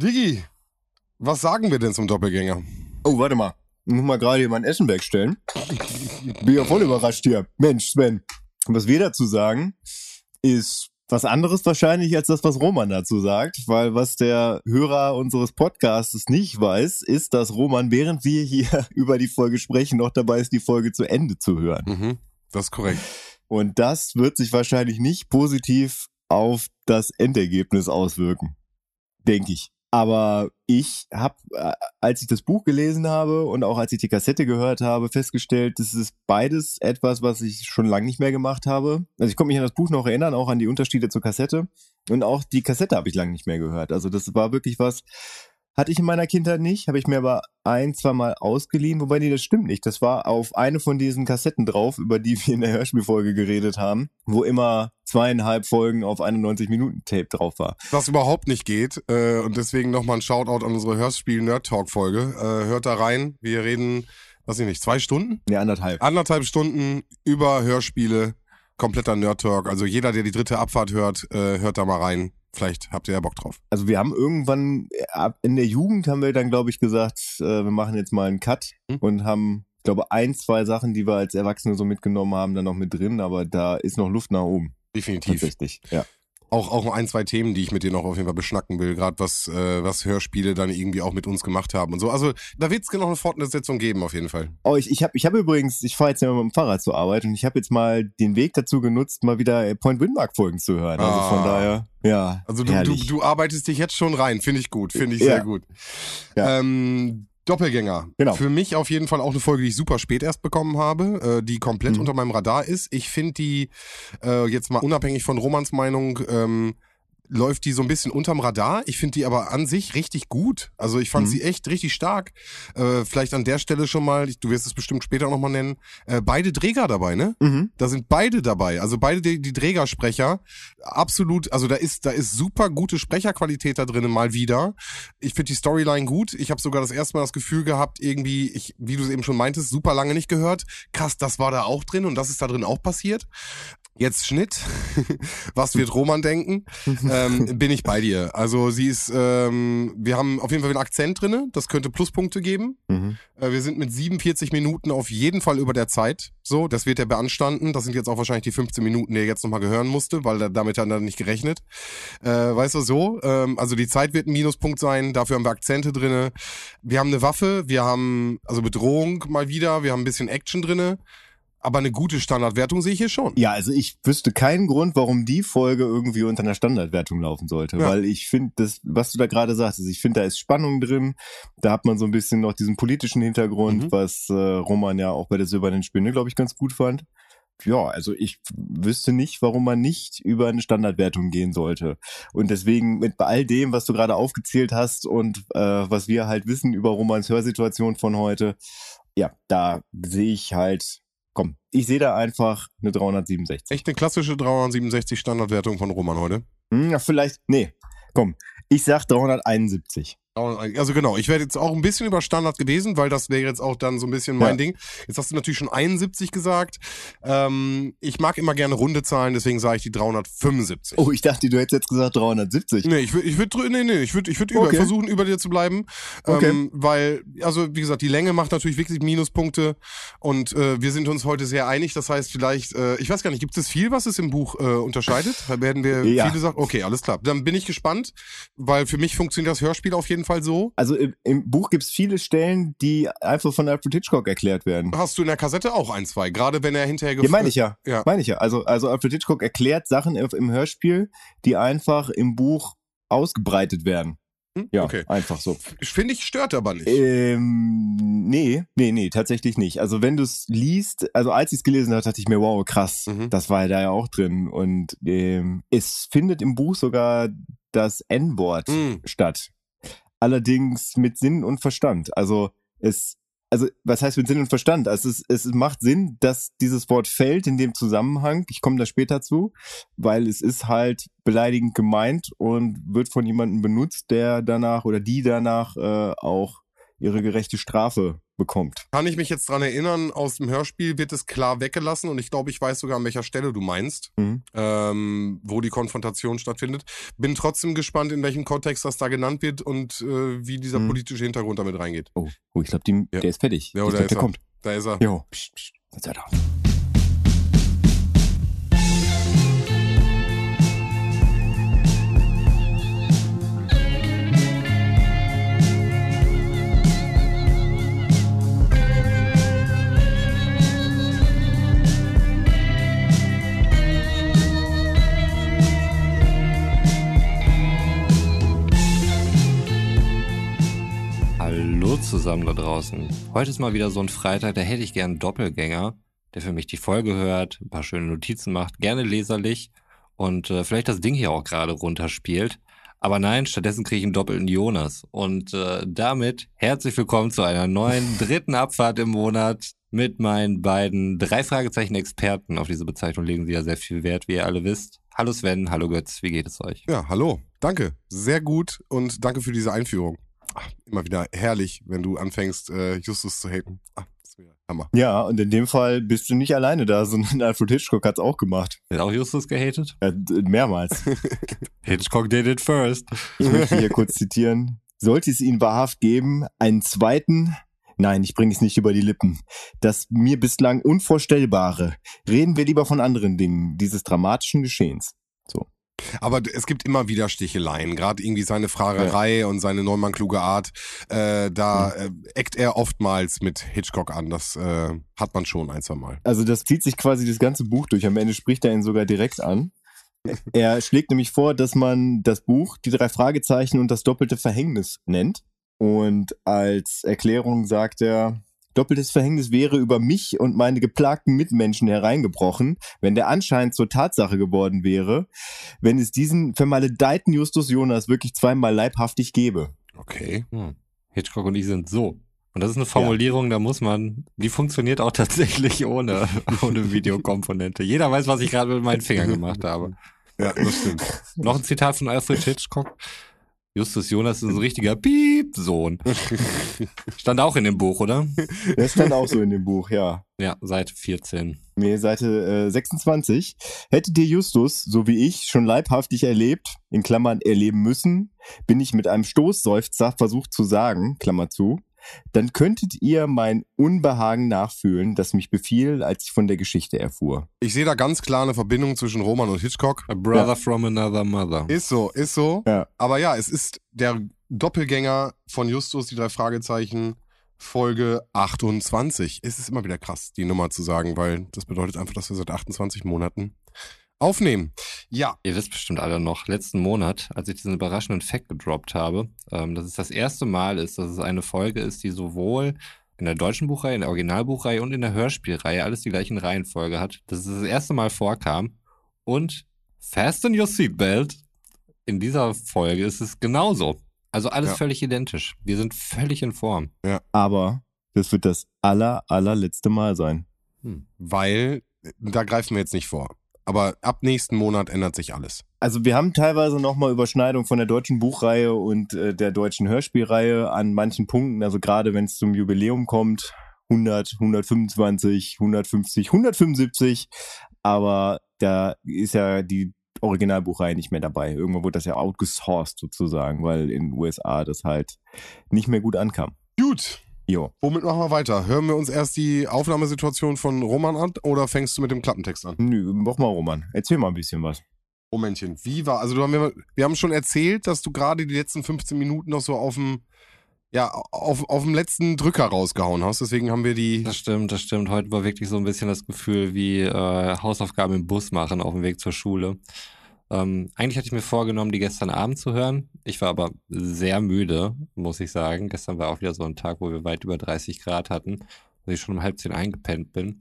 Digi, was sagen wir denn zum Doppelgänger? Oh, warte mal. Ich muss mal gerade hier mein Essen wegstellen. Bin ja voll überrascht hier. Mensch, Sven. Was wir dazu sagen, ist was anderes wahrscheinlich als das, was Roman dazu sagt, weil was der Hörer unseres Podcasts nicht weiß, ist, dass Roman, während wir hier über die Folge sprechen, noch dabei ist, die Folge zu Ende zu hören. Mhm, das ist korrekt. Und das wird sich wahrscheinlich nicht positiv auf das Endergebnis auswirken. Denke ich. Aber ich habe, äh, als ich das Buch gelesen habe und auch als ich die Kassette gehört habe, festgestellt, das ist beides etwas, was ich schon lange nicht mehr gemacht habe. Also ich konnte mich an das Buch noch erinnern, auch an die Unterschiede zur Kassette. Und auch die Kassette habe ich lange nicht mehr gehört. Also das war wirklich was, hatte ich in meiner Kindheit nicht, habe ich mir aber ein, zwei Mal ausgeliehen, wobei nee, das stimmt nicht. Das war auf eine von diesen Kassetten drauf, über die wir in der Hörspielfolge geredet haben, wo immer zweieinhalb Folgen auf 91 Minuten Tape drauf war. Was überhaupt nicht geht äh, und deswegen nochmal ein Shoutout an unsere Hörspiel Nerd Talk Folge. Äh, hört da rein, wir reden, weiß ich nicht, zwei Stunden? Ja, anderthalb. Anderthalb Stunden über Hörspiele, kompletter Nerd Talk. Also jeder, der die dritte Abfahrt hört, äh, hört da mal rein. Vielleicht habt ihr ja Bock drauf. Also wir haben irgendwann, ab in der Jugend haben wir dann, glaube ich, gesagt, äh, wir machen jetzt mal einen Cut Hm. und haben, ich glaube, ein, zwei Sachen, die wir als Erwachsene so mitgenommen haben, dann noch mit drin, aber da ist noch Luft nach oben. Definitiv. Tatsächlich. Ja. Auch, auch ein, zwei Themen, die ich mit dir noch auf jeden Fall beschnacken will, gerade was, äh, was Hörspiele dann irgendwie auch mit uns gemacht haben und so. Also da wird es noch eine Fortsetzung geben, auf jeden Fall. Oh, ich, ich habe ich hab übrigens, ich fahre jetzt ja mit dem Fahrrad zur Arbeit und ich habe jetzt mal den Weg dazu genutzt, mal wieder Point Windmark Folgen zu hören. Also von Ah. daher, ja. Also du, du, du arbeitest dich jetzt schon rein, finde ich gut, finde ich Ja. sehr gut. Ja. Ähm, Doppelgänger. Genau. Für mich auf jeden Fall auch eine Folge, die ich super spät erst bekommen habe, äh, die komplett Mhm. unter meinem Radar ist. Ich finde die, äh, jetzt mal unabhängig von Romans Meinung, ähm, läuft die so ein bisschen unterm Radar. Ich finde die aber an sich richtig gut. Also ich fand Mhm. sie echt richtig stark. Äh, vielleicht an der Stelle schon mal, du wirst es bestimmt später nochmal nennen, äh, beide Träger dabei, ne? Mhm. Da sind beide dabei, also beide die, die Trägersprecher. Absolut, also da ist da ist super gute Sprecherqualität da drinnen mal wieder. Ich finde die Storyline gut. Ich habe sogar das erste Mal das Gefühl gehabt, irgendwie, ich, wie du es eben schon meintest, super lange nicht gehört. Krass, das war da auch drin und das ist da drin auch passiert. Jetzt Schnitt. Was wird Roman denken? ähm, bin ich bei dir. Also sie ist, ähm, wir haben auf jeden Fall einen Akzent drinne. Das könnte Pluspunkte geben. Mhm. Äh, Wir sind mit 47 Minuten auf jeden Fall über der Zeit. So, das wird ja beanstanden. Das sind jetzt auch wahrscheinlich die 15 Minuten, die er jetzt nochmal gehören musste, weil er damit hat er dann nicht gerechnet. Äh, weißt du so? Ähm, also die Zeit wird ein Minuspunkt sein. Dafür haben wir Akzente drinne. Wir haben eine Waffe. Wir haben also Bedrohung mal wieder. Wir haben ein bisschen Action drinne. Aber eine gute Standardwertung sehe ich hier schon. Ja, also ich wüsste keinen Grund, warum die Folge irgendwie unter einer Standardwertung laufen sollte. Ja. Weil ich finde, das, was du da gerade sagst, also ich finde, da ist Spannung drin. Da hat man so ein bisschen noch diesen politischen Hintergrund, Mhm. was äh, Roman ja auch bei der Silbernen Spinne, glaube ich, ganz gut fand. Ja, also ich wüsste nicht, warum man nicht über eine Standardwertung gehen sollte. Und deswegen mit all dem, was du gerade aufgezählt hast und äh, was wir halt wissen über Romans Hörsituation von heute, ja, da sehe ich halt, komm, ich sehe da einfach eine 367. Echt eine klassische 367 Standardwertung von Roman heute. Hm, ja, vielleicht, nee, komm, ich sag 371. Also genau, ich wäre jetzt auch ein bisschen über Standard gewesen, weil das wäre jetzt auch dann so ein bisschen mein Ja. Ding. Jetzt hast du natürlich schon 71 gesagt. Ähm, ich mag immer gerne runde Zahlen, deswegen sage ich die 375. Oh, ich dachte, du hättest jetzt gesagt 370. Nee, ich würde, ich würde, nee, nee, ich würde, ich über, Okay. versuchen, über dir zu bleiben, Okay. ähm, weil, also wie gesagt, die Länge macht natürlich wirklich Minuspunkte und äh, wir sind uns heute sehr einig. Das heißt, vielleicht, äh, ich weiß gar nicht, gibt es viel, was es im Buch äh, unterscheidet? Da werden wir Ja. viele Sachen. Okay, alles klar. Dann bin ich gespannt, weil für mich funktioniert das Hörspiel auf jeden Fall so. Also im, im Buch gibt's viele Stellen, die einfach von Alfred Hitchcock erklärt werden. Hast du in der Kassette auch ein, zwei, gerade wenn er hinterher Ja, meine ich ja. Ja. Meine ich ja. Also, also Alfred Hitchcock erklärt Sachen im, Hörspiel, die einfach im Buch ausgebreitet werden. Hm? Ja, Okay. einfach so. Finde ich, stört aber nicht. Ähm, nee, nee, nee, tatsächlich nicht. Also wenn du es liest, also als ich es gelesen habe, dachte ich mir, wow, krass, Mhm. das war da ja auch drin. Und ähm, es findet im Buch sogar das N-Wort Mhm. statt. Allerdings mit Sinn und Verstand. Also es, also was heißt mit Sinn und Verstand? Also es, es macht Sinn, dass dieses Wort fällt in dem Zusammenhang. Ich komme da später zu, weil es ist halt beleidigend gemeint und wird von jemandem benutzt, der danach oder die danach äh, auch ihre gerechte Strafe bekommt. Kann ich mich jetzt dran erinnern, aus dem Hörspiel wird es klar weggelassen und ich glaube, ich weiß sogar, an welcher Stelle du meinst, Mhm. ähm, wo die Konfrontation stattfindet. Bin trotzdem gespannt, in welchem Kontext das da genannt wird und äh, wie dieser Mhm. politische Hintergrund damit reingeht. Oh, oh ich glaube, Ja. der ist fertig. Ja, ich glaub, der er? kommt. Da ist er. Jo. Psst, psst. Jetzt hört zusammen da draußen. Heute ist mal wieder so ein Freitag, da hätte ich gern einen Doppelgänger, der für mich die Folge hört, ein paar schöne Notizen macht, gerne leserlich und äh, vielleicht das Ding hier auch gerade runterspielt. Aber nein, stattdessen kriege ich einen doppelten Jonas. Und äh, damit herzlich willkommen zu einer neuen dritten Abfahrt im Monat mit meinen beiden drei Fragezeichen Experten. Auf diese Bezeichnung legen sie ja sehr viel Wert, wie ihr alle wisst. Hallo Sven, hallo Götz, wie geht es euch? Ja, hallo. Danke. Sehr gut und danke für diese Einführung. Ach, immer wieder herrlich, wenn du anfängst, äh, Justus zu haten. Ach, das ist wieder Hammer. Ja, und in dem Fall bist du nicht alleine da, sondern Alfred Hitchcock hat's auch gemacht. Wird auch Justus gehatet? Äh, d- mehrmals. Hitchcock did it first. Ich möchte hier kurz zitieren. Sollte es ihn wahrhaft geben, einen zweiten, nein, ich bringe es nicht über die Lippen, das mir bislang Unvorstellbare, reden wir lieber von anderen Dingen, dieses dramatischen Geschehens. Aber es gibt immer wieder Sticheleien, gerade irgendwie seine Fragerei und seine neunmann kluge Art. Äh, da äh, eckt er oftmals mit Hitchcock an. Das äh, hat man schon ein, zwei Mal. Also das zieht sich quasi das ganze Buch durch. Am Ende spricht er ihn sogar direkt an. Er schlägt nämlich vor, dass man das Buch, die drei Fragezeichen und das doppelte Verhängnis nennt. Und als Erklärung sagt er, doppeltes Verhängnis wäre über mich und meine geplagten Mitmenschen hereingebrochen, wenn der Anschein zur Tatsache geworden wäre, wenn es diesen vermaledeiten Justus Jonas wirklich zweimal leibhaftig gäbe. Okay. Hm. Hitchcock und ich sind so. Und das ist eine Formulierung, da muss man, die funktioniert auch tatsächlich ohne, ohne Videokomponente. Jeder weiß, was ich gerade mit meinen Fingern gemacht habe. Ja, das stimmt. Noch ein Zitat von Alfred Hitchcock. Justus Jonas ist ein richtiger Piep-Sohn. Stand auch in dem Buch, oder? Das stand auch so in dem Buch, ja. Ja, Seite 14. Nee, Seite äh, 26. Hätte dir Justus, so wie ich, schon leibhaftig erlebt, in Klammern erleben müssen, bin ich mit einem Stoßseufzer versucht zu sagen, Klammer zu, dann könntet ihr mein Unbehagen nachfühlen, das mich befiel, als ich von der Geschichte erfuhr. Ich sehe da ganz klar eine Verbindung zwischen Roman und Hitchcock. A brother from another mother. Ist so, ist so. Ja. Aber ja, es ist der Doppelgänger von Justus, die drei Fragezeichen, Folge 28. Es ist immer wieder krass, die Nummer zu sagen, weil das bedeutet einfach, dass wir seit 28 Monaten aufnehmen. Ja, Ihr wisst bestimmt alle noch, letzten Monat, als ich diesen überraschenden Fact gedroppt habe, ähm, dass es das erste Mal ist, dass es eine Folge ist, die sowohl in der deutschen Buchreihe, in der Originalbuchreihe und in der Hörspielreihe alles die gleichen Reihenfolge hat, dass es das erste Mal vorkam. Und fasten your seatbelt. In dieser Folge ist es genauso. Also alles Ja. völlig identisch. Wir sind völlig in Form. Aber das wird das aller, allerletzte Mal sein. Hm. weil da greifen wir jetzt nicht vor. Aber ab nächsten Monat ändert sich alles. Also wir haben teilweise nochmal Überschneidung von der deutschen Buchreihe und äh, der deutschen Hörspielreihe an manchen Punkten. Also gerade wenn es zum Jubiläum kommt, 100, 125, 150, 175. Aber da ist ja die Originalbuchreihe nicht mehr dabei. Irgendwann wurde das ja outgesourced sozusagen, weil in den USA das halt nicht mehr gut ankam. Gut, Jo. womit machen wir weiter? Hören wir uns erst die Aufnahmesituation von Roman an oder fängst du mit dem Klappentext an? Nö, mach mal, Roman. Erzähl mal ein bisschen was. Momentchen, wie war, also du haben wir, wir haben schon erzählt, dass du gerade die letzten 15 Minuten noch so auf dem, ja, auf, auf dem letzten Drücker rausgehauen hast. Deswegen haben wir die, Das stimmt, das stimmt. Heute war wirklich so ein bisschen das Gefühl wie äh, Hausaufgaben im Bus machen auf dem Weg zur Schule. Ähm, eigentlich hatte ich mir vorgenommen, die gestern Abend zu hören. Ich war aber sehr müde, muss ich sagen. Gestern war auch wieder so ein Tag, wo wir weit über 30 Grad hatten, dass ich schon um halb zehn eingepennt bin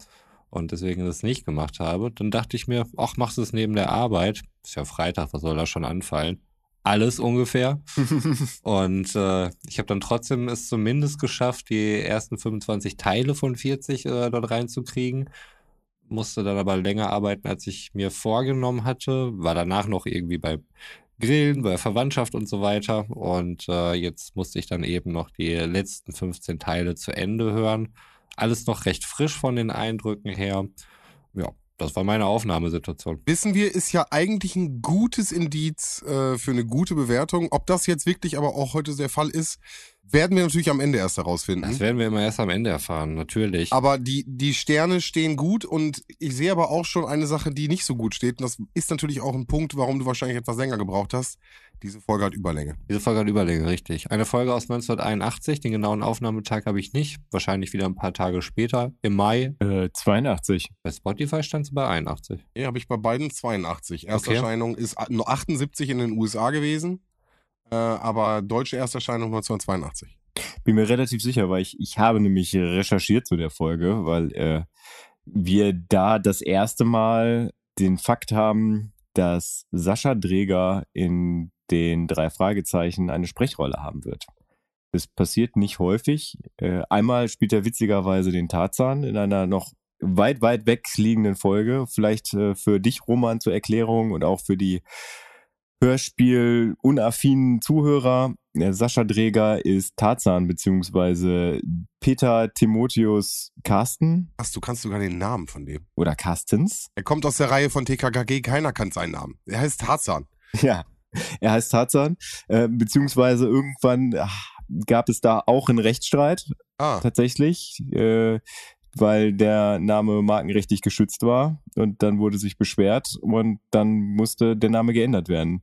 und deswegen das nicht gemacht habe. Dann dachte ich mir, ach, machst du es neben der Arbeit? Ist ja Freitag, was soll da schon anfallen? Alles ungefähr. Und äh, ich habe dann trotzdem es zumindest geschafft, die ersten 25 Teile von 40 äh, dort reinzukriegen. Musste dann aber länger arbeiten, als ich mir vorgenommen hatte. War danach noch irgendwie bei grillen bei Verwandtschaft und so weiter. Und äh, jetzt musste ich dann eben noch die letzten 15 Teile zu Ende hören. Alles noch recht frisch von den Eindrücken her. Ja, das war meine Aufnahmesituation. Wissen wir, ist ja eigentlich ein gutes Indiz äh, für eine gute Bewertung. Ob das jetzt wirklich aber auch heute der Fall ist, werden wir natürlich am Ende erst herausfinden. Das werden wir immer erst am Ende erfahren, natürlich. Aber die, die Sterne stehen gut und ich sehe aber auch schon eine Sache, die nicht so gut steht. Und das ist natürlich auch ein Punkt, warum du wahrscheinlich etwas länger gebraucht hast. Diese Folge hat Überlänge. Diese Folge hat Überlänge, richtig. Eine Folge aus 1981, den genauen Aufnahmetag habe ich nicht. Wahrscheinlich wieder ein paar Tage später, im Mai. Äh, 82. Bei Spotify stand sie bei 81. Ja, habe ich bei beiden 82. Ersterscheinung okay. ist 78 in den USA gewesen, äh, aber deutsche Ersterscheinung 1982. Bin mir relativ sicher, weil ich, ich habe nämlich recherchiert zu der Folge, weil äh, wir da das erste Mal den Fakt haben, dass Sascha Dreger in den drei Fragezeichen eine Sprechrolle haben wird. Das passiert nicht häufig. Äh, einmal spielt er witzigerweise den Tarzan in einer noch weit, weit weg liegenden Folge. Vielleicht äh, für dich, Roman, zur Erklärung und auch für die Hörspiel-unaffinen Zuhörer. Sascha Dreger ist Tarzan beziehungsweise Peter Timotheus Carsten. Ach, du kannst sogar den Namen von dem. Oder Carstens. Er kommt aus der Reihe von TKKG, keiner kann seinen Namen. Er heißt Tarzan. Ja, er heißt Tarzan, äh, beziehungsweise irgendwann ach, gab es da auch einen Rechtsstreit. Ah. Tatsächlich. Äh, weil der Name markenrechtlich geschützt war und dann wurde sich beschwert und dann musste der Name geändert werden.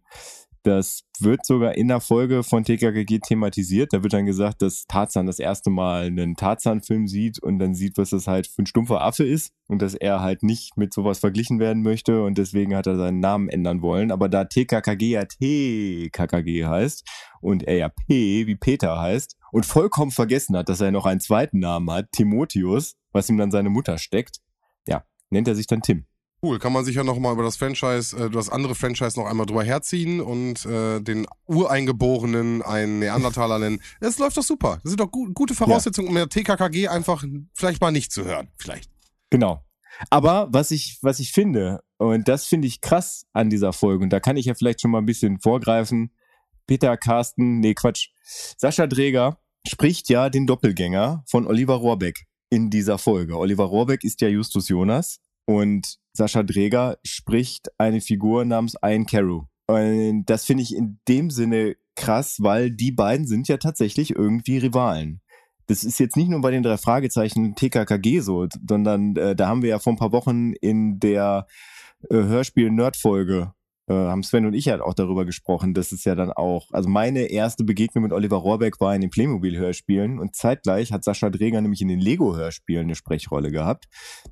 Das wird sogar in der Folge von TKKG thematisiert. Da wird dann gesagt, dass Tarzan das erste Mal einen Tarzan-Film sieht und dann sieht, was das halt für ein stumpfer Affe ist und dass er halt nicht mit sowas verglichen werden möchte und deswegen hat er seinen Namen ändern wollen. Aber da TKKG ja TKKG heißt und er ja P wie Peter heißt und vollkommen vergessen hat, dass er noch einen zweiten Namen hat, Timotheus, was ihm dann seine Mutter steckt, ja, nennt er sich dann Tim. Cool, kann man sich ja nochmal über das Franchise, äh, das andere Franchise noch einmal drüber herziehen und äh, den Ureingeborenen einen Neandertaler nennen. Das läuft doch super. Das sind doch gu gute Voraussetzungen, um der TKKG einfach vielleicht mal nicht zu hören. Vielleicht. Genau. Aber was ich, was ich finde, und das finde ich krass an dieser Folge, und da kann ich ja vielleicht schon mal ein bisschen vorgreifen. Peter Carsten, nee, Quatsch. Sascha Dreger spricht ja den Doppelgänger von Oliver Rohrbeck in dieser Folge. Oliver Rohrbeck ist ja Justus Jonas und Sascha Dreger spricht eine Figur namens Ian Carew. Und das finde ich in dem Sinne krass, weil die beiden sind ja tatsächlich irgendwie Rivalen. Das ist jetzt nicht nur bei den drei Fragezeichen TKKG so, sondern äh, da haben wir ja vor ein paar Wochen in der äh, Hörspiel-Nerd-Folge äh, haben Sven und ich halt auch darüber gesprochen, dass es ja dann auch, also meine erste Begegnung mit Oliver Rohrbeck war in den Playmobil-Hörspielen und zeitgleich hat Sascha Dreger nämlich in den Lego-Hörspielen eine Sprechrolle gehabt.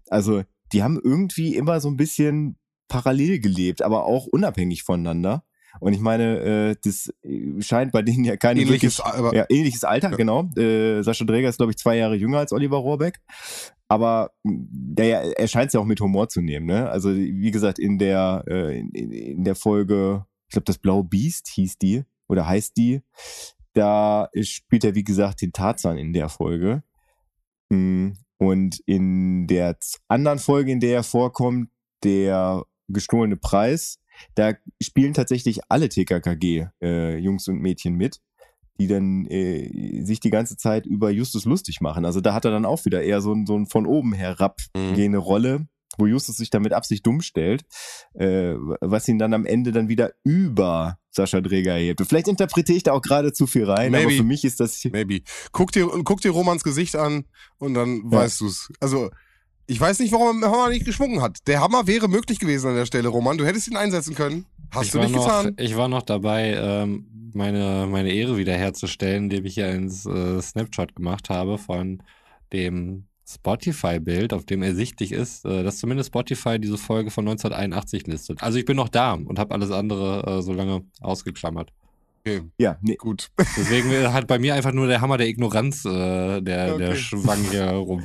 Also die haben irgendwie immer so ein bisschen parallel gelebt, aber auch unabhängig voneinander. Und ich meine, äh, das scheint bei denen ja keine ähnliches, wirklich, ja, ähnliches Alter, ja. genau. Äh, Sascha Dräger ist, glaube ich, zwei Jahre jünger als Oliver Rohrbeck. Aber der, er scheint es ja auch mit Humor zu nehmen. Ne? Also wie gesagt, in der, äh, in, in der Folge, ich glaube, das Blaue Biest hieß die oder heißt die, da spielt er, wie gesagt, den Tarzan in der Folge. Und in der anderen Folge, in der er vorkommt, der gestohlene Preis, da spielen tatsächlich alle TKKG-Jungs äh, und Mädchen mit, die dann äh, sich die ganze Zeit über Justus lustig machen. Also da hat er dann auch wieder eher so ein, so ein von oben herab mhm. gehende Rolle, wo Justus sich dann mit Absicht dumm stellt, äh, was ihn dann am Ende dann wieder über Sascha Dräger hebt. Vielleicht interpretiere ich da auch gerade zu viel rein, Maybe. aber für mich ist das... Maybe. Guck dir, guck dir Romans Gesicht an und dann ja. weißt du's. Also ich weiß nicht, warum der Hammer nicht geschwungen hat. Der Hammer wäre möglich gewesen an der Stelle, Roman. Du hättest ihn einsetzen können. Hast ich du nicht noch, getan? Ich war noch dabei, ähm, meine, meine Ehre wiederherzustellen, indem ich ja einen äh, Snapshot gemacht habe von dem Spotify-Bild, auf dem ersichtlich ist, äh, dass zumindest Spotify diese Folge von 1981 listet. Also ich bin noch da und habe alles andere äh, so lange ausgeklammert. Okay. Ja, nee. gut. Deswegen hat bei mir einfach nur der Hammer der Ignoranz, äh, der, okay. der schwang hier rum.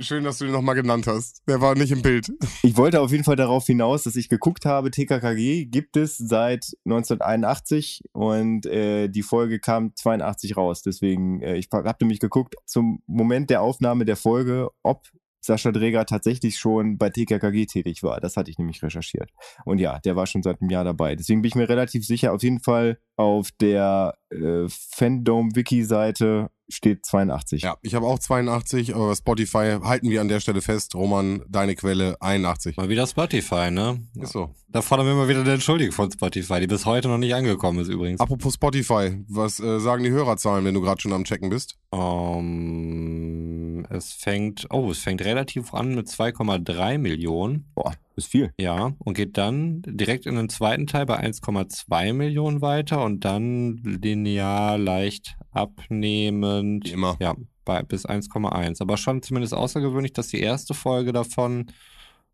Schön, dass du ihn nochmal genannt hast. Der war nicht im Bild. Ich wollte auf jeden Fall darauf hinaus, dass ich geguckt habe, TKKG gibt es seit 1981 und äh, die Folge kam 82 raus. Deswegen, äh, ich habe nämlich geguckt zum Moment der Aufnahme der Folge, ob Sascha Dreger tatsächlich schon bei TKKG tätig war. Das hatte ich nämlich recherchiert. Und ja, der war schon seit einem Jahr dabei. Deswegen bin ich mir relativ sicher, auf jeden Fall auf der äh, Fandom-Wiki-Seite steht 82. Ja, ich habe auch 82, aber Spotify halten wir an der Stelle fest. Roman, deine Quelle 81. Mal wieder Spotify, ne? Ist so. Da fordern wir mal wieder eine Entschuldigung von Spotify, die bis heute noch nicht angekommen ist übrigens. Apropos Spotify, was äh, sagen die Hörerzahlen, wenn du gerade schon am Checken bist? Um, es fängt, oh, es fängt relativ an mit 2,3 Millionen. Boah, ist viel. Ja, und geht dann direkt in den zweiten Teil bei 1,2 Millionen weiter und dann linear leicht abnehmend. Wie immer. Ja, bei, bis 1,1. Aber schon zumindest außergewöhnlich, dass die erste Folge davon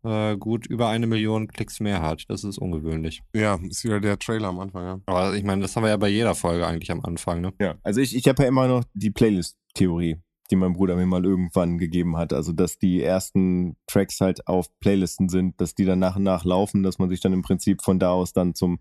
äh, gut über eine Million Klicks mehr hat. Das ist ungewöhnlich. Ja, ist wieder der Trailer am Anfang, ja. Aber ich meine, das haben wir ja bei jeder Folge eigentlich am Anfang, ne? Ja, also ich, ich habe ja immer noch die Playlist-Theorie, die mein Bruder mir mal irgendwann gegeben hat. Also, dass die ersten Tracks halt auf Playlisten sind, dass die dann nach und nach laufen, dass man sich dann im Prinzip von da aus dann zum,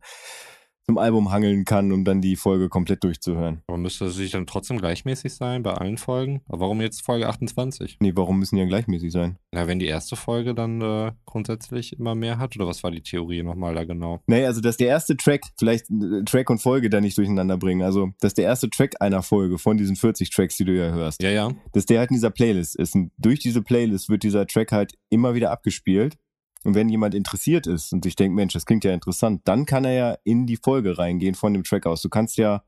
zum Album hangeln kann, um dann die Folge komplett durchzuhören. Aber müsste es sich dann trotzdem gleichmäßig sein bei allen Folgen? Aber warum jetzt Folge 28? Nee, warum müssen die ja gleichmäßig sein? Na, wenn die erste Folge dann äh, grundsätzlich immer mehr hat, oder was war die Theorie nochmal da genau? Nee, also dass der erste Track, vielleicht äh, Track und Folge da nicht durcheinander bringen. Also, dass der erste Track einer Folge von diesen 40 Tracks, die du ja hörst, Ja, ja. dass der halt in dieser Playlist ist. Und durch diese Playlist wird dieser Track halt immer wieder abgespielt. Und wenn jemand interessiert ist und sich denkt, Mensch, das klingt ja interessant, dann kann er ja in die Folge reingehen von dem Track aus. Du kannst ja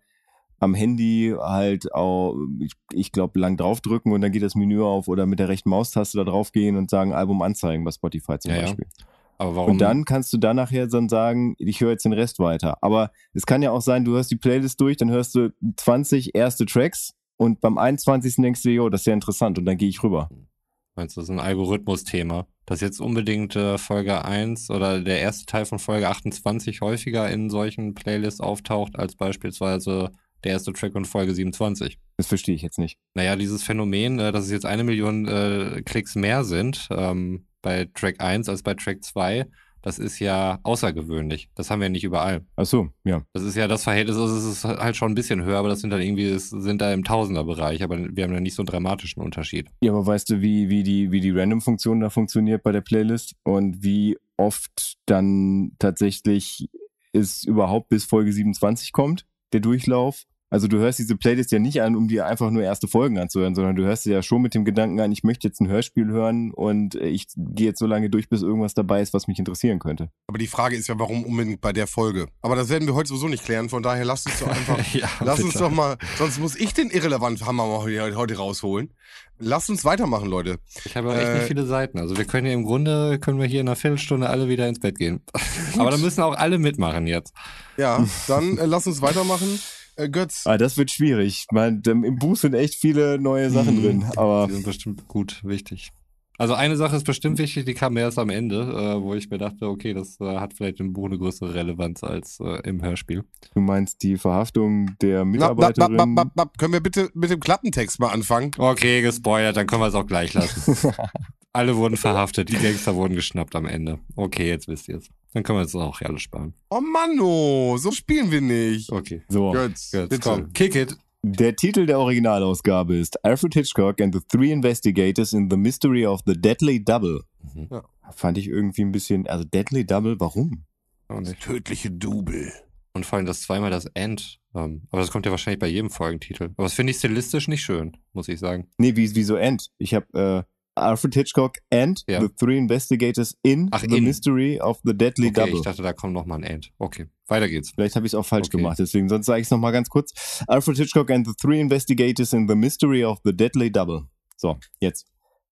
am Handy halt auch, ich, ich glaube, lang draufdrücken und dann geht das Menü auf oder mit der rechten Maustaste da drauf gehen und sagen Album anzeigen bei Spotify zum Ja, ja. Beispiel. Aber warum? Und dann kannst du dann nachher dann sagen, ich höre jetzt den Rest weiter. Aber es kann ja auch sein, du hörst die Playlist durch, dann hörst du 20 erste Tracks und beim 21. denkst du, jo, das ist ja interessant und dann gehe ich rüber. Meinst du, das ist ein Algorithmus-Thema? Dass jetzt unbedingt äh, Folge 1 oder der erste Teil von Folge 28 häufiger in solchen Playlists auftaucht, als beispielsweise der erste Track von Folge 27. Das verstehe ich jetzt nicht. Naja, dieses Phänomen, äh, dass es jetzt eine Million äh, Klicks mehr sind ähm, bei Track 1 als bei Track 2, das ist ja außergewöhnlich. Das haben wir nicht überall. Ach so, ja. Das ist ja das Verhältnis, also es ist halt schon ein bisschen höher, aber das sind dann irgendwie, es sind da im Tausenderbereich, aber wir haben da nicht so einen dramatischen Unterschied. Ja, aber weißt du, wie, wie die, wie die Random-Funktion da funktioniert bei der Playlist und wie oft dann tatsächlich es überhaupt bis Folge 27 kommt, der Durchlauf? Also du hörst diese Playlist ja nicht an, um dir einfach nur erste Folgen anzuhören, sondern du hörst sie ja schon mit dem Gedanken an, ich möchte jetzt ein Hörspiel hören und ich gehe jetzt so lange durch, bis irgendwas dabei ist, was mich interessieren könnte. Aber die Frage ist ja, warum unbedingt bei der Folge? Aber das werden wir heute sowieso nicht klären, von daher lasst uns doch einfach, ja, lass uns bitte. doch mal, sonst muss ich den irrelevant Hammer mal heute, rausholen. Lasst uns weitermachen, Leute. Ich habe auch echt nicht Äh, viele Seiten. Also wir können ja im Grunde, können wir hier in einer Viertelstunde alle wieder ins Bett gehen. Aber da müssen auch alle mitmachen jetzt. Ja, dann äh, lass uns weitermachen. Äh, Götz, Ah, das wird schwierig. Ähm, Im Buch sind echt viele neue Sachen Mhm. drin, aber Die sind bestimmt gut, wichtig. Also eine Sache ist bestimmt wichtig, die kam erst am Ende, äh, wo ich mir dachte, okay, das äh, hat vielleicht im Buch eine größere Relevanz als äh, im Hörspiel. du meinst die Verhaftung der Mitarbeiterin. na, na, na, können wir bitte mit dem Klappentext mal anfangen? Okay, gespoilert, dann können wir es auch gleich lassen. alle wurden verhaftet, die Gangster wurden geschnappt am Ende. Okay, jetzt wisst ihr es. Dann können wir uns auch alles sparen. Oh Manno, so spielen wir nicht. Okay. So, Götz, Jetzt bitte. komm, kick it. der Titel der Originalausgabe ist Alfred Hitchcock and the Three Investigators in the Mystery of the Deadly Double. Mhm. Ja. Fand ich irgendwie ein bisschen, also Deadly Double, warum? Nicht. Tödliche Double. Und vor allem das zweimal das End. Ähm, aber das kommt ja wahrscheinlich bei jedem Folgentitel. Aber das finde ich stilistisch nicht schön, muss ich sagen. Nee, wie, wieso End? Ich habe äh, Alfred Hitchcock and Ja. the Three Investigators in Ach, the in. Mystery of the Deadly Okay, Double. ich dachte, da kommt noch mal ein End. Okay, weiter geht's. Vielleicht habe ich es auch falsch Okay. gemacht, deswegen sonst sage ich es nochmal ganz kurz. Alfred Hitchcock and the Three Investigators in the Mystery of the Deadly Double. So, jetzt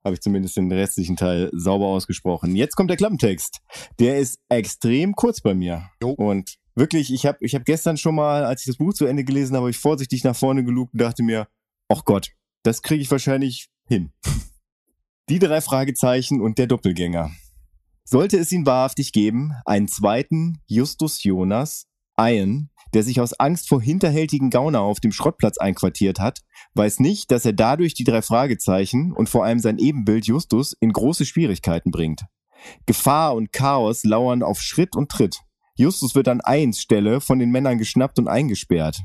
habe ich zumindest den restlichen Teil sauber ausgesprochen. Jetzt kommt der Klappentext. Der ist extrem kurz bei mir. Jo. Und wirklich, ich habe ich hab gestern schon mal, als ich das Buch zu Ende gelesen habe, hab ich vorsichtig nach vorne gelugt und dachte mir, ach Gott, das kriege ich wahrscheinlich hin. Die drei Fragezeichen und der Doppelgänger. Sollte es ihn wahrhaftig geben, einen zweiten Justus Jonas, Ian, der sich aus Angst vor hinterhältigen Gauner auf dem Schrottplatz einquartiert hat, weiß nicht, dass er dadurch die drei Fragezeichen und vor allem sein Ebenbild Justus in große Schwierigkeiten bringt. Gefahr und Chaos lauern auf Schritt und Tritt. Justus wird an Ians Stelle von den Männern geschnappt und eingesperrt.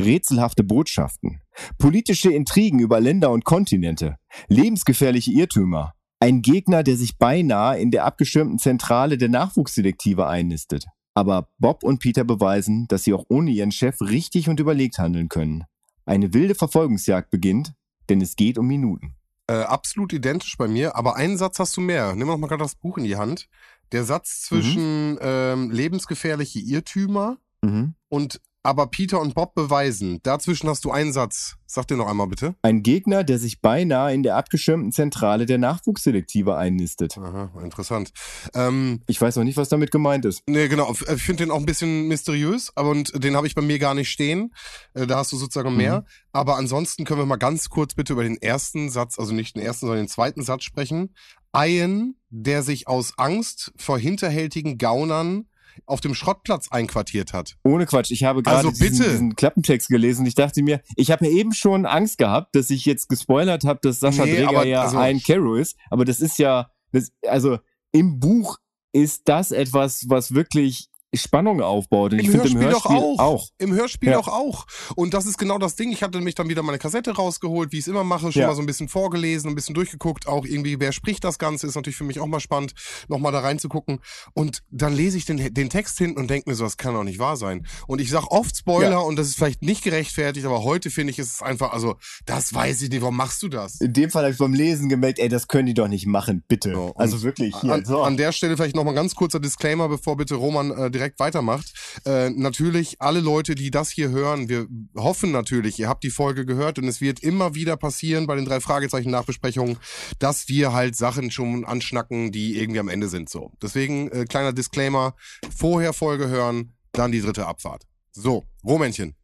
Rätselhafte Botschaften, politische Intrigen über Länder und Kontinente, lebensgefährliche Irrtümer, Ein Gegner, der sich beinahe in der abgeschirmten Zentrale der Nachwuchsdetektive einnistet. Aber Bob und Peter beweisen, dass sie auch ohne ihren Chef richtig und überlegt handeln können. Eine wilde Verfolgungsjagd beginnt, denn es geht um Minuten. Äh, absolut identisch bei mir, aber einen Satz hast du mehr. Nimm doch mal gerade das Buch in die Hand. Der Satz zwischen ähm, lebensgefährliche Irrtümer Mhm. und aber Peter und Bob beweisen. Dazwischen hast du einen Satz. Sag dir noch einmal bitte. Ein Gegner, der sich beinahe in der abgeschirmten Zentrale der Nachwuchsdetektive einnistet. Aha, interessant. Ähm, Ich weiß noch nicht, was damit gemeint ist. Nee, genau. F- Ich finde den auch ein bisschen mysteriös, aber und den habe ich bei mir gar nicht stehen. Äh, Da hast du sozusagen mehr. Aber ansonsten können wir mal ganz kurz bitte über den ersten Satz, also nicht den ersten, sondern den zweiten Satz sprechen. Ein, der sich aus Angst vor hinterhältigen Gaunern auf dem Schrottplatz einquartiert hat. Ohne Quatsch, ich habe gerade Also diesen, bitte. diesen Klappentext gelesen und ich dachte mir, ich habe ja eben schon Angst gehabt, dass ich jetzt gespoilert habe, dass Sascha Nee, Dreger aber ja also- ein Carol ist, aber das ist ja, das, also im Buch ist das etwas, was wirklich Spannung aufbaut und Im ich finde im Hörspiel doch Hörspiel auch. Im Hörspiel Ja. doch auch. Und das ist genau das Ding. Ich hatte mich dann wieder meine Kassette rausgeholt, wie ich es immer mache, schon Ja. mal so ein bisschen vorgelesen, ein bisschen durchgeguckt. Auch irgendwie, wer spricht das Ganze, ist natürlich für mich auch mal spannend, nochmal da reinzugucken. Und dann lese ich den, den Text hinten und denke mir so, das kann doch nicht wahr sein. Und ich sag oft Spoiler Ja. und das ist vielleicht nicht gerechtfertigt, aber heute finde ich, ist es einfach, also, das weiß ich nicht, warum machst du das? In dem Fall habe ich beim Lesen gemerkt, ey, das können die doch nicht machen, bitte. So, also wirklich hier. An, so. an der Stelle vielleicht nochmal ganz kurzer Disclaimer, bevor bitte Roman äh, direkt weitermacht. Äh, natürlich, alle Leute, die das hier hören, wir hoffen natürlich, ihr habt die Folge gehört und es wird immer wieder passieren bei den drei Fragezeichen Nachbesprechungen, dass wir halt Sachen schon anschnacken, die irgendwie am Ende sind. So. Deswegen äh, kleiner Disclaimer, vorher Folge hören, dann die dritte Abfahrt. So, Romännchen,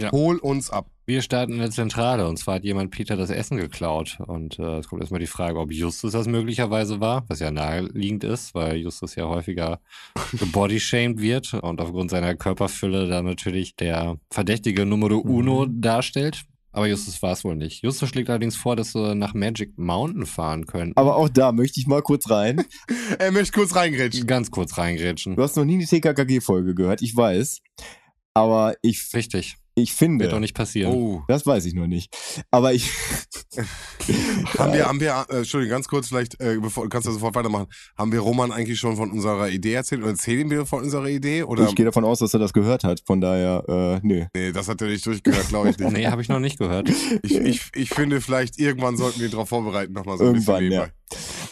Ja. hol uns ab. Wir starten in der Zentrale und zwar hat jemand Peter das Essen geklaut. Und äh, es kommt erstmal die Frage, ob Justus das möglicherweise war, was ja naheliegend ist, weil Justus ja häufiger gebodyshamed wird und aufgrund seiner Körperfülle dann natürlich der verdächtige Numero Uno darstellt. Aber Justus war es wohl nicht. Justus schlägt allerdings vor, dass wir nach Magic Mountain fahren können. Aber auch da möchte ich mal kurz rein. Er möchte kurz reingrätschen. Ganz kurz reingrätschen. Du hast noch nie die TKKG-Folge gehört, ich weiß. Aber ich, Richtig. Ich finde. Wird doch nicht passieren. Oh. Das weiß ich noch nicht. Aber ich. Haben wir, haben wir, äh, Entschuldigung, ganz kurz vielleicht, äh, bevor, kannst du sofort weitermachen. Haben wir Roman eigentlich schon von unserer Idee erzählt oder erzählen wir von unserer Idee? Oder? ich gehe davon aus, dass er das gehört hat. Von daher, äh, nö. nee, das hat er nicht durchgehört, glaube ich nicht. Nee, habe ich noch nicht gehört. Ich, ich, ich finde, vielleicht irgendwann sollten wir ihn darauf vorbereiten, nochmal so ein Irgendwann, bisschen ja.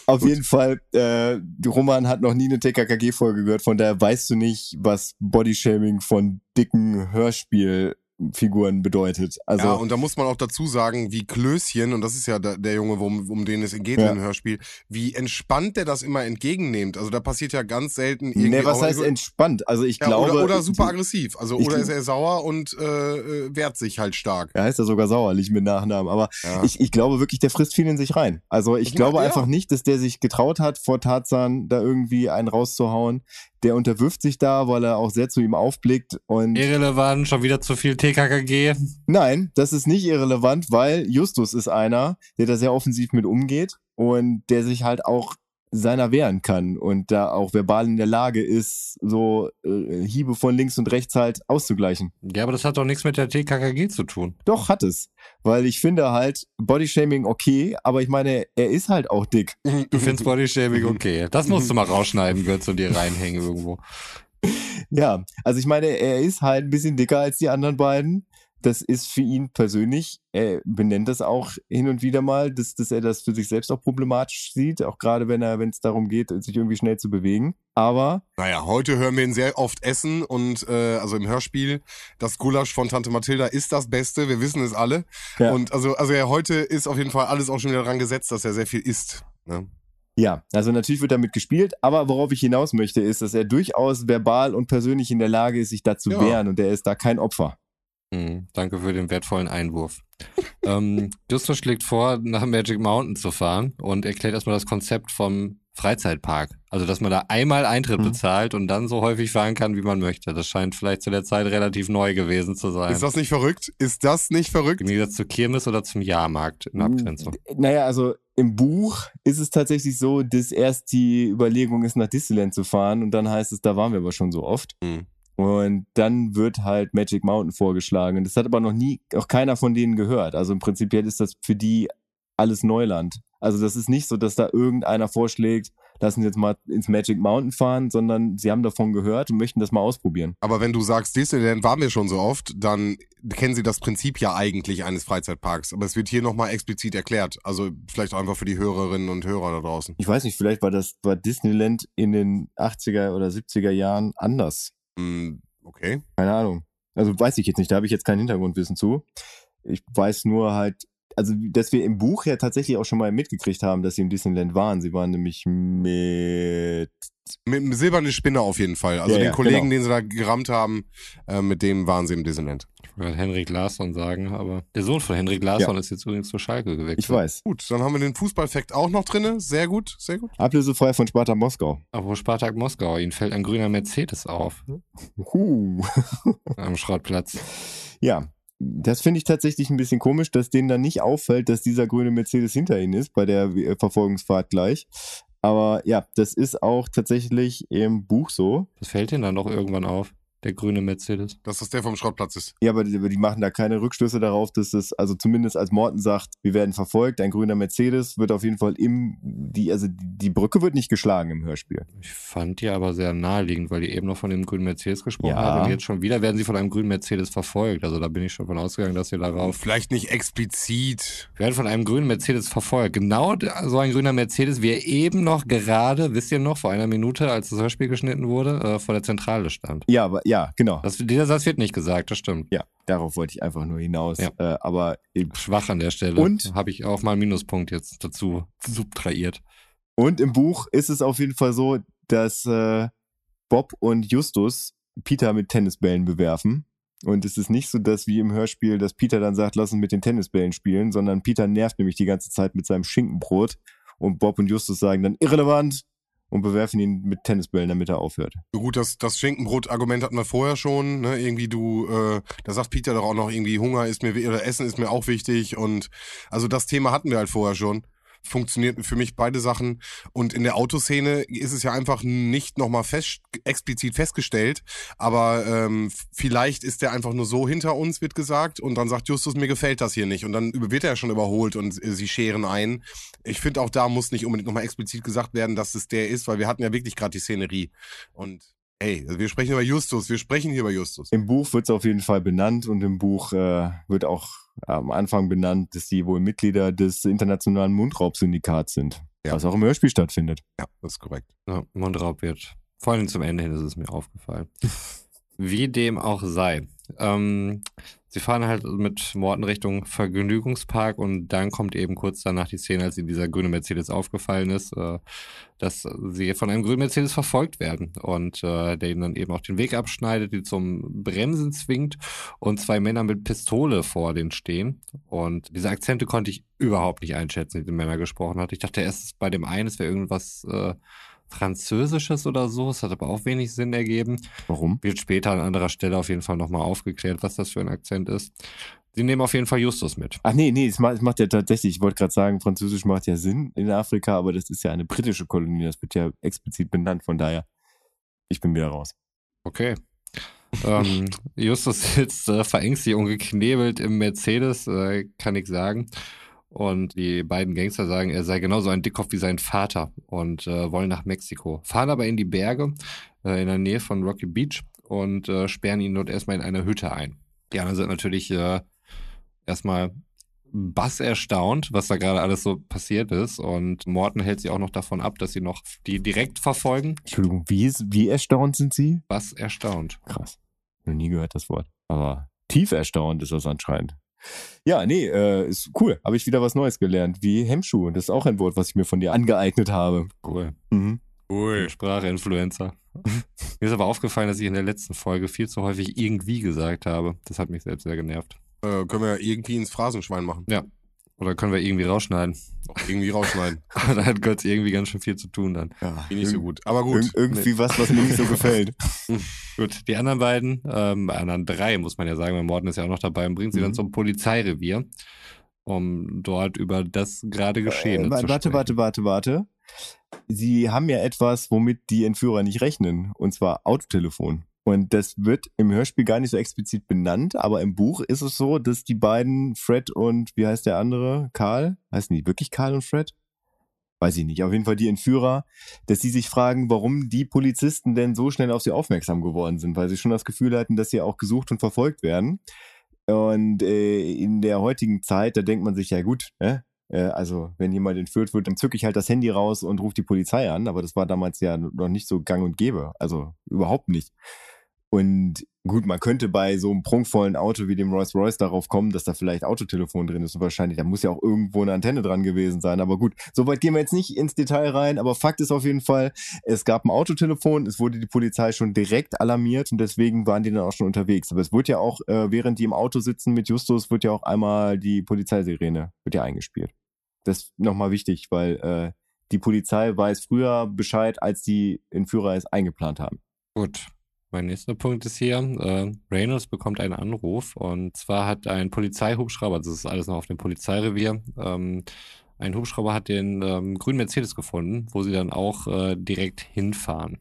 Auf jeden Fall, äh, Roman hat noch nie eine TKKG-Folge gehört, von daher weißt du nicht, was Bodyshaming von dicken Hörspielfiguren bedeutet. Also, ja, und da muss man auch dazu sagen, wie Klößchen, und das ist ja der, der Junge, um, um den es geht Ja. im Hörspiel, wie entspannt der das immer entgegennimmt. Also da passiert ja ganz selten irgendwie. nee, was heißt entspannt? Also ich ja, glaube. oder, oder super aggressiv. Also oder ist er sauer und äh, äh, wehrt sich halt stark. Er heißt ja sogar sauerlich mit Nachnamen, aber Ja. ich, ich glaube wirklich, der frisst viel in sich rein. Also ich Ich glaube einfach nicht, dass der sich getraut hat, vor Tarzan da irgendwie einen rauszuhauen. Der unterwirft sich da, weil er auch sehr zu ihm aufblickt und Irrelevant, schon wieder zu viel TKKG. Nein, das ist nicht irrelevant, weil Justus ist einer, der da sehr offensiv mit umgeht und der sich halt auch seiner wehren kann und da auch verbal in der Lage ist, so äh, Hiebe von links und rechts halt auszugleichen. Ja, aber das hat doch nichts mit der TKKG zu tun. Doch, hat es. Weil ich finde halt Bodyshaming okay, aber ich meine, er ist halt auch dick. Du findest Bodyshaming okay. Das musst du mal rausschneiden, Götz, und dir reinhängen irgendwo. Ja, also ich meine, er ist halt ein bisschen dicker als die anderen beiden. Das ist für ihn persönlich, er benennt das auch hin und wieder mal, dass, dass er das für sich selbst auch problematisch sieht, auch gerade wenn er, wenn es darum geht, sich irgendwie schnell zu bewegen. Aber Naja, heute hören wir ihn sehr oft essen und äh, also im Hörspiel, das Gulasch von Tante Mathilda ist das Beste, wir wissen es alle. Ja. Und also, also ja, heute ist auf jeden Fall alles auch schon wieder dran gesetzt, dass er sehr viel isst. Ne? ja, also natürlich wird damit gespielt, aber worauf ich hinaus möchte, ist, dass er durchaus verbal und persönlich in der Lage ist, sich da zu Ja. wehren und er ist da kein Opfer. Hm, danke für den wertvollen Einwurf. ähm, Justus schlägt vor, nach Magic Mountain zu fahren und erklärt erstmal das Konzept vom Freizeitpark. Also, dass man da einmal Eintritt Mhm. bezahlt und dann so häufig fahren kann, wie man möchte. Das scheint vielleicht zu der Zeit relativ neu gewesen zu sein. Ist das nicht verrückt? Ist das nicht verrückt? Im Gegensatz zur Kirmes oder zum Jahrmarkt in Abgrenzung. Naja, also im Buch ist es tatsächlich so, dass erst die Überlegung ist, nach Disneyland zu fahren und dann heißt es, da waren wir aber schon so oft. Mhm. Und dann wird halt Magic Mountain vorgeschlagen. Und das hat aber noch nie, auch keiner von denen gehört. Also im Prinzip ist das für die alles Neuland. Also das ist nicht so, dass da irgendeiner vorschlägt, lassen Sie jetzt mal ins Magic Mountain fahren, sondern sie haben davon gehört und möchten das mal ausprobieren. Aber wenn du sagst, Disneyland waren wir schon so oft, dann kennen sie das Prinzip ja eigentlich eines Freizeitparks. Aber es wird hier nochmal explizit erklärt. Also vielleicht auch einfach für die Hörerinnen und Hörer da draußen. Ich weiß nicht, vielleicht war das war Disneyland in den 80er oder 70er Jahren anders. Hm, okay. Keine Ahnung. Also weiß ich jetzt nicht, da habe ich jetzt kein Hintergrundwissen zu. Ich weiß nur halt, also dass wir im Buch ja tatsächlich auch schon mal mitgekriegt haben, dass sie im Disneyland waren. Sie waren nämlich mit Mit einem silbernen Spinner auf jeden Fall. Also Ja, den ja, Kollegen, genau. den sie da gerammt haben, äh, mit dem waren sie im Disneyland. Ich wollte gerade Henrik Larsson sagen, aber der Sohn von Henrik Larsson ist jetzt übrigens zu Schalke gewechselt. ich weiß. Gut, dann haben wir den Fußballfakt auch noch drinne. Sehr gut, sehr gut. Ablösefrei von Sparta Moskau. Aber Spartak Moskau, ihnen fällt ein grüner Mercedes auf Huh. am Schrottplatz. Ja, das finde ich tatsächlich ein bisschen komisch, dass denen dann nicht auffällt, dass dieser grüne Mercedes hinter ihnen ist bei der äh, Verfolgungsfahrt gleich. Aber ja, das ist auch tatsächlich im Buch so. Das fällt ihnen dann doch irgendwann auf, der grüne Mercedes. Dass das der vom Schrottplatz ist. Ja, aber die, die machen da keine Rückschlüsse darauf, dass das, also zumindest als Morten sagt, wir werden verfolgt, ein grüner Mercedes wird auf jeden Fall im, die, also die Brücke wird nicht geschlagen im Hörspiel. Ich fand die aber sehr naheliegend, weil die eben noch von dem grünen Mercedes gesprochen Ja. haben. Und jetzt schon wieder werden sie von einem grünen Mercedes verfolgt. Also da bin ich schon von ausgegangen, dass sie darauf. Vielleicht nicht explizit. Wir werden von einem grünen Mercedes verfolgt. Genau so ein grüner Mercedes, wie er eben noch gerade, wisst ihr noch, vor einer Minute, als das Hörspiel geschnitten wurde, äh, vor der Zentrale stand. Ja, aber ja, genau. Das, dieser Satz wird nicht gesagt, das stimmt. Ja, darauf wollte ich einfach nur hinaus. Ja. Äh, aber Schwach an der Stelle. Und? Habe ich auch mal einen Minuspunkt jetzt dazu subtrahiert. Und im Buch ist es auf jeden Fall so, dass äh, Bob und Justus Peter mit Tennisbällen bewerfen. Und es ist nicht so, dass wie im Hörspiel, dass Peter dann sagt, lass uns mit den Tennisbällen spielen, sondern Peter nervt nämlich die ganze Zeit mit seinem Schinkenbrot. Und Bob und Justus sagen dann irrelevant und bewerfen ihn mit Tennisbällen, damit er aufhört. Gut, das, das Schinkenbrot-Argument hatten wir vorher schon. Ne? Irgendwie du, äh, da sagt Peter doch auch noch irgendwie, Hunger ist mir, oder Essen ist mir auch wichtig. Und also das Thema hatten wir halt vorher schon. Funktioniert für mich beide Sachen. Und in der Autoszene ist es ja einfach nicht nochmal fest, explizit festgestellt. Aber ähm, vielleicht ist der einfach nur so hinter uns, wird gesagt. Und dann sagt Justus, mir gefällt das hier nicht. Und dann wird er schon überholt und äh, sie scheren ein. Ich finde auch da muss nicht unbedingt nochmal explizit gesagt werden, dass es der ist, weil wir hatten ja wirklich gerade die Szenerie. Und also wir sprechen über Justus, wir sprechen hier über Justus. Im Buch wird es auf jeden Fall benannt und im Buch äh, wird auch am Anfang benannt, dass die wohl Mitglieder des internationalen Mundraubsyndikats sind, Ja. was auch im Hörspiel stattfindet. Ja, das ist korrekt. Ja, Mundraub wird. Vor allem zum Ende hin ist es mir aufgefallen. Wie dem auch sei. Ähm, sie fahren halt mit Morten Richtung Vergnügungspark und dann kommt eben kurz danach die Szene, als ihnen dieser grüne Mercedes aufgefallen ist, äh, dass sie von einem grünen Mercedes verfolgt werden und äh, der ihnen dann eben auch den Weg abschneidet, die zum Bremsen zwingt und zwei Männer mit Pistole vor denen stehen. Und diese Akzente konnte ich überhaupt nicht einschätzen, die die Männer gesprochen hat. Ich dachte erst bei dem einen, es wäre irgendwas äh, Französisches oder so. Es hat aber auch wenig Sinn ergeben. Warum? Wird später an anderer Stelle auf jeden Fall nochmal aufgeklärt, was das für ein Akzent ist. Sie nehmen auf jeden Fall Justus mit. Ach nee, nee, es macht, es macht ja tatsächlich, ich wollte gerade sagen, Französisch macht ja Sinn in Afrika, aber das ist ja eine britische Kolonie, das wird ja explizit benannt, von daher, ich bin wieder raus. Okay. ähm, Justus sitzt äh, verängstigt und geknebelt im Mercedes, äh, kann ich sagen. Und die beiden Gangster sagen, er sei genauso ein Dickkopf wie sein Vater und äh, wollen nach Mexiko. Fahren aber in die Berge äh, in der Nähe von Rocky Beach und äh, sperren ihn dort erstmal in eine Hütte ein. Die anderen sind natürlich äh, erstmal bass erstaunt, was da gerade alles so passiert ist. Und Morton hält sie auch noch davon ab, dass sie noch die direkt verfolgen. Entschuldigung, wie, ist, wie erstaunt sind Sie? Bass erstaunt. Krass. Noch nie gehört das Wort. Aber tief erstaunt ist das anscheinend. Ja, nee, äh, ist cool. Habe ich wieder was Neues gelernt. Wie Hemmschuh. Das ist auch ein Wort, was ich mir von dir angeeignet habe. Cool. Mhm. Cool. Sprache-Influencer. Mir ist aber aufgefallen, dass ich in der letzten Folge viel zu häufig irgendwie gesagt habe. Das hat mich selbst sehr genervt. Äh, können wir ja irgendwie ins Phrasenschwein machen. Oder können wir irgendwie rausschneiden? Irgendwie rausschneiden. da hat Gott irgendwie ganz schön viel zu tun dann. Ja, ich nicht so gut. Aber gut. irg- irgendwie was, was mir nicht so gefällt. Gut, die anderen beiden, ähm, bei anderen drei, muss man ja sagen, weil Morten ist ja auch noch dabei und bringt sie Mhm. dann zum Polizeirevier, um dort über das gerade Geschehene Äh, zu warte, sprechen. warte, warte, warte. Sie haben ja etwas, womit die Entführer nicht rechnen, und zwar Autotelefon. Und das wird im Hörspiel gar nicht so explizit benannt, aber im Buch ist es so, dass die beiden, Fred und wie heißt der andere? Karl? Heißen die wirklich Karl und Fred? weiß ich nicht, auf jeden Fall die Entführer, dass sie sich fragen, warum die Polizisten denn so schnell auf sie aufmerksam geworden sind, weil sie schon das Gefühl hatten, dass sie auch gesucht und verfolgt werden. Und äh, in der heutigen Zeit, da denkt man sich, ja gut, äh, also wenn jemand entführt wird, dann zücke ich halt das Handy raus und rufe die Polizei an. Aber das war damals ja noch nicht so gang und gäbe. Also überhaupt nicht. Und gut, man könnte bei so einem prunkvollen Auto wie dem Rolls Royce darauf kommen, dass da vielleicht Autotelefon drin ist und wahrscheinlich, da muss ja auch irgendwo eine Antenne dran gewesen sein. Aber gut, soweit gehen wir jetzt nicht ins Detail rein, aber Fakt ist auf jeden Fall, es gab ein Autotelefon, es wurde die Polizei schon direkt alarmiert und deswegen waren die dann auch schon unterwegs. Aber es wird ja auch, äh, während die im Auto sitzen mit Justus, wird ja auch einmal die Polizeisirene, wird ja eingespielt. Das ist nochmal wichtig, weil äh, die Polizei weiß früher Bescheid, als die Entführer es eingeplant haben. Gut, mein nächster Punkt ist hier, äh, Reynolds bekommt einen Anruf und zwar hat ein Polizeihubschrauber, also das ist alles noch auf dem Polizeirevier, ähm, ein Hubschrauber hat den ähm, grünen Mercedes gefunden, wo sie dann auch äh, direkt hinfahren.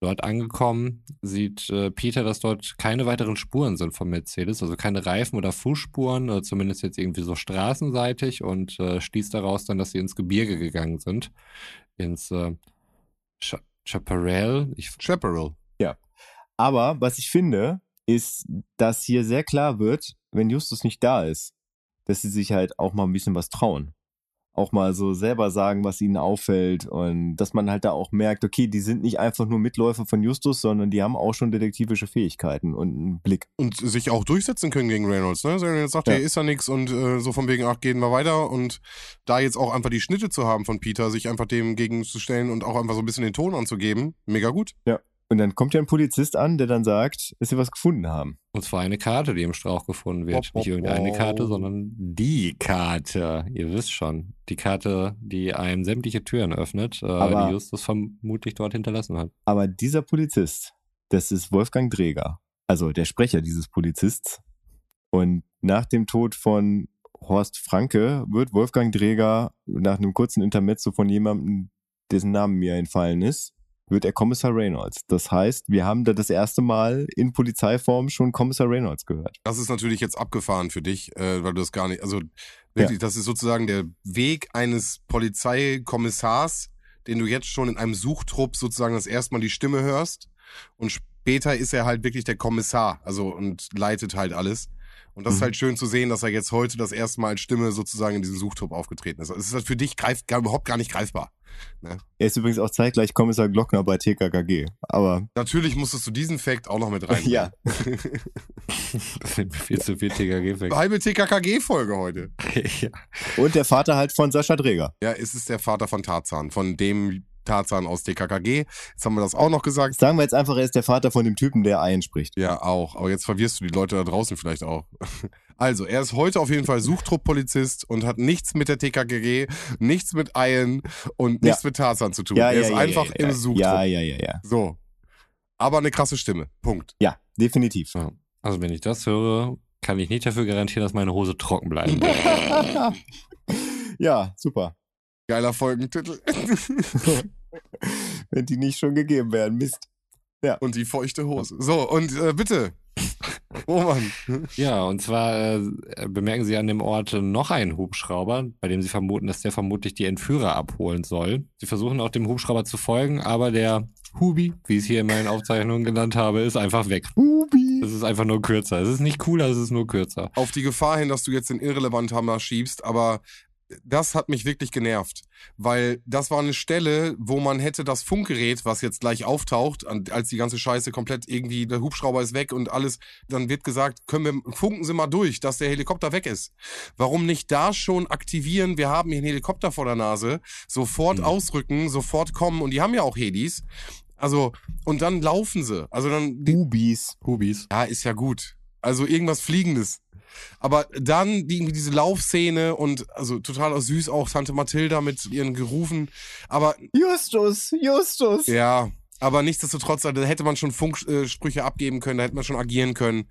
Dort angekommen sieht äh, Peter, dass dort keine weiteren Spuren sind vom Mercedes, also keine Reifen oder Fußspuren, oder zumindest jetzt irgendwie so straßenseitig und äh, schließt daraus dann, dass sie ins Gebirge gegangen sind, ins äh, Chaparral. Ich, Chaparral. Aber was ich finde, ist, dass hier sehr klar wird, wenn Justus nicht da ist, dass sie sich halt auch mal ein bisschen was trauen. Auch mal so selber sagen, was ihnen auffällt und dass man halt da auch merkt, okay, die sind nicht einfach nur Mitläufer von Justus, sondern die haben auch schon detektivische Fähigkeiten und einen Blick. Und sich auch durchsetzen können gegen Reynolds, ne? Wenn jetzt sagt, ja. er ist ja nichts und äh, so von wegen, ach, gehen wir weiter und da jetzt auch einfach die Schnitte zu haben von Peter, sich einfach dem gegenzustellen und auch einfach so ein bisschen den Ton anzugeben, mega gut. Ja, und dann kommt ja ein Polizist an, der dann sagt, dass sie was gefunden haben. Und zwar eine Karte, die im Strauch gefunden wird. Nicht irgendeine Karte, sondern die Karte. Ihr wisst schon. Die Karte, die einem sämtliche Türen öffnet, äh, aber, die Justus vermutlich dort hinterlassen hat. Aber dieser Polizist, das ist Wolfgang Dreger. Also der Sprecher dieses Polizists. Und nach dem Tod von Horst Franke wird Wolfgang Dreger nach einem kurzen Intermezzo von jemandem, dessen Namen mir entfallen ist, wird er Kommissar Reynolds. Das heißt, wir haben da das erste Mal in Polizeiform schon Kommissar Reynolds gehört. Das ist natürlich jetzt abgefahren für dich, äh, weil du das gar nicht, also wirklich, ja. das ist sozusagen der Weg eines Polizeikommissars, den du jetzt schon in einem Suchtrupp sozusagen das erste Mal die Stimme hörst und später ist er halt wirklich der Kommissar, also und leitet halt alles. Und das mhm. ist halt schön zu sehen, dass er jetzt heute das erste Mal als Stimme sozusagen in diesem Suchtrupp aufgetreten ist. Es ist halt für dich greif, überhaupt gar nicht greifbar. Ne? Er ist übrigens auch zeitgleich Kommissar Glockner bei TKKG. Aber natürlich musstest du diesen Fact auch noch mit rein. ja. viel zu viel TKG-Fact. Halbe TKKG-Folge heute. ja. Und der Vater halt von Sascha Dräger. Ja, es ist der Vater von Tarzan, von dem Tarzan aus TKKG. Jetzt haben wir das auch noch gesagt. Sagen wir jetzt einfach, er ist der Vater von dem Typen, der Ein spricht. Ja, auch. Aber jetzt verwirrst du die Leute da draußen vielleicht auch. Also, er ist heute auf jeden Fall Suchtrupp-Polizist und hat nichts mit der TKKG, nichts mit Eien und nichts ja. mit Tarzan zu tun. Ja, er ja, ist einfach im Suchtrupp. Ja, ja, ja, ja. So. Aber eine krasse Stimme. Punkt. Ja, definitiv. Also, wenn ich das höre, kann ich nicht dafür garantieren, dass meine Hose trocken bleiben ja, super. Geiler Folgentitel. Wenn die nicht schon gegeben werden, Mist. Ja. Und die feuchte Hose. So, und äh, bitte. Oh Mann. Ja, und zwar äh, bemerken sie an dem Ort noch einen Hubschrauber, bei dem sie vermuten, dass der vermutlich die Entführer abholen soll. Sie versuchen auch dem Hubschrauber zu folgen, aber der Hubi, wie ich es hier in meinen Aufzeichnungen genannt habe, ist einfach weg. Hubi. Es ist einfach nur kürzer. Es ist nicht cooler, es ist nur kürzer. Auf die Gefahr hin, dass du jetzt den Irrelevant-Hammer schiebst, aber das hat mich wirklich genervt, weil das war eine Stelle, wo man hätte das Funkgerät, was jetzt gleich auftaucht, als die ganze Scheiße komplett irgendwie, der Hubschrauber ist weg und alles, dann wird gesagt, können wir, funken Sie mal durch, dass der Helikopter weg ist. Warum nicht da schon aktivieren, wir haben hier einen Helikopter vor der Nase, sofort mhm. ausrücken, sofort kommen und die haben ja auch Helis. Also, und dann laufen sie. Also dann. Hubis. Hubis. Ja, ist ja gut. Also irgendwas Fliegendes. Aber dann die, irgendwie diese Laufszene und also total süß auch Tante Mathilda mit ihren Gerufen. Aber Justus, Justus. Ja, aber nichtsdestotrotz, da hätte man schon Funksprüche abgeben können, da hätte man schon agieren können.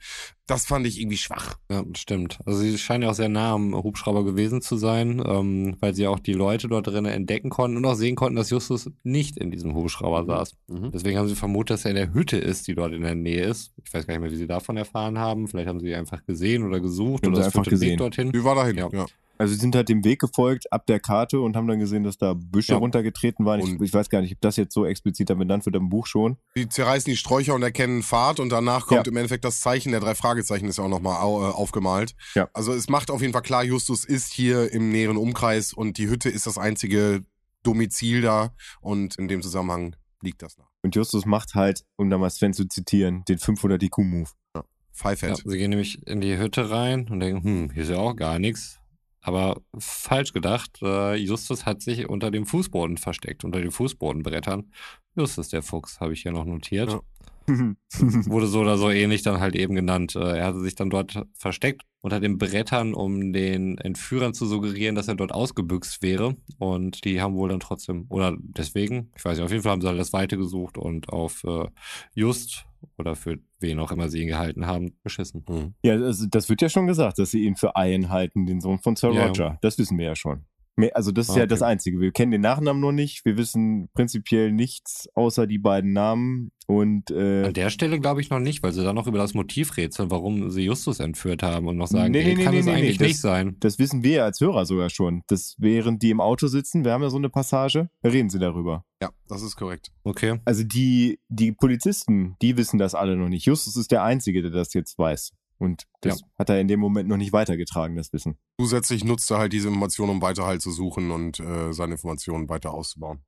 Das fand ich irgendwie schwach. Ja, stimmt. Also sie scheinen ja auch sehr nah am Hubschrauber gewesen zu sein, ähm, weil sie auch die Leute dort drinnen entdecken konnten und auch sehen konnten, dass Justus nicht in diesem Hubschrauber mhm. saß. Mhm. Deswegen haben sie vermutet, dass er in der Hütte ist, die dort in der Nähe ist. Ich weiß gar nicht mehr, wie sie davon erfahren haben. Vielleicht haben sie einfach gesehen oder gesucht oder es einfach gesehen. Weg dorthin. Wie war dahin? Ja. ja. Also sie sind halt dem Weg gefolgt ab der Karte und haben dann gesehen, dass da Büsche Ja. runtergetreten waren. Ich, ich weiß gar nicht, ob das jetzt so explizit da benannt wird im Buch schon. Die zerreißen die Sträucher und erkennen Fahrt und danach kommt Ja. im Endeffekt das Zeichen der drei Fragezeichen ist ja auch nochmal au, äh, aufgemalt. Ja. Also es macht auf jeden Fall klar, Justus ist hier im näheren Umkreis und die Hütte ist das einzige Domizil da und in dem Zusammenhang liegt das nach. Und Justus macht halt, um da mal Sven zu zitieren, den 500 IQ-Move. Ja, Pfeifett. sie gehen nämlich in die Hütte rein und denken, hm, hier ist ja auch gar nichts. Aber falsch gedacht, äh, Justus hat sich unter dem Fußboden versteckt, unter den Fußbodenbrettern. Justus der Fuchs, habe ich hier noch notiert. Ja. Wurde so oder so ähnlich dann halt eben genannt. Äh, Er hatte sich dann dort versteckt unter den Brettern, um den Entführern zu suggerieren, dass er dort ausgebüxt wäre. Und die haben wohl dann trotzdem, oder deswegen, ich weiß nicht, auf jeden Fall haben sie halt das Weite gesucht und auf äh, Just oder für wen auch immer sie ihn gehalten haben, beschissen. Mhm. Ja, das, das wird ja schon gesagt, dass sie ihn für Ian halten, den Sohn von Sir Ja. Roger. Das wissen wir ja schon. Also das ist ja Okay. das Einzige. Wir kennen den Nachnamen noch nicht. Wir wissen prinzipiell nichts außer die beiden Namen. Und äh, An der Stelle glaube ich noch nicht, weil sie dann noch über das Motiv rätseln, warum sie Justus entführt haben und noch sagen, Nee, ey, nee, kann nee, es nee, nee, eigentlich das- nicht sein. das wissen wir ja als Hörer sogar schon. Das während die im Auto sitzen, wir haben ja so eine Passage, reden sie darüber. Ja, das ist korrekt. Okay. Also die, die Polizisten, die wissen das alle noch nicht. Justus ist der Einzige, der das jetzt weiß. Und das hat er in dem Moment noch nicht weitergetragen, das Wissen. Zusätzlich nutzt er halt diese Informationen, um weiter halt zu suchen und äh, seine Informationen weiter auszubauen.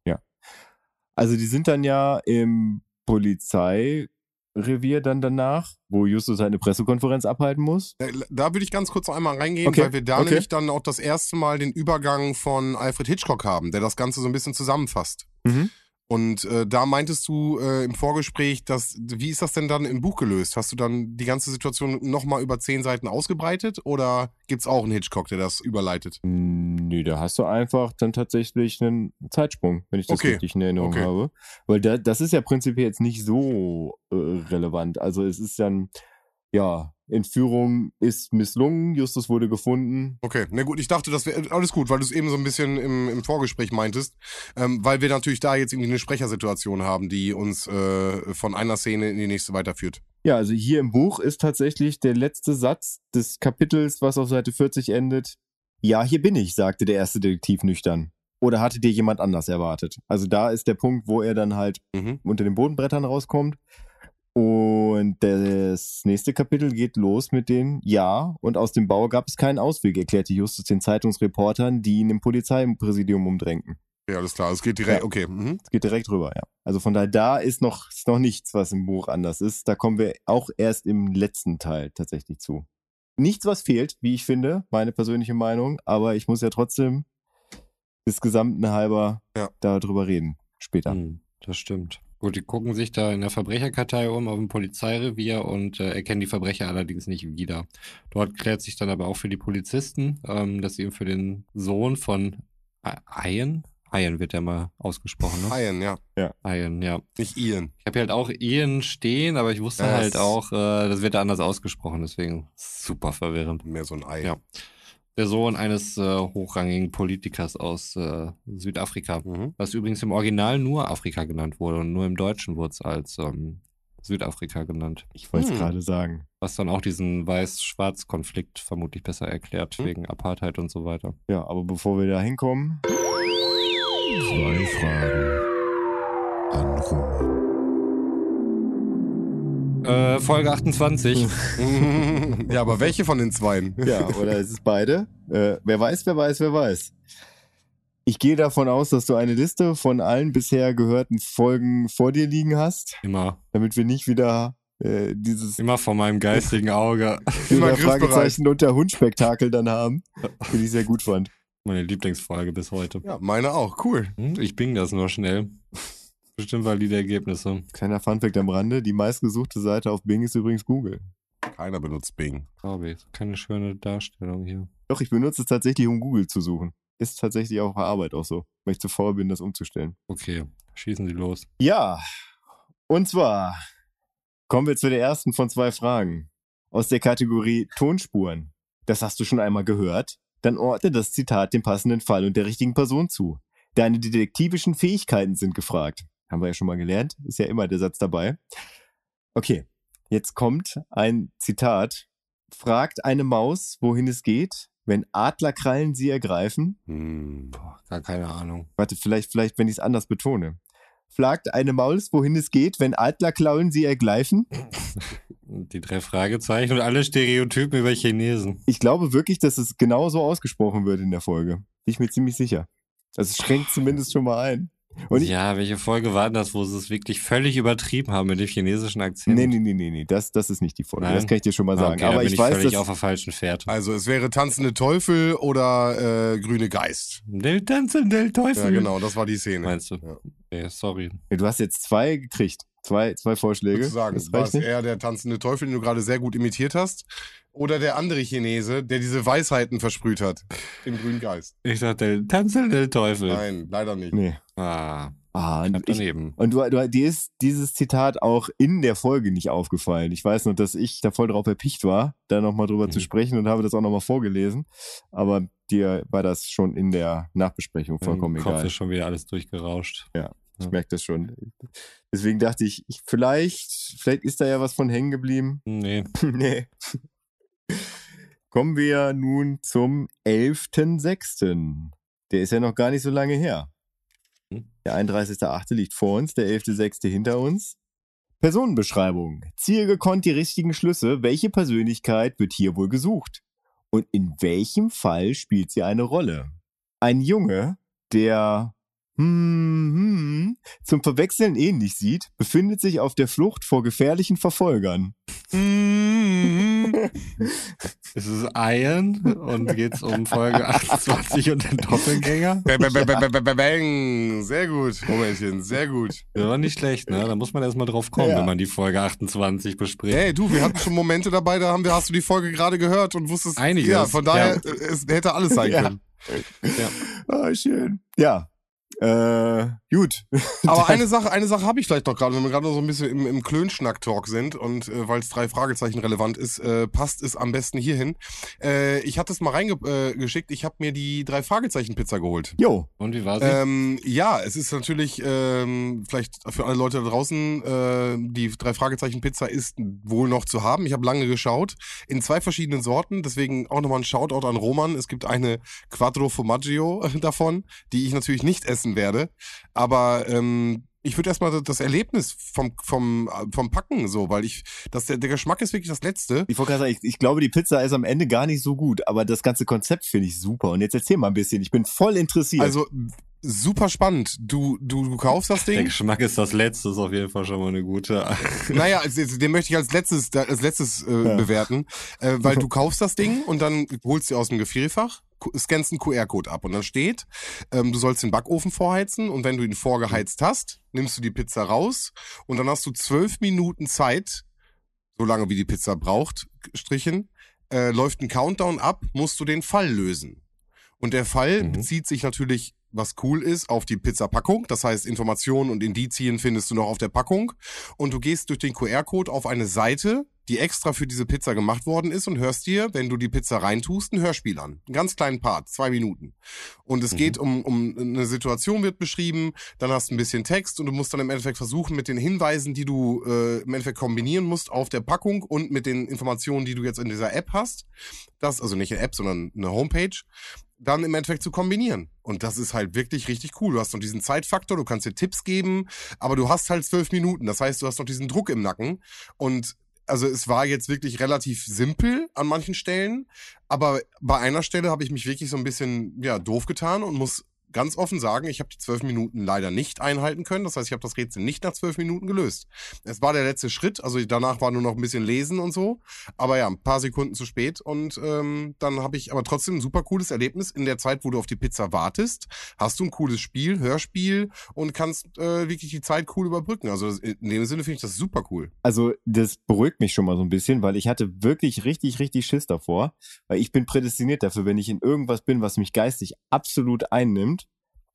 Also die sind dann ja im Polizeirevier dann danach, wo Justus halt eine Pressekonferenz abhalten muss. Äh, Da würde ich ganz kurz noch einmal reingehen, Okay, weil wir da okay. nämlich dann auch das erste Mal den Übergang von Alfred Hitchcock haben, der das Ganze so ein bisschen zusammenfasst. Mhm. Und äh, da meintest du äh, im Vorgespräch, dass wie ist das denn dann im Buch gelöst? Hast du dann die ganze Situation nochmal über zehn Seiten ausgebreitet oder gibt's auch einen Hitchcock, der das überleitet? Nö, da hast du einfach dann tatsächlich einen Zeitsprung, wenn ich das Okay, richtig in Erinnerung okay. habe. Weil da, das ist ja prinzipiell jetzt nicht so äh, relevant. Also es ist dann, ja, Entführung ist misslungen, Justus wurde gefunden. Okay, na gut, ich dachte, das wäre alles gut, weil du es eben so ein bisschen im, im Vorgespräch meintest, ähm, weil wir natürlich da jetzt irgendwie eine Sprechersituation haben, die uns äh, von einer Szene in die nächste weiterführt. Ja, also hier im Buch ist tatsächlich der letzte Satz des Kapitels, was auf Seite 40 endet. Ja, hier bin ich, sagte der erste Detektiv nüchtern. Oder hatte dir jemand anders erwartet? Also da ist der Punkt, wo er dann halt Mhm. unter den Bodenbrettern rauskommt. Und das nächste Kapitel geht los mit den Ja, und aus dem Bau gab es keinen Ausweg, erklärte Justus den Zeitungsreportern, die ihn im Polizeipräsidium umdrängten. Ja, alles klar, es geht direkt, Ja. okay. Mhm. Es geht direkt rüber, ja. Also von daher, da ist noch, ist noch nichts, was im Buch anders ist. Da kommen wir auch erst im letzten Teil tatsächlich zu. Nichts, was fehlt, wie ich finde, meine persönliche Meinung, aber ich muss ja trotzdem des Gesamten halber Ja. darüber reden. Später. Hm, das stimmt. Gut, die gucken sich da in der Verbrecherkartei um auf dem Polizeirevier und äh, erkennen die Verbrecher allerdings nicht wieder. Dort klärt sich dann aber auch für die Polizisten, ähm, dass sie eben für den Sohn von Ian, Ian wird ja mal ausgesprochen, ne? Ian, ja, Ian, ja. nicht Ian. Ich habe hier halt auch Ian stehen, aber ich wusste Ja, halt auch, äh, das wird da anders ausgesprochen, deswegen super verwirrend. Mehr so ein Ei. Ja. Der Sohn eines äh, hochrangigen Politikers aus äh, Südafrika, Mhm. was übrigens im Original nur Afrika genannt wurde und nur im Deutschen wurde es als ähm, Südafrika genannt. Ich wollte es Hm. gerade sagen. Was dann auch diesen Weiß-Schwarz-Konflikt vermutlich besser erklärt, Hm. wegen Apartheid und so weiter. Ja, aber bevor wir da hinkommen, Zwei Fragen Äh, Folge 28. ja, aber welche von den zweien? ja, oder ist es beide? Äh, wer weiß, wer weiß, wer weiß. Ich gehe davon aus, dass du eine Liste von allen bisher gehörten Folgen vor dir liegen hast, immer. damit wir nicht wieder äh, dieses Immer vor meinem geistigen Auge. Immer. Fragezeichen und der Hund-Spektakel dann haben, den ich sehr gut fand. Meine Lieblingsfolge bis heute. Ja, meine auch, cool. Hm, Ich bing das nur schnell. Bestimmt valide Ergebnisse. Kleiner Funfact am Rande, die meistgesuchte Seite auf Bing ist übrigens Google. Keiner benutzt Bing. Glaube ich. Keine schöne Darstellung hier. Doch, ich benutze es tatsächlich, um Google zu suchen. Ist tatsächlich auch der Arbeit auch so, weil ich zu faul bin, das umzustellen. Okay, schießen Sie los. Ja, und zwar kommen wir zu der ersten von zwei Fragen aus der Kategorie Tonspuren. Das hast du schon einmal gehört. Dann ordne das Zitat dem passenden Fall und der richtigen Person zu. Deine detektivischen Fähigkeiten sind gefragt. Haben wir ja schon mal gelernt. Ist ja immer der Satz dabei. Okay, jetzt kommt ein Zitat. Fragt eine Maus, wohin es geht. wenn Adlerkrallen sie ergreifen? Hm. Boah, gar keine Ahnung. Warte, vielleicht, vielleicht, wenn ich es anders betone. Fragt eine Maus, wohin es geht, wenn Adlerklauen sie ergreifen? Die drei Fragezeichen und alle Stereotypen über Chinesen. Ich glaube wirklich, dass es genau so ausgesprochen wird in der Folge. Bin ich mir ziemlich sicher. Also es schränkt zumindest schon mal ein. Und ja, welche Folge war das, wo sie es wirklich völlig übertrieben haben mit dem chinesischen Akzent? nee, nee, nee, nee, nee, das, das ist nicht die Folge. Nein? Das kann ich dir schon mal sagen. okay, da Aber bin ich, ich weiß, völlig dass auf der falschen Fährte. Also es wäre tanzende Teufel oder äh, grüne Geist. Del Tanzen del Teufel. Ja, genau, das war die Szene. Meinst du? Ja. Nee, sorry. du hast jetzt zwei gekriegt. Zwei, zwei Vorschläge. Sozusagen. Das War es eher der tanzende Teufel, den du gerade sehr gut imitiert hast? Oder der andere Chinese, der diese Weisheiten versprüht hat? Im grünen Geist. Ich dachte, Del Tanzen del Teufel. Nein, leider nicht. Nee. Ah, Ah, und ich, daneben. Und du, du, dir ist dieses Zitat auch in der Folge nicht aufgefallen. Ich weiß nur, dass ich da voll drauf erpicht war, da nochmal drüber Mhm. zu sprechen und habe das auch nochmal vorgelesen. Aber dir war das schon in der Nachbesprechung vollkommen Im Kopf egal. ist schon wieder alles durchgerauscht. Ich merke das schon. Deswegen dachte ich, ich, vielleicht, vielleicht ist da ja was von hängen geblieben. Nee. nee. Kommen wir nun zum 11.06. Der ist ja noch gar nicht so lange her. Hm. Der 31.08. liegt vor uns, der 11.06. hinter uns. Personenbeschreibung. Ziehe gekonnt die richtigen Schlüsse. Welche Persönlichkeit wird hier wohl gesucht? Und in welchem Fall spielt sie eine Rolle? Ein Junge, der hm, hm, zum Verwechseln ähnlich sieht, befindet sich auf der Flucht vor gefährlichen Verfolgern. Es ist Iron und geht's um Folge 28 und den Doppelgänger. Bang, bang, bang. Sehr gut, Momentchen, sehr gut. Das war nicht schlecht, ne? Da muss man erstmal drauf kommen, Ja. wenn man die Folge 28 bespricht. Hey, du, wir hatten schon Momente dabei, da haben wir, hast du die Folge gerade gehört und wusstest, Einiges, ja, von daher, ja. äh, es hätte alles sein Ja. können. Ah, schön. Ja. Äh, gut. Aber eine Sache, eine Sache habe ich vielleicht noch gerade, wenn wir gerade noch so ein bisschen im, im Klönschnack-Talk sind und äh, weil es drei Fragezeichen relevant ist, äh, passt es am besten hierhin. Äh, ich hatte es mal reingeschickt, äh, geschickt. ich habe mir die drei Fragezeichen-Pizza geholt. Jo. Und wie war sie? Ähm, ja, es ist natürlich ähm, vielleicht für alle Leute da draußen, äh, die drei Fragezeichen Pizza ist wohl noch zu haben. Ich habe lange geschaut in zwei verschiedenen Sorten, deswegen auch nochmal ein Shoutout an Roman. Es gibt eine Quattro Formaggio davon, die ich natürlich nicht essen werde, aber ähm, ich würde erstmal das Erlebnis vom, vom, vom Packen so, weil ich, das, der, der Geschmack ist wirklich das Letzte. Ich wollte gerade sagen, ich, ich glaube, die Pizza ist am Ende gar nicht so gut, aber das ganze Konzept finde ich super. Und jetzt erzähl mal ein bisschen. Ich bin voll interessiert. Also super spannend. Du, du, du kaufst das Der Ding. Geschmack ist das Letzte, ist auf jeden Fall schon mal eine gute. Naja, also den möchte ich als letztes, als letztes äh, Ja. bewerten, äh, weil du kaufst das Ding und dann holst du aus dem Gefrierfach, scannst einen QR-Code ab und dann steht, ähm, du sollst den Backofen vorheizen und wenn du ihn vorgeheizt hast, nimmst du die Pizza raus und dann hast du zwölf Minuten Zeit, so lange wie die Pizza braucht, Strichen, äh, läuft ein Countdown ab, musst du den Fall lösen. Und der Fall Mhm. bezieht sich natürlich, was cool ist, auf die Pizzapackung. Das heißt, Informationen und Indizien findest du noch auf der Packung. Und du gehst durch den QR-Code auf eine Seite, die extra für diese Pizza gemacht worden ist und hörst dir, wenn du die Pizza reintust, ein Hörspiel an. Einen ganz kleinen Part, zwei Minuten. Und es Mhm. geht um, um eine Situation wird beschrieben, dann hast du ein bisschen Text und du musst dann im Endeffekt versuchen, mit den Hinweisen, die du äh, im Endeffekt kombinieren musst auf der Packung und mit den Informationen, die du jetzt in dieser App hast, das, also nicht eine App, sondern eine Homepage, dann im Endeffekt zu kombinieren. Und das ist halt wirklich richtig cool. Du hast noch diesen Zeitfaktor, du kannst dir Tipps geben, aber du hast halt zwölf Minuten. Das heißt, du hast noch diesen Druck im Nacken. Und also es war jetzt wirklich relativ simpel an manchen Stellen, aber bei einer Stelle habe ich mich wirklich so ein bisschen ja doof getan und muss ganz offen sagen, ich habe die zwölf Minuten leider nicht einhalten können. Das heißt, ich habe das Rätsel nicht nach zwölf Minuten gelöst. Es war der letzte Schritt, also danach war nur noch ein bisschen lesen und so. Aber ja, ein paar Sekunden zu spät und ähm, dann habe ich aber trotzdem ein super cooles Erlebnis. In der Zeit, wo du auf die Pizza wartest, hast du ein cooles Spiel, Hörspiel und kannst äh, wirklich die Zeit cool überbrücken. Also in dem Sinne finde ich das super cool. Also das beruhigt mich schon mal so ein bisschen, weil ich hatte wirklich richtig, richtig Schiss davor. Weil ich bin prädestiniert dafür, wenn ich in irgendwas bin, was mich geistig absolut einnimmt,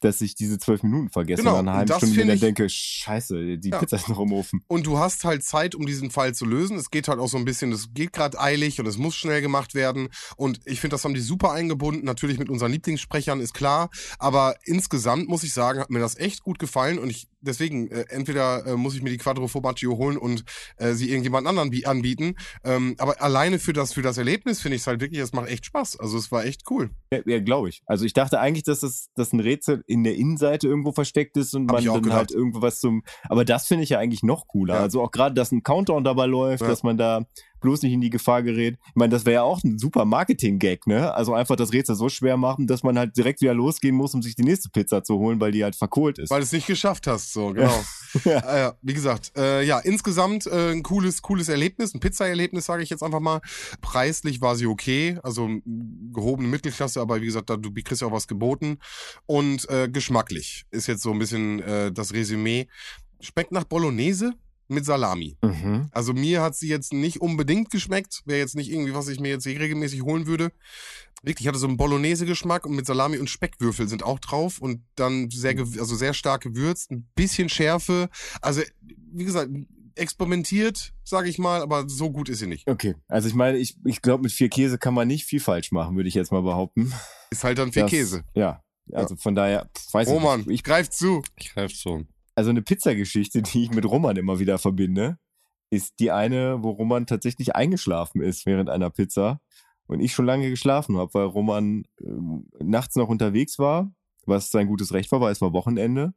dass ich diese zwölf Minuten vergesse Genau, und Stunde mir dann ich- denke, scheiße, die Ja. Pizza ist noch im Ofen. Und du hast halt Zeit, um diesen Fall zu lösen. Es geht halt auch so ein bisschen, es geht gerade eilig und es muss schnell gemacht werden. Und ich finde, das haben die super eingebunden. Natürlich mit unseren Lieblingssprechern, ist klar. Aber insgesamt muss ich sagen, hat mir das echt gut gefallen. Und ich deswegen, äh, entweder äh, muss ich mir die Quattro Formaggio holen und äh, sie irgendjemand anderen bi- anbieten. Ähm, aber alleine für das, für das Erlebnis finde ich es halt wirklich, es macht echt Spaß. Also es war echt cool. Ja, ja glaube ich. Also ich dachte eigentlich, dass das dass ein Rätsel in der Innenseite irgendwo versteckt ist und Hab man dann gedacht. halt irgendwo was zum. Aber das finde ich ja eigentlich noch cooler. Ja. Also auch gerade, dass ein Countdown dabei läuft, Ja. dass man da bloß nicht in die Gefahr gerät. Ich meine, das wäre ja auch ein super Marketing-Gag, ne? Also einfach das Rätsel so schwer machen, dass man halt direkt wieder losgehen muss, um sich die nächste Pizza zu holen, weil die halt verkohlt ist. Weil du es nicht geschafft hast, so, genau. Ja. Ah ja, wie gesagt, äh, ja, insgesamt äh, ein cooles, cooles Erlebnis, ein Pizza-Erlebnis, sage ich jetzt einfach mal. Preislich war sie okay, also gehobene Mittelklasse, aber wie gesagt, da, du kriegst ja auch was geboten. Und äh, geschmacklich ist jetzt so ein bisschen äh, das Resümee. Schmeckt nach Bolognese mit Salami. Mhm. Also mir hat sie jetzt nicht unbedingt geschmeckt. Wäre jetzt nicht irgendwie, was ich mir jetzt hier regelmäßig holen würde. Wirklich hatte so einen Bolognese-Geschmack und mit Salami und Speckwürfel sind auch drauf und dann sehr, gew- also sehr stark gewürzt, ein bisschen Schärfe. Also, wie gesagt, experimentiert, sage ich mal, aber so gut ist sie nicht. Okay, also ich meine, ich, ich glaube, mit vier Käse kann man nicht viel falsch machen, würde ich jetzt mal behaupten. Ist halt dann viel Das- Käse. Ja, also von daher, pf, weiß Roman, ich nicht. ich greif zu. Ich greife zu. Also eine Pizzageschichte, die ich mit Roman immer wieder verbinde, ist die eine, wo Roman tatsächlich eingeschlafen ist während einer Pizza und ich schon lange geschlafen habe, weil Roman ähm, nachts noch unterwegs war, was sein gutes Recht war, weil es war Wochenende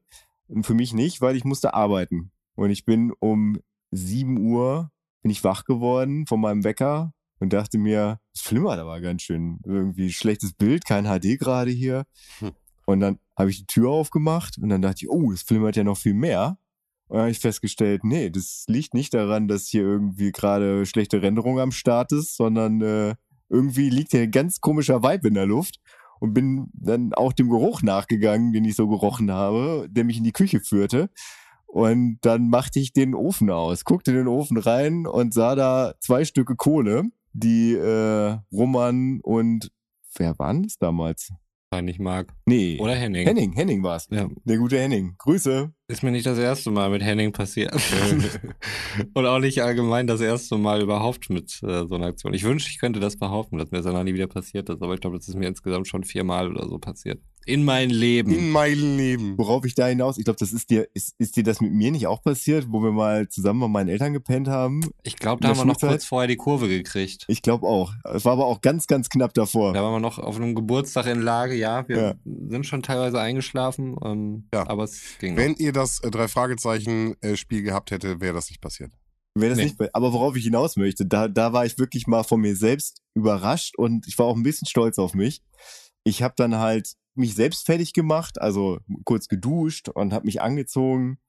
und für mich nicht, weil ich musste arbeiten und ich bin um 7 Uhr bin ich wach geworden von meinem Wecker und dachte mir, es flimmert aber ganz schön, irgendwie schlechtes Bild, kein HD gerade hier. Hm. Und dann habe ich die Tür aufgemacht und dann dachte ich, oh, es flimmert ja noch viel mehr. Und dann habe ich festgestellt, nee, das liegt nicht daran, dass hier irgendwie gerade schlechte Renderung am Start ist, sondern äh, irgendwie liegt hier ein ganz komischer Vibe in der Luft. Und bin dann auch dem Geruch nachgegangen, den ich so gerochen habe, der mich in die Küche führte. Und dann machte ich den Ofen aus, guckte in den Ofen rein und sah da zwei Stücke Kohle, die äh, Roman und wer waren das damals? Nicht mag. Nee. Oder Henning. Henning, Henning war's. Ja. Der gute Henning. Grüße. Ist mir nicht das erste Mal mit Henning passiert. Und auch nicht allgemein das erste Mal überhaupt mit äh, so einer Aktion. Ich wünschte, ich könnte das behaupten, dass mir das danach nie wieder passiert ist, aber ich glaube, das ist mir insgesamt schon viermal oder so passiert. In mein Leben. In meinem Leben. Worauf ich da hinaus, ich glaube, das ist dir, ist, ist dir das mit mir nicht auch passiert, wo wir mal zusammen bei meinen Eltern gepennt haben? Ich glaube, da haben wir noch kurz vorher die Kurve gekriegt. Ich glaube auch. Es war aber auch ganz, ganz knapp davor. Da waren wir noch auf einem Geburtstag in Lage, ja, wir Ja. sind schon teilweise eingeschlafen, ähm, Ja. aber es ging noch. Wenn ihr das äh, Drei-Fragezeichen-Spiel gehabt hätte, wäre das nicht passiert. Wäre das Nee. nicht, aber worauf ich hinaus möchte, da, da war ich wirklich mal von mir selbst überrascht und ich war auch ein bisschen stolz auf mich. Ich habe dann halt mich selbst fertig gemacht, also kurz geduscht und habe mich angezogen,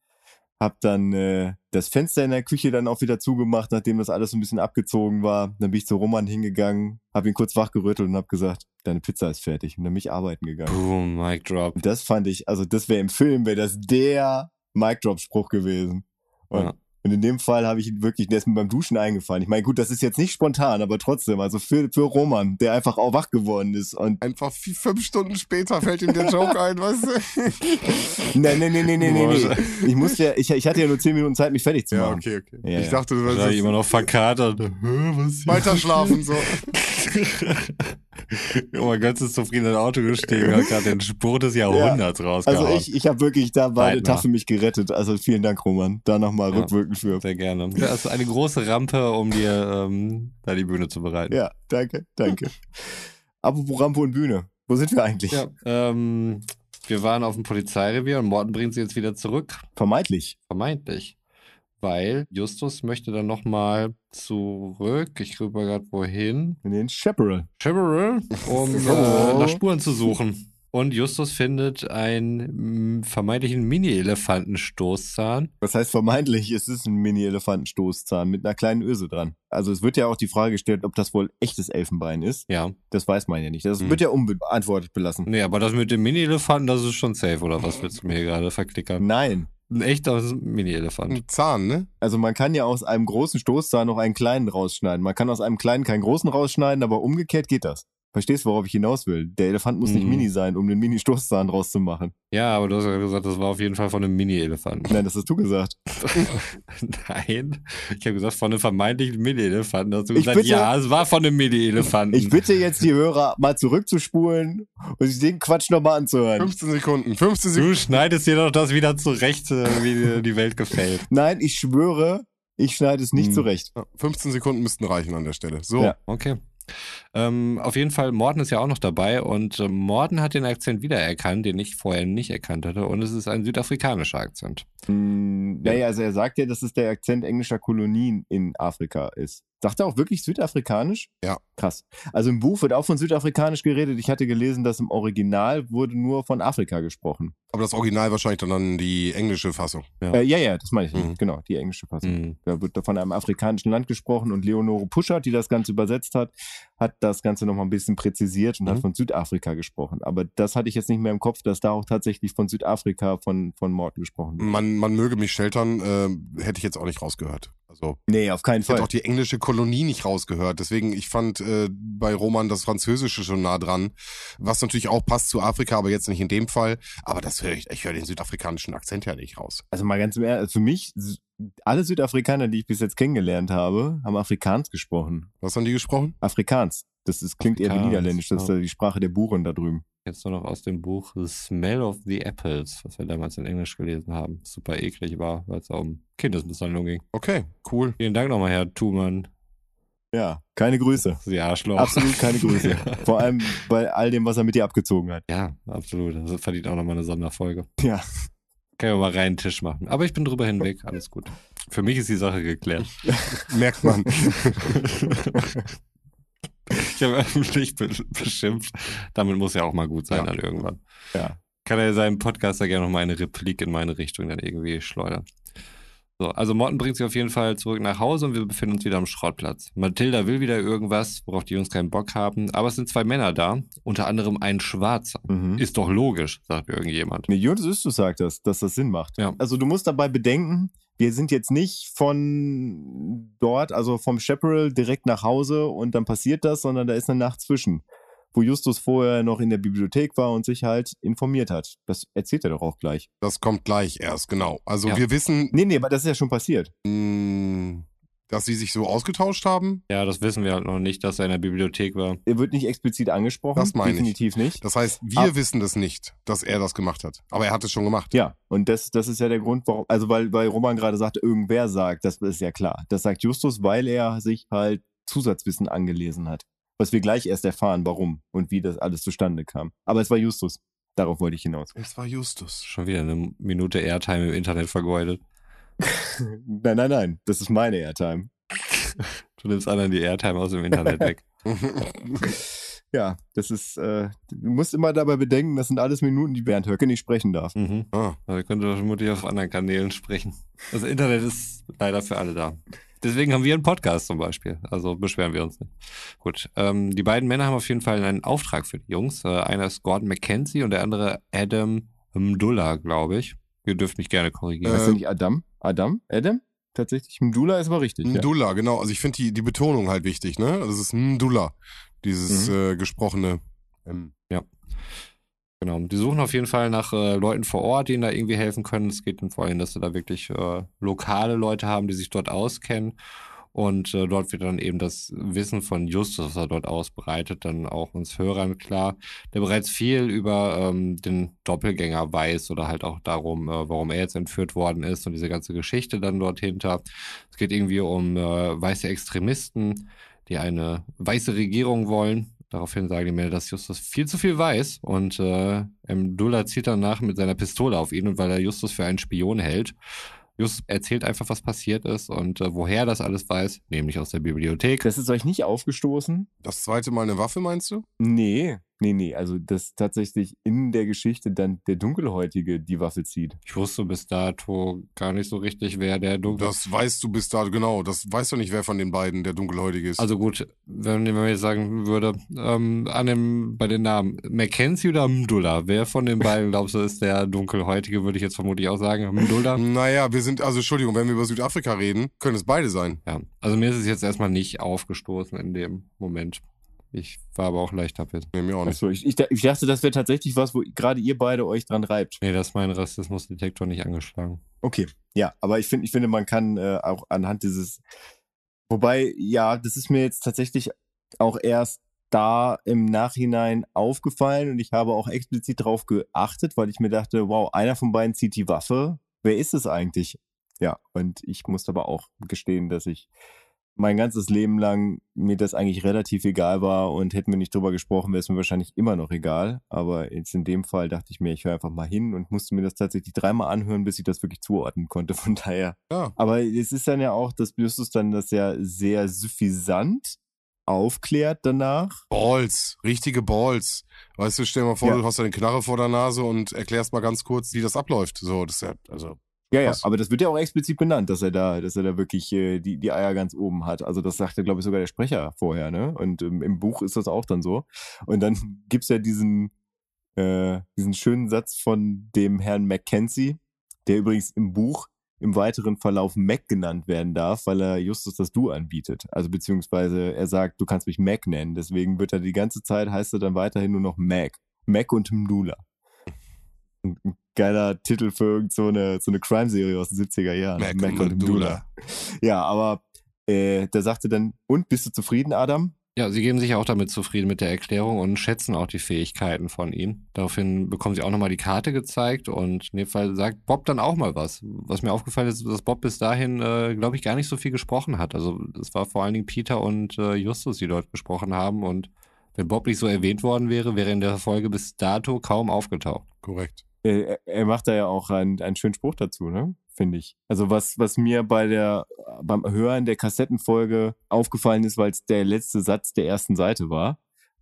habe dann äh, das Fenster in der Küche dann auch wieder zugemacht, nachdem das alles so ein bisschen abgezogen war. Dann bin ich zu Roman hingegangen, habe ihn kurz wachgerüttelt und habe gesagt, deine Pizza ist fertig und dann bin ich arbeiten gegangen. Boom, Mic Drop. Das fand ich, also das wäre im Film, wäre das der Mic Drop Spruch gewesen. Und, Ja. Und in dem Fall habe ich ihn wirklich, der ist mir beim Duschen eingefallen. Ich meine, gut, das ist jetzt nicht spontan, aber trotzdem, also für, für Roman, der einfach auch wach geworden ist. Und Einfach vier, fünf Stunden später fällt ihm der Joke ein, weißt du? nein, nein, nein, nein, nein, nein, nee. Ich musste ja, ich, ich hatte ja nur zehn Minuten Zeit, mich fertig zu Ja, machen. okay, okay. Ja, ich ja. dachte, du Wahrscheinlich immer noch verkatert. Weiter schlafen, so. oh mein Gott, ist zufrieden ins Auto gestiegen, hat gerade den Spruch des Jahrhunderts rausgehauen. Also ich, ich habe wirklich, da war. Tag für mich gerettet. Also vielen Dank, Roman. Da nochmal Ja. rückwirkend für. Sehr gerne. Das ist eine große Rampe, um dir ähm, da die Bühne zu bereiten. Ja, danke, danke. Apropos Rampe und Bühne. Wo sind wir eigentlich? Ja, ähm, wir waren auf dem Polizeirevier und Morten bringt sie jetzt wieder zurück. Vermeintlich. Vermeintlich. Weil Justus möchte dann nochmal zurück. Ich rüber gerade wohin. In den Chaparral. Chaparral, um äh, nach Spuren zu suchen. Und Justus findet einen mm, vermeintlichen Mini-Elefantenstoßzahn. Was heißt vermeintlich? Es ist ein Mini-Elefantenstoßzahn mit einer kleinen Öse dran. Also es wird ja auch die Frage gestellt, ob das wohl echtes Elfenbein ist. Ja. Das weiß man ja nicht. Das Hm. wird ja unbeantwortet belassen. Nee, aber das mit dem Mini-Elefanten, das ist schon safe, oder was willst du mir hier gerade verklickern? Nein. Ein echter Mini-Elefant. Ein Zahn, ne? Also man kann ja aus einem großen Stoßzahn noch einen kleinen rausschneiden. Man kann aus einem kleinen keinen großen rausschneiden, aber umgekehrt geht das. Verstehst du, worauf ich hinaus will? Der Elefant muss nicht Mhm. mini sein, um den Mini-Stoßzahn draus zu machen. Ja, aber du hast ja gesagt, das war auf jeden Fall von einem Mini-Elefanten. Nein, das hast du gesagt. Nein, ich habe gesagt, von einem vermeintlichen Mini-Elefanten. Da hast du Ich gesagt, bitte- ja, es war von einem Mini-Elefanten. Ich bitte jetzt die Hörer mal zurückzuspulen und sich den Quatsch nochmal anzuhören. 15 Sekunden, 15 Sekunden. Du schneidest dir doch das wieder zurecht, äh, wie dir die Welt gefällt. Nein, ich schwöre, ich schneide es nicht Hm. zurecht. Ja, 15 Sekunden müssten reichen an der Stelle. So, Ja. Okay. Ähm, auf jeden Fall, Morten ist ja auch noch dabei und äh, Morten hat den Akzent wiedererkannt, den ich vorher nicht erkannt hatte. Und es ist ein südafrikanischer Akzent. Hm, naja, also er sagt ja, dass es der Akzent englischer Kolonien in Afrika ist. Sagt er auch wirklich südafrikanisch? Ja. Krass. Also im Buch wird auch von südafrikanisch geredet. Ich hatte gelesen, dass im Original wurde nur von Afrika gesprochen. aber das Original wahrscheinlich dann, dann die englische Fassung. Ja. Äh, ja, ja, das meine ich. Mhm. Genau, die englische Fassung. Mhm. Da wird von einem afrikanischen Land gesprochen und Leonore Puschert, die das Ganze übersetzt hat, hat das Ganze nochmal ein bisschen präzisiert und Mhm. hat von Südafrika gesprochen. Aber das hatte ich jetzt nicht mehr im Kopf, dass da auch tatsächlich von Südafrika von, von Morten gesprochen wird. Man, man möge mich sheltern, äh, hätte ich jetzt auch nicht rausgehört. Also Nee, auf keinen ich hätte Fall. auch die englische Kolonie nicht rausgehört. Deswegen, ich fand äh, bei Roman das Französische schon nah dran, was natürlich auch passt zu Afrika, aber jetzt nicht in dem Fall. Aber das höre ich, ich höre den südafrikanischen Akzent ja nicht raus. Also mal ganz im Ernst, für mich, alle Südafrikaner, die ich bis jetzt kennengelernt habe, haben Afrikaans gesprochen. Was haben die gesprochen? Afrikaans. Das ist, klingt eher wie Afrikaans, Niederländisch. Das ist ja die Sprache der Buren da drüben. Jetzt nur noch aus dem Buch The Smell of the Apples, was wir damals in Englisch gelesen haben. Super eklig war, weil es um Kindesmisshandlung ging. Okay, cool. Vielen Dank nochmal, Herr Thumann. Ja, keine Grüße. Sie Arschloch. Absolut keine Grüße. Vor allem bei all dem, was er mit dir abgezogen hat. Ja, absolut. Das verdient auch nochmal eine Sonderfolge. Ja. Kann ja mal reinen Tisch machen. Aber ich bin drüber hinweg, alles gut. Für mich ist die Sache geklärt. Merkt man. Ich habe öffentlich be beschimpft. Damit muss ja auch mal gut sein Ja. dann irgendwann. Ja. Kann er seinem Podcaster gerne noch mal eine Replik in meine Richtung dann irgendwie schleudern. So, also Morten bringt sie auf jeden Fall zurück nach Hause und wir befinden uns wieder am Schrottplatz. Mathilda will wieder irgendwas, worauf die Jungs keinen Bock haben, aber es sind zwei Männer da, unter anderem ein Schwarzer. Mhm. Ist doch logisch, sagt irgendjemand. Nee, Jonas Üstus sagt das, dass das Sinn macht. Ja. Also du musst dabei bedenken, wir sind jetzt nicht von dort, also vom Chaparral direkt nach Hause und dann passiert das, sondern da ist eine Nacht zwischen, wo Justus vorher noch in der Bibliothek war und sich halt informiert hat. Das erzählt er doch auch gleich. Das kommt gleich erst, genau. Also Ja. wir wissen, Nee, nee, aber das ist ja schon passiert. mh, dass sie sich so ausgetauscht haben. Ja, das wissen wir halt noch nicht, dass er in der Bibliothek war. Er wird nicht explizit angesprochen. Das meine ich. Definitiv nicht. Das heißt, wir Ah. wissen das nicht, dass er das gemacht hat. Aber er hat es schon gemacht. Ja, und das, das ist ja der Grund, warum, also weil, weil Roman gerade sagt, irgendwer sagt, das ist ja klar. Das sagt Justus, weil er sich halt Zusatzwissen angelesen hat. Was wir gleich erst erfahren, warum und wie das alles zustande kam. Aber es war Justus. Darauf wollte ich hinaus. Es war Justus. Schon wieder eine Minute Airtime im Internet vergeudet. Nein, nein, nein. Das ist meine Airtime. Du nimmst anderen die Airtime aus dem Internet weg. Ja, das ist, äh, du musst immer dabei bedenken, das sind alles Minuten, die Bernd Höcke nicht sprechen darf. Mhm. ah, Aber ihr könnt doch vermutlich auf anderen Kanälen sprechen. Das Internet ist leider für alle da. Deswegen haben wir einen Podcast zum Beispiel. Also beschweren wir uns nicht. Gut. Ähm, die beiden Männer haben auf jeden Fall einen Auftrag für die Jungs. Äh, einer ist Gordon McKenzie und der andere Adam Mdullah, glaube ich. Ihr dürft mich gerne korrigieren. Äh, du nicht Adam? Adam? Adam? Tatsächlich. Mdula ist aber richtig. Ja. Mdullah, genau. Also ich finde die, die Betonung halt wichtig, ne? Das ist Mdullah. Dieses Mhm. äh, gesprochene. Ähm, Genau. Die suchen auf jeden Fall nach äh, Leuten vor Ort, die ihnen da irgendwie helfen können. Es geht ihnen vor allem, dass sie da wirklich äh, lokale Leute haben, die sich dort auskennen. Und äh, dort wird dann eben das Wissen von Justus, was er dort ausbreitet, dann auch uns Hörern klar, der bereits viel über ähm, den Doppelgänger weiß oder halt auch darum, äh, warum er jetzt entführt worden ist und diese ganze Geschichte dann dort hinter. Es geht irgendwie um äh, weiße Extremisten, die eine weiße Regierung wollen. Daraufhin sagen die Männer, dass Justus viel zu viel weiß und äh, Mdullah zieht danach mit seiner Pistole auf ihn und weil er Justus für einen Spion hält. Justus erzählt einfach, was passiert ist und äh, woher das alles weiß, nämlich aus der Bibliothek. Das ist euch nicht aufgestoßen? das zweite Mal eine Waffe, meinst du? Nee, nee, nee. Also, dass tatsächlich in der Geschichte dann der Dunkelhäutige die Waffe zieht. Ich wusste bis dato gar nicht so richtig, wer der dunkle. Das weißt du bis da, genau. Das weißt du nicht, wer von den beiden der Dunkelhäutige ist. Also gut, wenn, wenn man jetzt sagen würde, ähm, an dem, bei den Namen Mackenzie oder Mdullah, wer von den beiden glaubst du ist der Dunkelhäutige, würde ich jetzt vermutlich auch sagen. Mdullah? naja, wir sind, also Entschuldigung, wenn wir über Südafrika reden, können es beide sein. Ja, also mir ist es jetzt erstmal nicht aufgestoßen in dem Moment. Ich war aber auch leicht abwesend. Nee, mir auch nicht. Achso, ich, ich, ich dachte, das wäre tatsächlich was, wo gerade ihr beide euch dran reibt. Nee, das ist mein Rassismusdetektor nicht angeschlagen. Okay, ja, aber ich finde, ich finde, man kann äh, auch anhand dieses, wobei, ja, das ist mir jetzt tatsächlich auch erst da im Nachhinein aufgefallen und ich habe auch explizit darauf geachtet, weil ich mir dachte, wow, einer von beiden zieht die Waffe. Wer ist es eigentlich? Ja, und ich musste aber auch gestehen, dass ich mein ganzes Leben lang mir das eigentlich relativ egal war und hätten wir nicht drüber gesprochen, wäre es mir wahrscheinlich immer noch egal. Aber jetzt in dem Fall dachte ich mir, ich höre einfach mal hin und musste mir das tatsächlich dreimal anhören, bis ich das wirklich zuordnen konnte. Von daher. Ja. Aber es ist dann ja auch, dass Justus dann das ja sehr suffisant aufklärt danach. Balls, richtige Balls. Weißt du, stell dir mal vor, Ja. du hast eine Knarre vor der Nase und erklärst mal ganz kurz, wie das abläuft. So, das ist ja, also, Ja, ja, aber das wird ja auch explizit benannt, dass er da, dass er da wirklich äh, die, die Eier ganz oben hat. Also das sagte, glaube ich, sogar der Sprecher vorher, ne? Und ähm, im Buch ist das auch dann so. Und dann gibt's ja diesen, äh, diesen schönen Satz von dem Herrn Mackenzie, der übrigens im Buch im weiteren Verlauf Mac genannt werden darf, weil er Justus das Du anbietet. Also beziehungsweise er sagt, du kannst mich Mac nennen. Deswegen wird er die ganze Zeit, heißt er dann weiterhin nur noch Mac. Mac und Mdula. Ein geiler Titel für irgend so eine, so eine Crime-Serie aus den 70er Jahren. Mac und Mdula. Ja, aber äh, der sagte dann, und bist du zufrieden, Adam? Ja, sie geben sich auch damit zufrieden mit der Erklärung und schätzen auch die Fähigkeiten von ihm. Daraufhin bekommen sie auch nochmal die Karte gezeigt und in dem Fall sagt Bob dann auch mal was. Was mir aufgefallen ist, dass Bob bis dahin, äh, glaube ich, gar nicht so viel gesprochen hat. Also es war vor allen Dingen Peter und äh, Justus, die dort gesprochen haben und wenn Bob nicht so erwähnt worden wäre, wäre in der Folge bis dato kaum aufgetaucht. korrekt. Äh, er- er macht da ja auch einen, einen schönen Spruch dazu, ne? Finde ich. Also was, was mir bei der, beim Hören der Kassettenfolge aufgefallen ist, weil es der letzte Satz der ersten Seite war,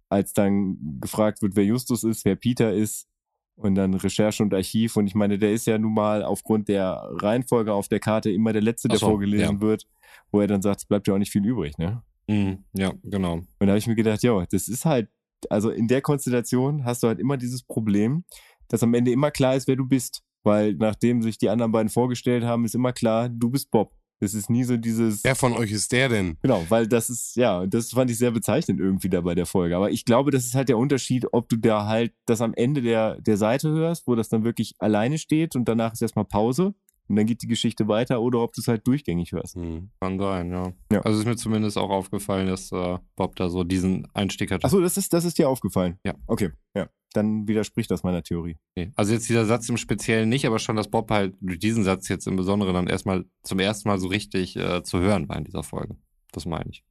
als dann gefragt wird, wer Justus ist, wer Peter ist und dann Recherche und Archiv und ich meine, der ist ja nun mal aufgrund der Reihenfolge auf der Karte immer der letzte, der so, vorgelesen ja. wird, wo er dann sagt, es bleibt ja auch nicht viel übrig, ne? Mhm, ja, genau. Und da habe ich mir gedacht, ja, das ist halt, also in der Konstellation hast du halt immer dieses Problem, dass am Ende immer klar ist, wer du bist. Weil nachdem sich die anderen beiden vorgestellt haben, ist immer klar, du bist Bob. Es ist nie so dieses, Wer von euch ist der denn? genau, weil das ist, ja, das fand ich sehr bezeichnend irgendwie da bei der Folge. Aber ich glaube, das ist halt der Unterschied, ob du da halt das am Ende der, der Seite hörst, wo das dann wirklich alleine steht und danach ist erstmal Pause und dann geht die Geschichte weiter oder ob du es halt durchgängig hörst. Hm. Kann sein, ja. Ja. Also ist mir zumindest auch aufgefallen, dass äh, Bob da so diesen Einstieg hatte. Achso, das ist, das ist dir aufgefallen. Ja. Okay, ja. Dann widerspricht das meiner Theorie. Okay. Also jetzt dieser Satz im Speziellen nicht, aber schon, dass Bob halt durch diesen Satz jetzt im Besonderen dann erstmal zum ersten Mal so richtig äh, zu hören war in dieser Folge. Das meine ich.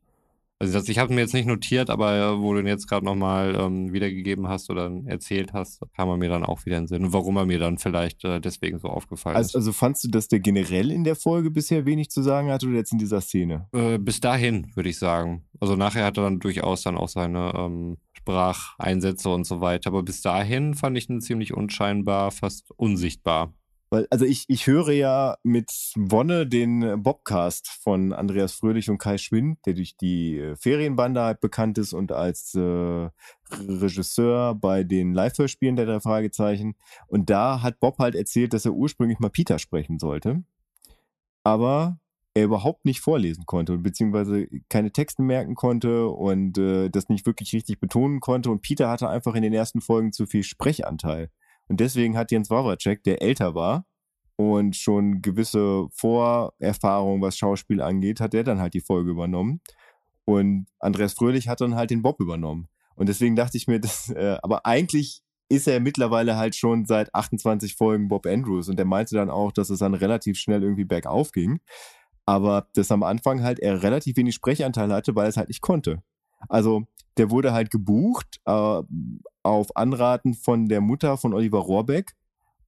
Also das, ich habe mir jetzt nicht notiert, aber äh, wo du ihn jetzt gerade nochmal ähm, wiedergegeben hast oder erzählt hast, kam er mir dann auch wieder in den Sinn. Und warum er mir dann vielleicht äh, deswegen so aufgefallen Also, also fandst du, dass der generell in der Folge bisher wenig zu sagen hat oder jetzt in dieser Szene? ist. Äh, bis dahin, würde ich sagen. Also nachher hat er dann durchaus dann auch seine ähm, Spracheinsätze und so weiter. Aber bis dahin fand ich ihn ziemlich unscheinbar, fast unsichtbar. Weil, also ich, ich höre ja mit Wonne den Bobcast von Andreas Fröhlich und Kai Schwind, der durch die äh, Ferienbande halt bekannt ist und als äh, Regisseur bei den Live-Hörspielen der drei Fragezeichen. Und da hat Bob halt erzählt, dass er ursprünglich mal Peter sprechen sollte. Aber er überhaupt nicht vorlesen konnte, beziehungsweise keine Texte merken konnte und äh, das nicht wirklich richtig betonen konnte. Und Peter hatte einfach in den ersten Folgen zu viel Sprechanteil. Und deswegen hat Jens Wawracek, der älter war und schon gewisse Vorerfahrungen, was Schauspiel angeht, hat er dann halt die Folge übernommen. Und Andreas Fröhlich hat dann halt den Bob übernommen. Und deswegen dachte ich mir, das, äh, aber eigentlich ist er mittlerweile halt schon seit 28 Folgen Bob Andrews. Und er meinte dann auch, dass es dann relativ schnell irgendwie bergauf ging. Aber dass am Anfang halt er relativ wenig Sprechanteil hatte, weil er es halt nicht konnte. Also der wurde halt gebucht äh, auf Anraten von der Mutter von Oliver Rohrbeck.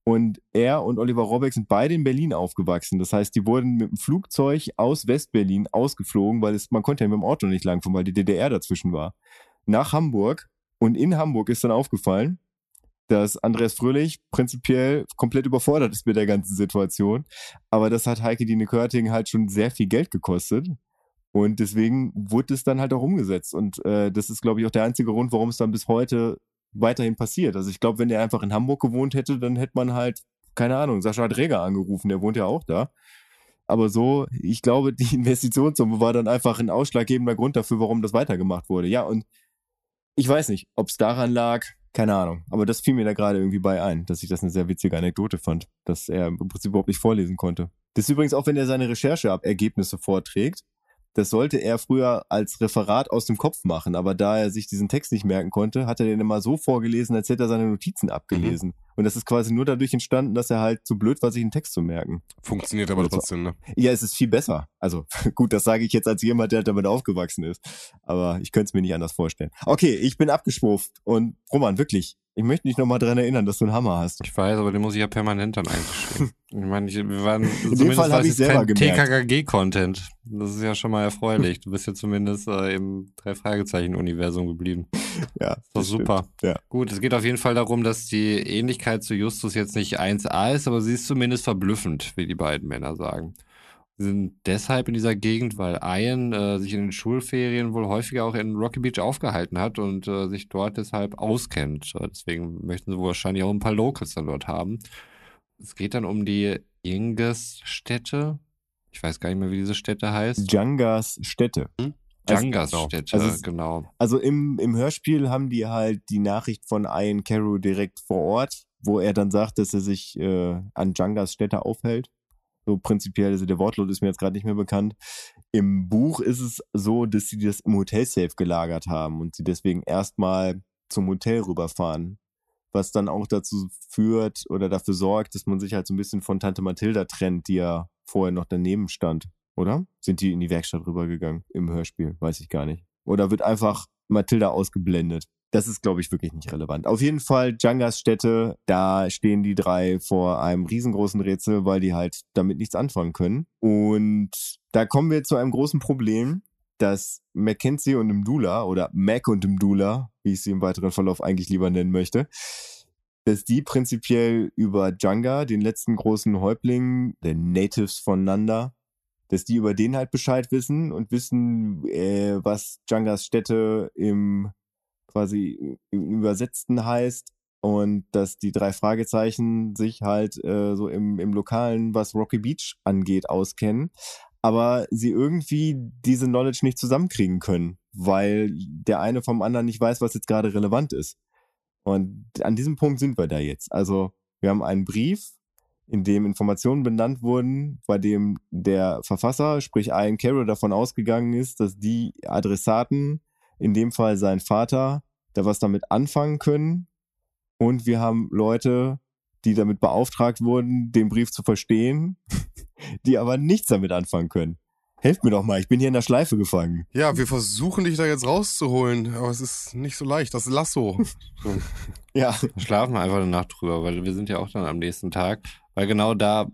Und er und Oliver Rohrbeck sind beide in Berlin aufgewachsen. Das heißt, die wurden mit dem Flugzeug aus Westberlin ausgeflogen, weil es, man konnte ja mit dem Auto nicht langfahren, weil die DDR dazwischen war. Nach Hamburg. Und in Hamburg ist dann aufgefallen, dass Andreas Fröhlich prinzipiell komplett überfordert ist mit der ganzen Situation. Aber das hat Heike Dine Körting halt schon sehr viel Geld gekostet. Und deswegen wurde es dann halt auch umgesetzt. Und äh, das ist, glaube ich, auch der einzige Grund, warum es dann bis heute weiterhin passiert. Also ich glaube, wenn er einfach in Hamburg gewohnt hätte, dann hätte man halt, keine Ahnung, Sascha Dräger angerufen, der wohnt ja auch da. Aber so, ich glaube, die Investitionssumme war dann einfach ein ausschlaggebender Grund dafür, warum das weitergemacht wurde. Ja, und Ich weiß nicht, ob es daran lag, keine Ahnung. Aber das fiel mir da gerade irgendwie bei ein, dass ich das eine sehr witzige Anekdote fand, dass er im Prinzip überhaupt nicht vorlesen konnte. Das ist übrigens auch, wenn er seine Rechercheergebnisse vorträgt. Das sollte er früher als Referat aus dem Kopf machen, aber da er sich diesen Text nicht merken konnte, hat er den immer so vorgelesen, als hätte er seine Notizen abgelesen. Und das ist quasi nur dadurch entstanden, dass er halt zu blöd war, sich einen Text zu merken. Funktioniert aber Also- trotzdem, ne? Ja, es ist viel besser. Also gut, das sage ich jetzt als jemand, der damit aufgewachsen ist. Aber ich könnte es mir nicht anders vorstellen. Okay, ich bin abgeschwurft. Und Roman, wirklich, ich möchte dich nochmal dran erinnern, dass du einen Hammer hast. Ich weiß, aber den muss ich ja permanent dann eingeschrieben. ich meine, ich, wir waren dem Fall war hab es ich selber kein gemerkt. TKKG-Content. Das ist ja schon mal erfreulich. Du bist ja zumindest äh, im Drei-Fragezeichen-Universum geblieben. Ja, Das stimmt. super. Ja. Gut, es geht auf jeden Fall darum, dass die Ähnlichkeit zu Justus jetzt nicht 1a ist, aber sie ist zumindest verblüffend, wie die beiden Männer sagen. Sie sind deshalb in dieser Gegend, weil Ian äh, sich in den Schulferien wohl häufiger auch in Rocky Beach aufgehalten hat und äh, sich dort deshalb auskennt. Äh, deswegen möchten sie wohl wahrscheinlich auch ein paar Locals dann dort haben. Es geht dann um die Inges-Stätte. Ich weiß gar nicht mehr, wie diese Stätte heißt. Djangas Städte. Also- Jangas-Stätte, Also es- genau. Also im, im Hörspiel haben die halt die Nachricht von Ian Carew direkt vor Ort, wo er dann sagt, dass er sich äh, an Djangas Stätte aufhält. So prinzipiell, also der Wortlaut ist mir jetzt gerade nicht mehr bekannt. Im Buch ist es so, dass sie das im Hotelsafe gelagert haben und sie deswegen erstmal zum Hotel rüberfahren. Was dann auch dazu führt oder dafür sorgt, dass man sich halt so ein bisschen von Tante Mathilda trennt, die ja vorher noch daneben stand. Oder? Sind die in die Werkstatt rübergegangen im Hörspiel? Weiß ich gar nicht. Oder wird einfach Mathilda ausgeblendet? Das ist, glaube ich, wirklich nicht relevant. Auf jeden Fall, Djangas Stätte, da stehen die drei vor einem riesengroßen Rätsel, weil die halt damit nichts anfangen können. Und da kommen wir zu einem großen Problem, dass Mackenzie und Mdula oder Mac und Mdula, wie ich sie im weiteren Verlauf eigentlich lieber nennen möchte, dass die prinzipiell über Djanga, den letzten großen Häuptling der Natives von Nanda, dass die über den halt Bescheid wissen und wissen, äh, was Djangas Stätte im quasi im Übersetzten heißt und dass die drei Fragezeichen sich halt äh, so im, im Lokalen, was Rocky Beach angeht, auskennen, aber sie irgendwie diese Knowledge nicht zusammenkriegen können, weil der eine vom anderen nicht weiß, was jetzt gerade relevant ist. Und an diesem Punkt sind wir da jetzt. Also wir haben einen Brief, in dem Informationen benannt wurden, bei dem der Verfasser, sprich Ian Carroll, davon ausgegangen ist, dass die Adressaten, in dem Fall sein Vater, da was damit anfangen können. Und wir haben Leute, die damit beauftragt wurden, den Brief zu verstehen, die aber nichts damit anfangen können. Helft mir doch mal, ich bin hier in der Schleife gefangen. Ja, wir versuchen dich da jetzt rauszuholen, aber es ist nicht so leicht. Das Lasso. Ja, Schlafen wir einfach eine Nacht drüber, weil wir sind ja auch dann am nächsten Tag. Weil genau da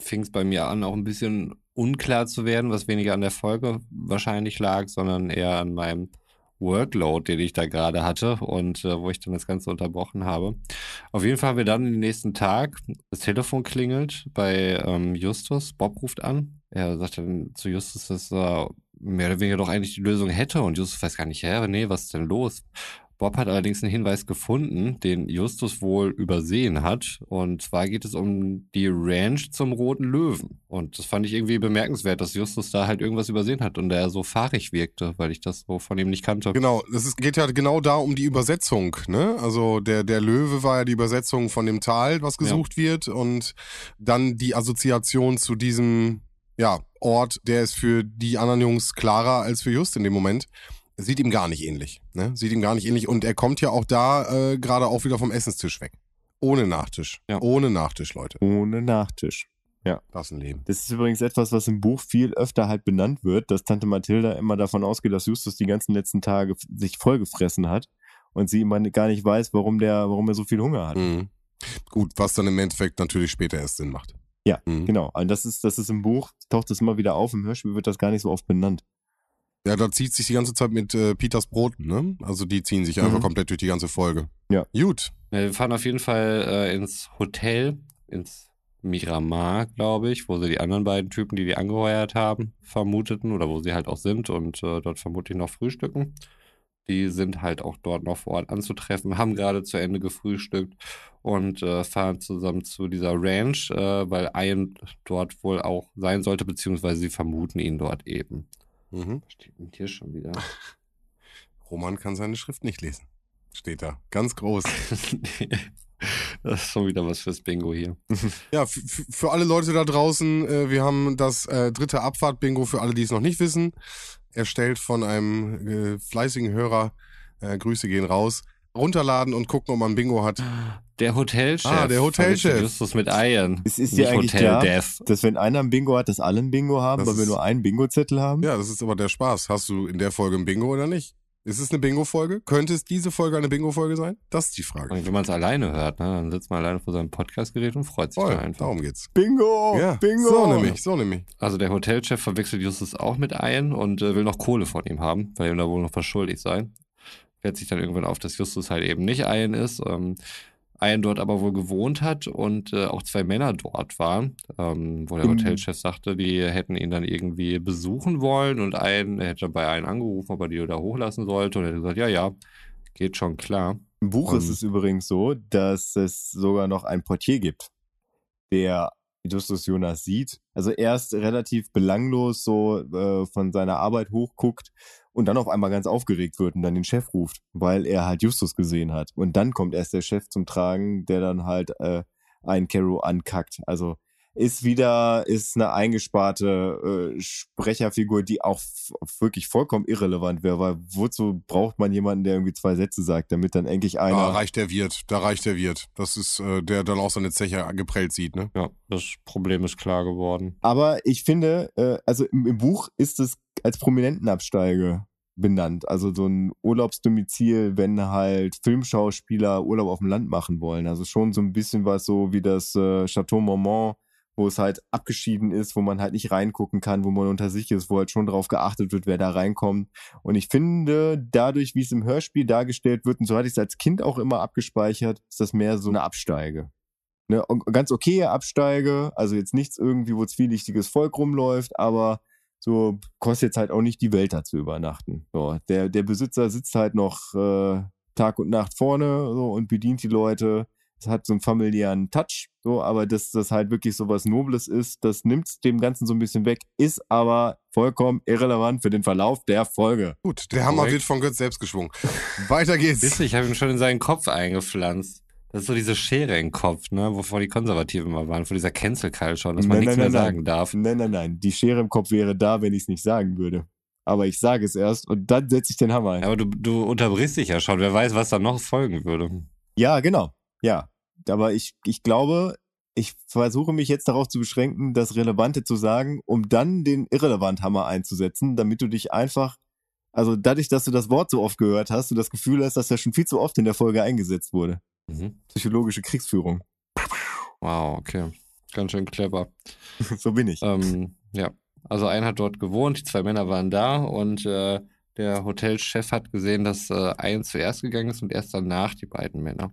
fing es bei mir an, auch ein bisschen unklar zu werden, was weniger an der Folge wahrscheinlich lag, sondern eher an meinem Workload, den ich da gerade hatte und äh, wo ich dann das Ganze unterbrochen habe. Auf jeden Fall haben wir dann den nächsten Tag, das Telefon klingelt bei ähm, Justus, Bob ruft an. Er sagt dann zu Justus, dass er mehr oder weniger doch eigentlich die Lösung hätte und Justus weiß gar nicht, hä, nee, was ist denn los? Bob hat allerdings einen Hinweis gefunden, den Justus wohl übersehen hat. Und zwar geht es um die Ranch zum Roten Löwen. Und das fand ich irgendwie bemerkenswert, dass Justus da halt irgendwas übersehen hat und er so fahrig wirkte, weil ich das so von ihm nicht kannte. Genau, es geht ja genau da um die Übersetzung, ne? Also der, der Löwe war ja die Übersetzung von dem Tal, was gesucht wird, und dann die Assoziation zu diesem ja, Ort, der ist für die anderen Jungs klarer als für Just in dem Moment. Sieht ihm gar nicht ähnlich, ne? Sieht ihm gar nicht ähnlich. Und er kommt ja auch da äh, gerade auch wieder vom Essenstisch weg. Ohne Nachtisch. Ja. Ohne Nachtisch, Leute. ohne Nachtisch. Das ist ein Leben. Das ist übrigens etwas, was im Buch viel öfter halt benannt wird, dass Tante Mathilda immer davon ausgeht, dass Justus die ganzen letzten Tage sich vollgefressen hat und sie immer gar nicht weiß, warum der, warum er so viel Hunger hat. Mhm. Gut, was dann im Endeffekt natürlich später erst Sinn macht. Ja, Mhm. Genau. Und das ist, das ist im Buch, taucht das immer wieder auf, im Hörspiel wird das gar nicht so oft benannt. Ja, da zieht sich die ganze Zeit mit äh, Peters Broten, ne? Also die ziehen sich einfach Mhm. komplett durch die ganze Folge. Ja. Gut. Ja, wir fahren auf jeden Fall äh, ins Hotel, ins Miramar, glaube ich, wo sie die anderen beiden Typen, die die angeheuert haben, vermuteten oder wo sie halt auch sind und äh, dort vermutlich noch frühstücken. Die sind halt auch dort noch vor Ort anzutreffen, haben gerade zu Ende gefrühstückt und äh, fahren zusammen zu dieser Ranch, äh, weil Ian dort wohl auch sein sollte, beziehungsweise sie vermuten ihn dort eben. Mhm. Was steht denn hier schon wieder? Roman kann seine Schrift nicht lesen. Steht da. Ganz groß. das ist schon wieder was fürs Bingo hier. Ja, für alle Leute da draußen, äh, wir haben das äh, dritte Abfahrt-Bingo für alle, die es noch nicht wissen. Erstellt von einem äh, fleißigen Hörer. Äh, Grüße gehen raus. Runterladen und gucken, ob man Bingo hat. Der Hotelchef. Ah, der Hotelchef. verwechselt Justus mit Ian. Es ist ja eigentlich Hotel klar, Death. dass wenn einer ein Bingo hat, dass alle ein Bingo haben, Das weil wir nur einen Bingo-Zettel haben. Ja, das ist aber der Spaß. Hast du in der Folge ein Bingo oder nicht? Ist es eine Bingo-Folge? Könnte es diese Folge eine Bingo-Folge sein? Das ist die Frage. Und wenn man es alleine hört, ne, dann sitzt man alleine vor seinem Podcastgerät und freut sich Voll, da einfach. darum geht's. Bingo! ja, Bingo! so nämlich, so nämlich. Also der Hotelchef verwechselt Justus auch mit Ian und äh, will noch Kohle von ihm haben, weil ihm da wohl noch was schuldig sei. Fällt sich dann irgendwann auf, dass Justus halt eben nicht Ian ist. Ähm, Ian dort aber wohl gewohnt hat und äh, auch zwei Männer dort waren, ähm, wo der Im- Hotelchef sagte, die hätten ihn dann irgendwie besuchen wollen und Ian er hätte bei Ian angerufen, ob er die da hochlassen sollte und er hat gesagt, ja, ja, geht schon klar. Im Buch Ähm. ist es übrigens so, dass es sogar noch einen Portier gibt, der Justus Jonas sieht. Also erst relativ belanglos so äh, von seiner Arbeit hochguckt und dann auf einmal ganz aufgeregt wird und dann den Chef ruft, weil er halt Justus gesehen hat. Und dann kommt erst der Chef zum Tragen, der dann halt äh, einen Caro ankackt. Also ist wieder, ist eine eingesparte äh, Sprecherfigur, die auch wirklich vollkommen irrelevant wäre, weil wozu braucht man jemanden, der irgendwie zwei Sätze sagt, damit dann endlich einer. Da reicht der Wirt, da reicht der Wirt. Das ist, äh, der dann auch seine Zeche geprellt sieht, ne? Ja, das Problem ist klar geworden. Aber ich finde, äh, also im, im Buch ist es als Prominentenabsteige benannt. Also so ein Urlaubsdomizil, wenn halt Filmschauspieler Urlaub auf dem Land machen wollen. Also schon so ein bisschen was so wie das äh, Chateau Marmont, wo es halt abgeschieden ist, wo man halt nicht reingucken kann, wo man unter sich ist, wo halt schon drauf geachtet wird, wer da reinkommt. Und ich finde, dadurch, wie es im Hörspiel dargestellt wird, und so hatte ich es als Kind auch immer abgespeichert, ist das mehr so eine Absteige. Ne, und ganz okay Absteige, also jetzt nichts irgendwie, wo zwielichtiges Volk rumläuft, aber so kostet jetzt halt auch nicht die Welt da zu übernachten. So, der, der Besitzer sitzt halt noch äh, Tag und Nacht vorne so, und bedient die Leute. Es hat so einen familiären Touch, so, aber dass das halt wirklich so was Nobles ist, das nimmt dem Ganzen so ein bisschen weg, ist aber vollkommen irrelevant für den Verlauf der Folge. Gut, der Hammer Korrekt. wird von Götz selbst geschwungen. Weiter geht's. Wisst ihr, ich habe ihn schon in seinen Kopf eingepflanzt. Das ist so diese Schere im Kopf, ne, wovor die Konservativen mal waren, vor dieser Cancel Culture, dass man Nein, nichts nein, mehr nein, sagen darf. Nein, nein, nein. Die Schere im Kopf wäre da, wenn ich es nicht sagen würde. Aber ich sage es erst und dann setze ich den Hammer ein. Aber du, du unterbrichst dich ja schon. Wer weiß, was da noch folgen würde. Ja, genau. Ja. Aber ich, ich glaube, ich versuche mich jetzt darauf zu beschränken, das Relevante zu sagen, um dann den Irrelevant-Hammer einzusetzen, damit du dich einfach, also dadurch, dass du das Wort so oft gehört hast, du das Gefühl hast, dass er schon viel zu oft in der Folge eingesetzt wurde. Mhm. Psychologische Kriegsführung. Wow, okay. Ganz schön clever. so bin ich. Ähm, ja, also ein hat dort gewohnt, die zwei Männer waren da und äh, der Hotelchef hat gesehen, dass äh, ein zuerst gegangen ist und erst danach die beiden Männer.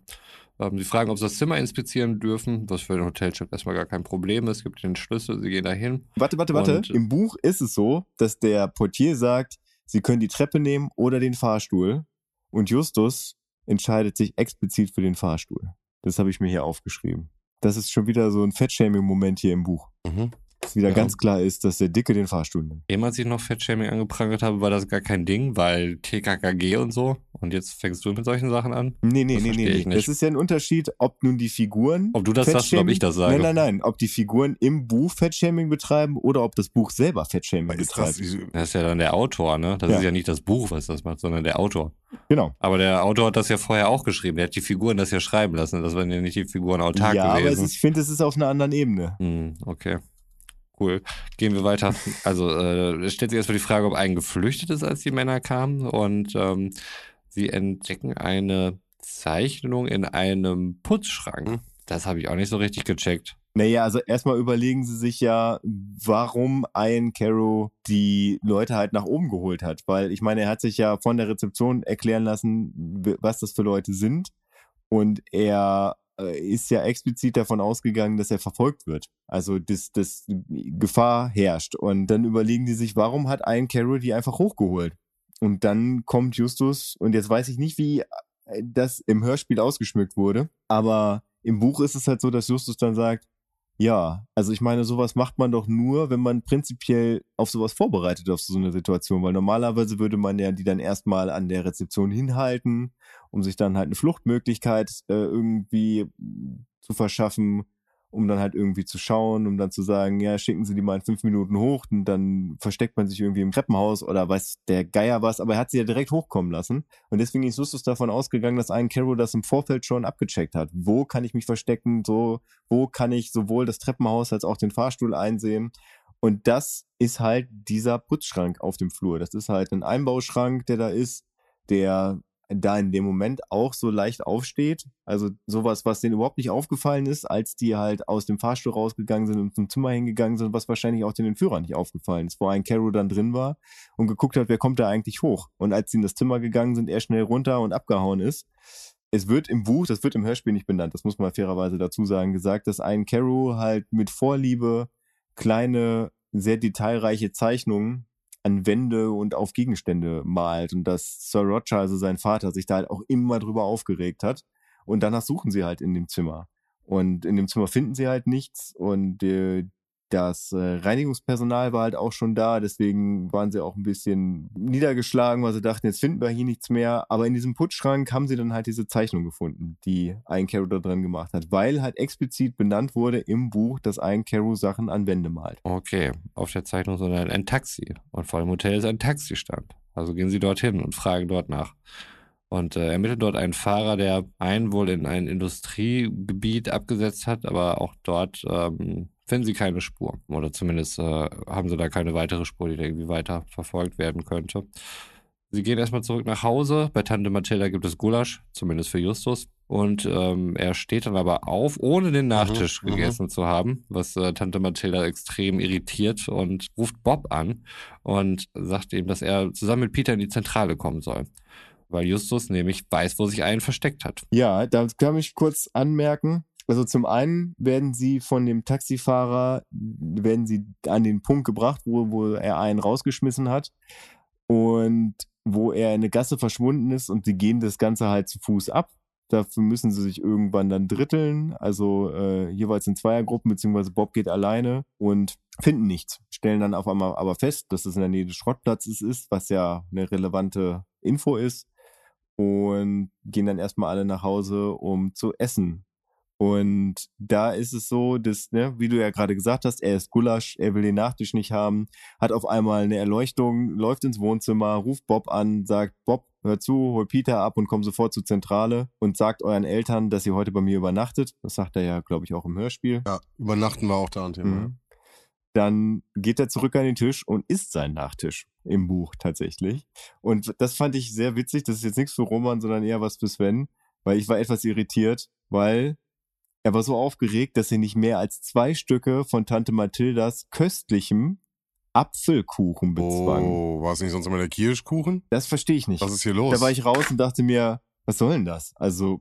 Ähm, sie fragen, ob sie das Zimmer inspizieren dürfen, was für den Hotelchef erstmal gar kein Problem ist. Gibt den Schlüssel, sie gehen dahin. Warte, warte, warte. Und- Im Buch ist es so, dass der Portier sagt, sie können die Treppe nehmen oder den Fahrstuhl. Und Justus entscheidet sich explizit für den Fahrstuhl. Das habe ich mir hier aufgeschrieben. Das ist schon wieder so ein Fettshaming-Moment hier im Buch. Mhm. Wieder Ja. ganz klar ist, dass der Dicke den Fahrstuhl nimmt. Eben als ich noch Fettshaming angeprangert habe, war das gar kein Ding, weil TKKG und so. Und jetzt fängst du mit solchen Sachen an? Nee, nee, Das nee, nee. nee. Das ist ja ein Unterschied, ob nun die Figuren. Ob du das sagst oder ob ich das sage. Nein, nein, nein. Ob die Figuren im Buch Fettshaming betreiben oder ob das Buch selber Fettshaming Ist das, betreibt. Das ist ja dann der Autor, ne? Das Ja. ist ja nicht das Buch, was das macht, sondern der Autor. Genau. Aber der Autor hat das ja vorher auch geschrieben. Der hat die Figuren das ja schreiben lassen. Das waren ja nicht die Figuren autark ja, aber es gewesen. ist, ich finde, es ist auf einer anderen Ebene. Hm, okay. Cool. Gehen wir weiter. Also, äh, es stellt sich erstmal die Frage, ob ein geflüchtet ist, als die Männer kamen. Und ähm, sie entdecken eine Zeichnung in einem Putzschrank. Hm. Das habe ich auch nicht so richtig gecheckt. Naja, also erstmal überlegen sie sich ja, warum Ian Caro die Leute halt nach oben geholt hat. Weil ich meine, er hat sich ja von der Rezeption erklären lassen, was das für Leute sind. Und er ist ja explizit davon ausgegangen, dass er verfolgt wird. Also, dass, dass Gefahr herrscht. Und dann überlegen die sich, warum hat Ian Caro die einfach hochgeholt? Und dann kommt Justus, und jetzt weiß ich nicht, wie äh, das im Hörspiel ausgeschmückt wurde, aber im Buch ist es halt so, dass Justus dann sagt, Ja, also ich meine, sowas macht man doch nur, wenn man prinzipiell auf sowas vorbereitet, auf so eine Situation, weil normalerweise würde man ja die dann erstmal an der Rezeption hinhalten, um sich dann halt eine Fluchtmöglichkeit äh, irgendwie zu verschaffen um dann halt irgendwie zu schauen, um dann zu sagen, ja, schicken Sie die mal in fünf Minuten hoch und dann versteckt man sich irgendwie im Treppenhaus oder weiß der Geier was, aber er hat sie ja direkt hochkommen lassen. Und deswegen ist Justus davon ausgegangen, dass ein Carol das im Vorfeld schon abgecheckt hat. Wo kann ich mich verstecken? So, wo kann ich sowohl das Treppenhaus als auch den Fahrstuhl einsehen? Und das ist halt dieser Putzschrank auf dem Flur. Das ist halt ein Einbauschrank, der da ist, der da in dem Moment auch so leicht aufsteht. Also sowas, was denen überhaupt nicht aufgefallen ist, als die halt aus dem Fahrstuhl rausgegangen sind und zum Zimmer hingegangen sind, was wahrscheinlich auch den Entführern nicht aufgefallen ist, wo ein Carol dann drin war und geguckt hat, wer kommt da eigentlich hoch. Und als sie in das Zimmer gegangen sind, er schnell runter und abgehauen ist. Es wird im Buch, das wird im Hörspiel nicht benannt, das muss man fairerweise dazu sagen, gesagt, dass ein Carol halt mit Vorliebe kleine, sehr detailreiche Zeichnungen an Wände und auf Gegenstände malt und dass Sir Roger, also sein Vater, sich da halt auch immer drüber aufgeregt hat. Und danach suchen sie halt in dem Zimmer. Und in dem Zimmer finden sie halt nichts und äh, das äh, Reinigungspersonal war halt auch schon da, deswegen waren sie auch ein bisschen niedergeschlagen, weil sie dachten, jetzt finden wir hier nichts mehr. Aber in diesem Putzschrank haben sie dann halt diese Zeichnung gefunden, die ein Caro da drin gemacht hat, weil halt explizit benannt wurde im Buch, dass ein Caro Sachen an Wände malt. Okay, auf der Zeichnung ist ein Taxi und vor dem Hotel ist ein Taxistand. Also gehen sie dorthin und fragen dort nach und äh, ermittelt dort einen Fahrer, der einen wohl in ein Industriegebiet abgesetzt hat, aber auch dort ähm, finden sie keine Spur. Oder zumindest äh, haben sie da keine weitere Spur, die da irgendwie weiter verfolgt werden könnte. Sie gehen erstmal zurück nach Hause. Bei Tante Mathilda gibt es Gulasch, zumindest für Justus. Und ähm, er steht dann aber auf, ohne den Nachtisch mhm, gegessen zu haben, was äh, Tante Mathilda extrem irritiert und ruft Bob an und sagt ihm, dass er zusammen mit Peter in die Zentrale kommen soll. Weil Justus nämlich weiß, wo sich einen versteckt hat. Ja, da kann ich kurz anmerken, also zum einen werden sie von dem Taxifahrer, werden sie an den Punkt gebracht, wo, wo er einen rausgeschmissen hat und wo er in eine Gasse verschwunden ist und sie gehen das Ganze halt zu Fuß ab. Dafür müssen sie sich irgendwann dann dritteln, also äh, jeweils in Zweiergruppen, beziehungsweise Bob geht alleine und finden nichts. Stellen dann auf einmal aber fest, dass es in der Nähe des Schrottplatzes ist, was ja eine relevante Info ist. Und gehen dann erstmal alle nach Hause, um zu essen. Und da ist es so, dass, ne, wie du ja gerade gesagt hast, er ist Gulasch, er will den Nachtisch nicht haben, hat auf einmal eine Erleuchtung, läuft ins Wohnzimmer, ruft Bob an, sagt, Bob, hör zu, hol Peter ab und komm sofort zur Zentrale und sagt euren Eltern, dass ihr heute bei mir übernachtet. Das sagt er ja, glaube ich, auch im Hörspiel. Ja, übernachten war auch da ein Thema. Mhm. Dann geht er zurück an den Tisch und isst seinen Nachtisch im Buch tatsächlich. Und das fand ich sehr witzig. Das ist jetzt nichts für Roman, sondern eher was für Sven, weil ich war etwas irritiert, weil er war so aufgeregt, dass er nicht mehr als zwei Stücke von Tante Mathildas köstlichem Apfelkuchen bezwang. Oh, war es nicht sonst immer der Kirschkuchen? Das verstehe ich nicht. Was ist hier los? Da war ich raus und dachte mir, was soll denn das? Also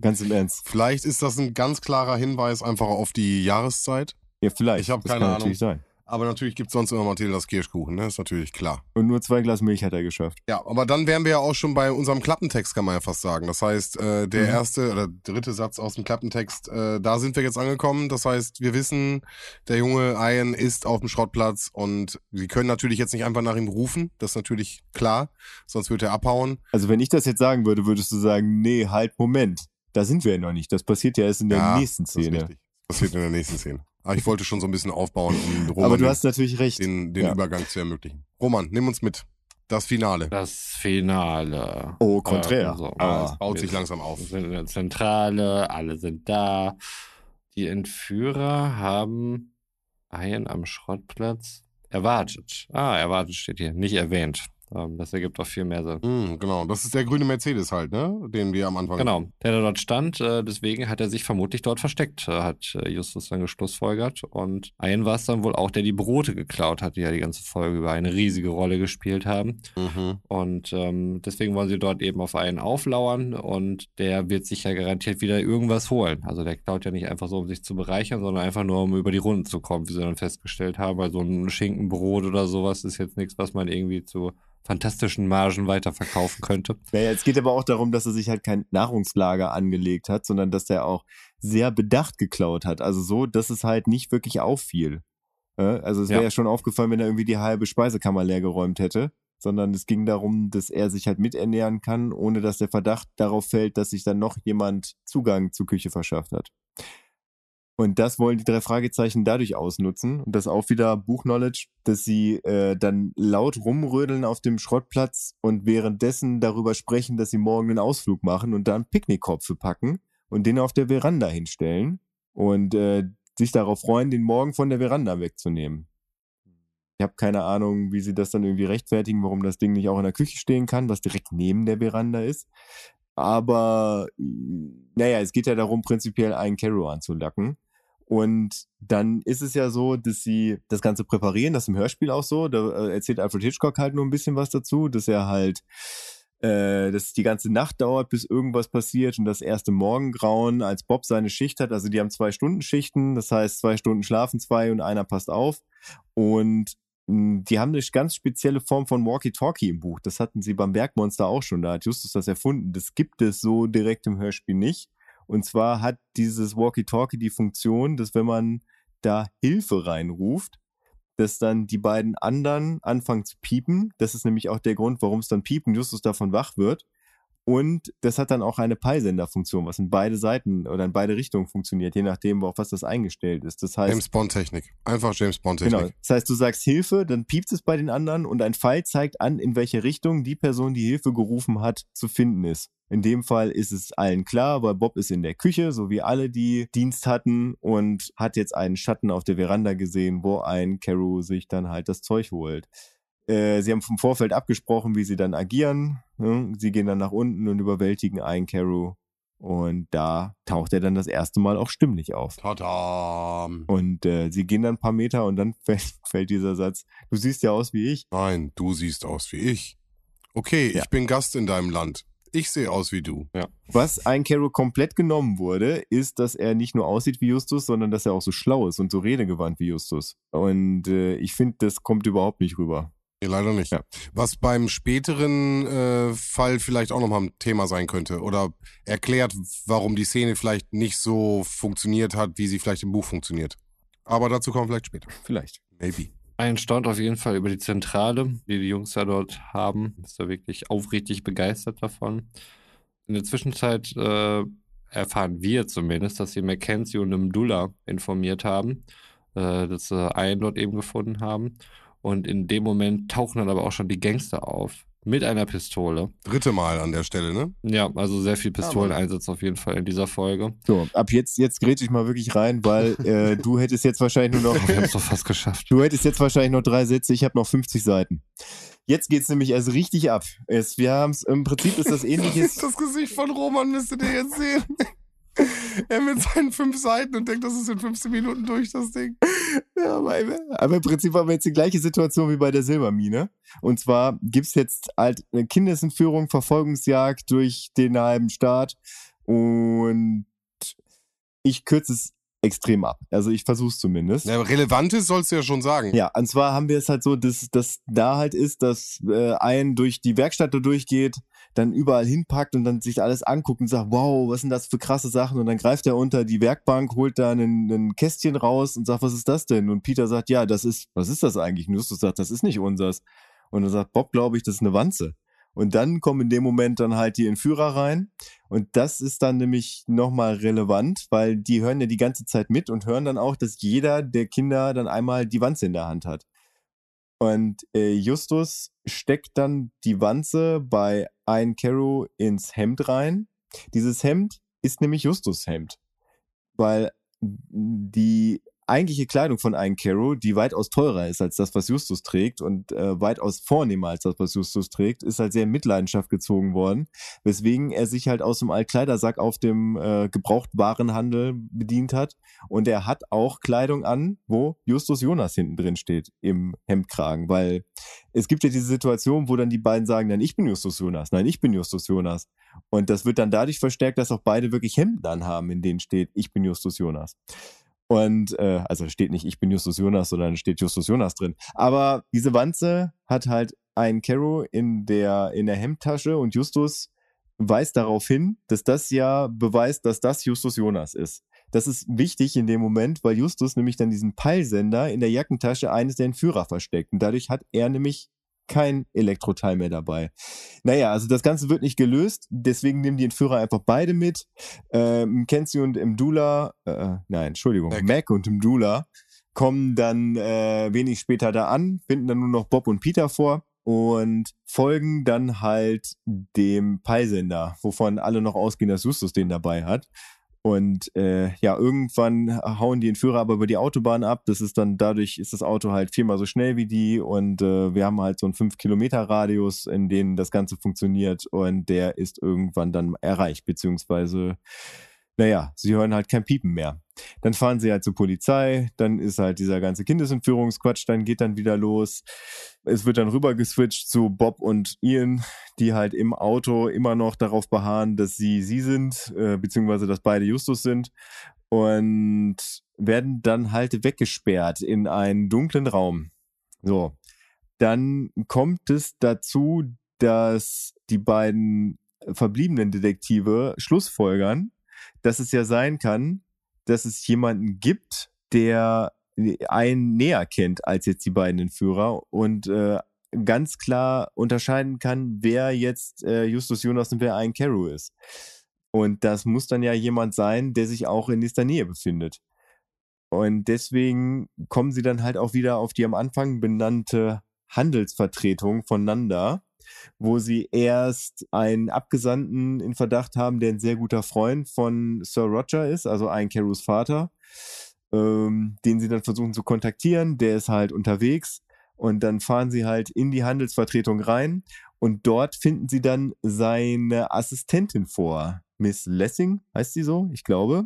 ganz im Ernst. Vielleicht ist das ein ganz klarer Hinweis einfach auf die Jahreszeit. Ja, vielleicht. Ich habe keine kann Ahnung. natürlich sein. Aber natürlich gibt es sonst immer Mathildas Kirschkuchen, ne? Ist natürlich klar. Und nur zwei Glas Milch hat er geschafft. Ja, aber dann wären wir ja auch schon bei unserem Klappentext, kann man ja fast sagen. Das heißt, äh, der Mhm. erste oder dritte Satz aus dem Klappentext, äh, da sind wir jetzt angekommen. Das heißt, wir wissen, der junge Ian ist auf dem Schrottplatz und sie können natürlich jetzt nicht einfach nach ihm rufen. Das ist natürlich klar, sonst wird er abhauen. Also wenn ich das jetzt sagen würde, würdest du sagen, nee, halt, Moment. Da sind wir ja noch nicht. Das passiert ja erst in der ja, nächsten das Szene. richtig. Das passiert in der nächsten Szene. Aber ich wollte schon so ein bisschen aufbauen, um Roman Aber du den, hast natürlich recht. den, den Ja. Übergang zu ermöglichen. Roman, nimm uns mit. Das Finale. Das Finale. Oh, konträr. Äh, so. Ah, Ah, es baut sich langsam auf. Wir sind in der Zentrale, alle sind da. Die Entführer haben Ian am Schrottplatz erwartet. Ah, erwartet steht hier, nicht erwähnt. Ähm, Das ergibt auch viel mehr Sinn. Hm, genau, das ist der grüne Mercedes halt, ne? Den wir am Anfang. Genau, der da dort stand, äh, deswegen hat er sich vermutlich dort versteckt, äh, hat äh, Justus dann geschlussfolgert. Und Ian war es dann wohl auch, der die Brote geklaut hat, die ja die ganze Folge über eine riesige Rolle gespielt haben. Mhm. Und ähm, deswegen wollen sie dort eben auf einen auflauern und der wird sich ja garantiert wieder irgendwas holen. Also der klaut ja nicht einfach so, um sich zu bereichern, sondern einfach nur, um über die Runden zu kommen, wie sie dann festgestellt haben. Weil so ein Schinkenbrot oder sowas ist jetzt nichts, was man irgendwie zu fantastischen Margen weiterverkaufen könnte. Naja, es geht aber auch darum, dass er sich halt kein Nahrungslager angelegt hat, sondern dass er auch sehr bedacht geklaut hat. Also so, dass es halt nicht wirklich auffiel. Also es wäre Ja. ja schon aufgefallen, wenn er irgendwie die halbe Speisekammer leer geräumt hätte. Sondern es ging darum, dass er sich halt miternähren kann, ohne dass der Verdacht darauf fällt, dass sich dann noch jemand Zugang zur Küche verschafft hat. Und das wollen die drei Fragezeichen dadurch ausnutzen. Und das auch wieder Buchknowledge, dass sie äh, dann laut rumrödeln auf dem Schrottplatz und währenddessen darüber sprechen, dass sie morgen einen Ausflug machen und dann Picknickkopfe packen und den auf der Veranda hinstellen und äh, sich darauf freuen, den morgen von der Veranda wegzunehmen. Ich habe keine Ahnung, wie sie das dann irgendwie rechtfertigen, warum das Ding nicht auch in der Küche stehen kann, was direkt neben der Veranda ist. Aber naja, es geht ja darum, prinzipiell einen Carrow anzulacken. Und dann ist es ja so, dass sie das Ganze präparieren, das ist im Hörspiel auch so. Da äh, erzählt Alfred Hitchcock halt nur ein bisschen was dazu, dass er halt, äh, dass die ganze Nacht dauert, bis irgendwas passiert und das erste Morgengrauen, als Bob seine Schicht hat. Also die haben zwei Stunden Schichten, das heißt zwei Stunden schlafen zwei und einer passt auf. Und mh, die haben eine ganz spezielle Form von Walkie-Talkie im Buch. Das hatten sie beim Bergmonster auch schon. Da hat Justus das erfunden. Das gibt es so direkt im Hörspiel nicht. Und zwar hat dieses Walkie-Talkie die Funktion, dass wenn man da Hilfe reinruft, dass dann die beiden anderen anfangen zu piepen. Das ist nämlich auch der Grund, warum es dann piepen, Justus davon wach wird. Und das hat dann auch eine Peilsenderfunktion, was in beide Seiten oder in beide Richtungen funktioniert, je nachdem, auf was das eingestellt ist. Das heißt, James Bond-Technik. Einfach James Bond-Technik. Genau. Das heißt, du sagst Hilfe, dann piept es bei den anderen und ein Pfeil zeigt an, in welche Richtung die Person, die Hilfe gerufen hat, zu finden ist. In dem Fall ist es allen klar, weil Bob ist in der Küche, so wie alle, die Dienst hatten und hat jetzt einen Schatten auf der Veranda gesehen, wo ein Carew sich dann halt das Zeug holt. Äh, sie haben vom Vorfeld abgesprochen, wie sie dann agieren. Ne? Sie gehen dann nach unten und überwältigen einen Carew. Und da taucht er dann das erste Mal auch stimmlich auf. Tada. Und äh, sie gehen dann ein paar Meter und dann fällt, fällt dieser Satz, du siehst ja aus wie ich. Nein, du siehst aus wie ich. Okay, Ja. ich bin Gast in deinem Land. Ich sehe aus wie du. Was ein Carol komplett genommen wurde, ist, dass er nicht nur aussieht wie Justus, sondern dass er auch so schlau ist und so redegewandt wie Justus. Und äh, ich finde, das kommt überhaupt nicht rüber. Nee, leider nicht. Ja. Was beim späteren äh, Fall vielleicht auch nochmal ein Thema sein könnte. Oder erklärt, warum die Szene vielleicht nicht so funktioniert hat, wie sie vielleicht im Buch funktioniert. Aber dazu kommen wir vielleicht später. Vielleicht. Maybe. Ein staunt auf jeden Fall über die Zentrale, die die Jungs da dort haben. Ist da wirklich aufrichtig begeistert davon. In der Zwischenzeit äh, erfahren wir zumindest, dass sie Mackenzie und Mdullah informiert haben, äh, dass sie einen dort eben gefunden haben. Und in dem Moment tauchen dann aber auch schon die Gangster auf. Mit einer Pistole. Dritte Mal an der Stelle, ne? Ja, also sehr viel Pistoleneinsatz auf jeden Fall in dieser Folge. So, ab jetzt, jetzt grätsch ich mal wirklich rein, weil äh, du hättest jetzt wahrscheinlich nur noch, Wir haben es doch fast geschafft. du hättest jetzt wahrscheinlich noch drei Sätze, ich habe noch 50 Seiten. Jetzt geht's nämlich erst richtig ab. Es, wir haben's, im Prinzip ist das ähnliches. Das Gesicht von Roman müsstet ihr jetzt sehen. Er mit seinen fünf Seiten und denkt, das ist in 15 Minuten durch, das Ding. Ja, aber, aber im Prinzip haben wir jetzt die gleiche Situation wie bei der Silbermine. Und zwar gibt's jetzt halt eine Kindesentführung, Verfolgungsjagd durch den halben Staat. Und ich kürze es extrem ab. Also ich versuche es zumindest. Ja, Relevantes sollst du ja schon sagen. Ja, und zwar haben wir es halt so, dass das da halt ist, dass äh, ein durch die Werkstatt da durchgeht, dann überall hinpackt und dann sich alles anguckt und sagt, wow, was sind das für krasse Sachen? Und dann greift er unter die Werkbank, holt da einen Kästchen raus und sagt, was ist das denn? Und Peter sagt, ja, das ist, was ist das eigentlich? Und Justus sagt, das ist nicht unsers. Und dann sagt Bob, glaube ich, das ist eine Wanze. Und dann kommen in dem Moment dann halt die Entführer rein. Und das ist dann nämlich nochmal relevant, weil die hören ja die ganze Zeit mit und hören dann auch, dass jeder der Kinder dann einmal die Wanze in der Hand hat. Und äh, Justus steckt dann die Wanze bei ein Caro ins Hemd rein. Dieses Hemd ist nämlich Justus Hemd, weil die eigentliche Kleidung von ein Caro, die weitaus teurer ist als das, was Justus trägt und äh, weitaus vornehmer als das, was Justus trägt, ist halt sehr in Mitleidenschaft gezogen worden, weswegen er sich halt aus dem Altkleidersack auf dem äh, Gebrauchtwarenhandel bedient hat und er hat auch Kleidung an, wo Justus Jonas hinten drin steht im Hemdkragen, weil es gibt ja diese Situation, wo dann die beiden sagen, nein, ich bin Justus Jonas, nein, ich bin Justus Jonas. Und das wird dann dadurch verstärkt, dass auch beide wirklich Hemden anhaben, in denen steht, ich bin Justus Jonas. Und äh, also steht nicht, ich bin Justus Jonas, sondern steht Justus Jonas drin. Aber diese Wanze hat halt ein Caro in der, in der Hemdtasche und Justus weist darauf hin, dass das ja beweist, dass das Justus Jonas ist. Das ist wichtig in dem Moment, weil Justus nämlich dann diesen Peilsender in der Jackentasche eines der Entführer versteckt. Und dadurch hat er nämlich kein Elektroteil mehr dabei. Naja, also das Ganze wird nicht gelöst, deswegen nehmen die Entführer einfach beide mit. Ähm, Kenzie und Mdula, äh, nein, Entschuldigung, Mac. Mac und Mdula kommen dann äh, wenig später da an, finden dann nur noch Bob und Peter vor und folgen dann halt dem Peilsender, wovon alle noch ausgehen, dass Justus den dabei hat. Und äh, ja, irgendwann hauen die Entführer aber über die Autobahn ab. Das ist dann dadurch ist das Auto halt viermal so schnell wie die und äh, wir haben halt so einen 5 Kilometer Radius, in dem das Ganze funktioniert und der ist irgendwann dann erreicht, beziehungsweise naja, sie hören halt kein Piepen mehr. Dann fahren sie halt zur Polizei, dann ist halt dieser ganze Kindesentführungsquatsch, dann geht dann wieder los. Es wird dann rüber geswitcht zu Bob und Ian, die halt im Auto immer noch darauf beharren, dass sie sie sind, äh, beziehungsweise dass beide Justus sind und werden dann halt weggesperrt in einen dunklen Raum. So. Dann kommt es dazu, dass die beiden verbliebenen Detektive Schlussfolgern, dass es ja sein kann, dass es jemanden gibt, der einen näher kennt als jetzt die beiden Entführer und äh, ganz klar unterscheiden kann, wer jetzt äh, Justus Jonas und wer ein Carew ist. Und das muss dann ja jemand sein, der sich auch in nächster Nähe befindet. Und deswegen kommen sie dann halt auch wieder auf die am Anfang benannte Handelsvertretung von Nanda, wo sie erst einen Abgesandten in Verdacht haben, der ein sehr guter Freund von Sir Roger ist, also ein Carews Vater, ähm, den sie dann versuchen zu kontaktieren. Der ist halt unterwegs und dann fahren sie halt in die Handelsvertretung rein und dort finden sie dann seine Assistentin vor. Miss Lessing heißt sie so, ich glaube.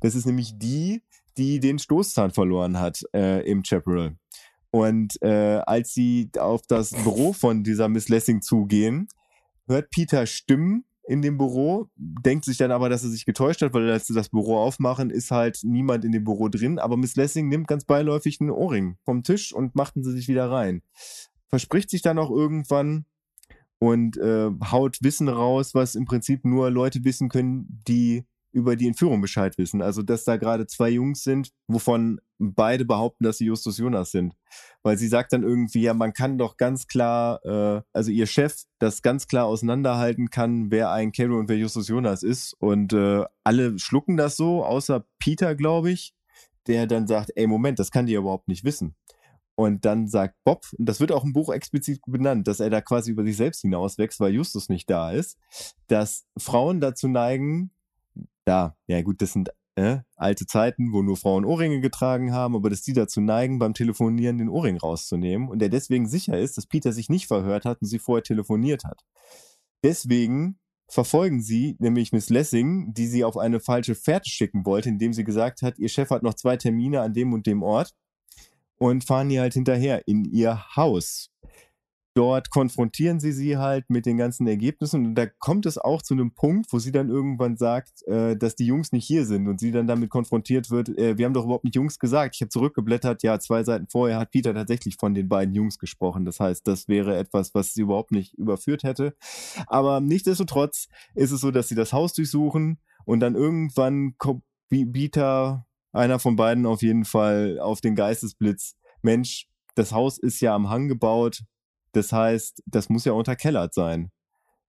Das ist nämlich die, die den Stoßzahn verloren hat äh, im Chaparral. Und äh, als sie auf das Büro von dieser Miss Lessing zugehen, hört Peter Stimmen in dem Büro, denkt sich dann aber, dass er sich getäuscht hat, weil als sie das Büro aufmachen, ist halt niemand in dem Büro drin. Aber Miss Lessing nimmt ganz beiläufig einen Ohrring vom Tisch und machten sie sich wieder rein. Verspricht sich dann auch irgendwann und äh, haut Wissen raus, was im Prinzip nur Leute wissen können, die über die Entführung Bescheid wissen. Also, dass da gerade zwei Jungs sind, wovon beide behaupten, dass sie Justus Jonas sind. Weil sie sagt dann irgendwie, ja, man kann doch ganz klar, äh, also ihr Chef, das ganz klar auseinanderhalten kann, wer ein Carol und wer Justus Jonas ist. Und äh, alle schlucken das so, außer Peter, glaube ich, der dann sagt, ey, Moment, das kann die ja überhaupt nicht wissen. Und dann sagt Bob, und das wird auch im Buch explizit benannt, dass er da quasi über sich selbst hinauswächst, weil Justus nicht da ist, dass Frauen dazu neigen, da, ja gut, das sind äh, alte Zeiten, wo nur Frauen Ohrringe getragen haben, aber dass die dazu neigen, beim Telefonieren den Ohrring rauszunehmen und er deswegen sicher ist, dass Peter sich nicht verhört hat und sie vorher telefoniert hat. Deswegen verfolgen sie nämlich Miss Lessing, die sie auf eine falsche Fährte schicken wollte, indem sie gesagt hat, ihr Chef hat noch zwei Termine an dem und dem Ort und fahren ihr halt hinterher in ihr Haus. Dort konfrontieren sie sie halt mit den ganzen Ergebnissen und da kommt es auch zu einem Punkt, wo sie dann irgendwann sagt, äh, dass die Jungs nicht hier sind und sie dann damit konfrontiert wird, äh, wir haben doch überhaupt nicht Jungs gesagt. Ich habe zurückgeblättert, ja, zwei Seiten vorher hat Peter tatsächlich von den beiden Jungs gesprochen. Das heißt, das wäre etwas, was sie überhaupt nicht überführt hätte. Aber nichtsdestotrotz ist es so, dass sie das Haus durchsuchen und dann irgendwann kommt Peter, einer von beiden auf jeden Fall, auf den Geistesblitz. Mensch, das Haus ist ja am Hang gebaut, das heißt, das muss ja unterkellert sein.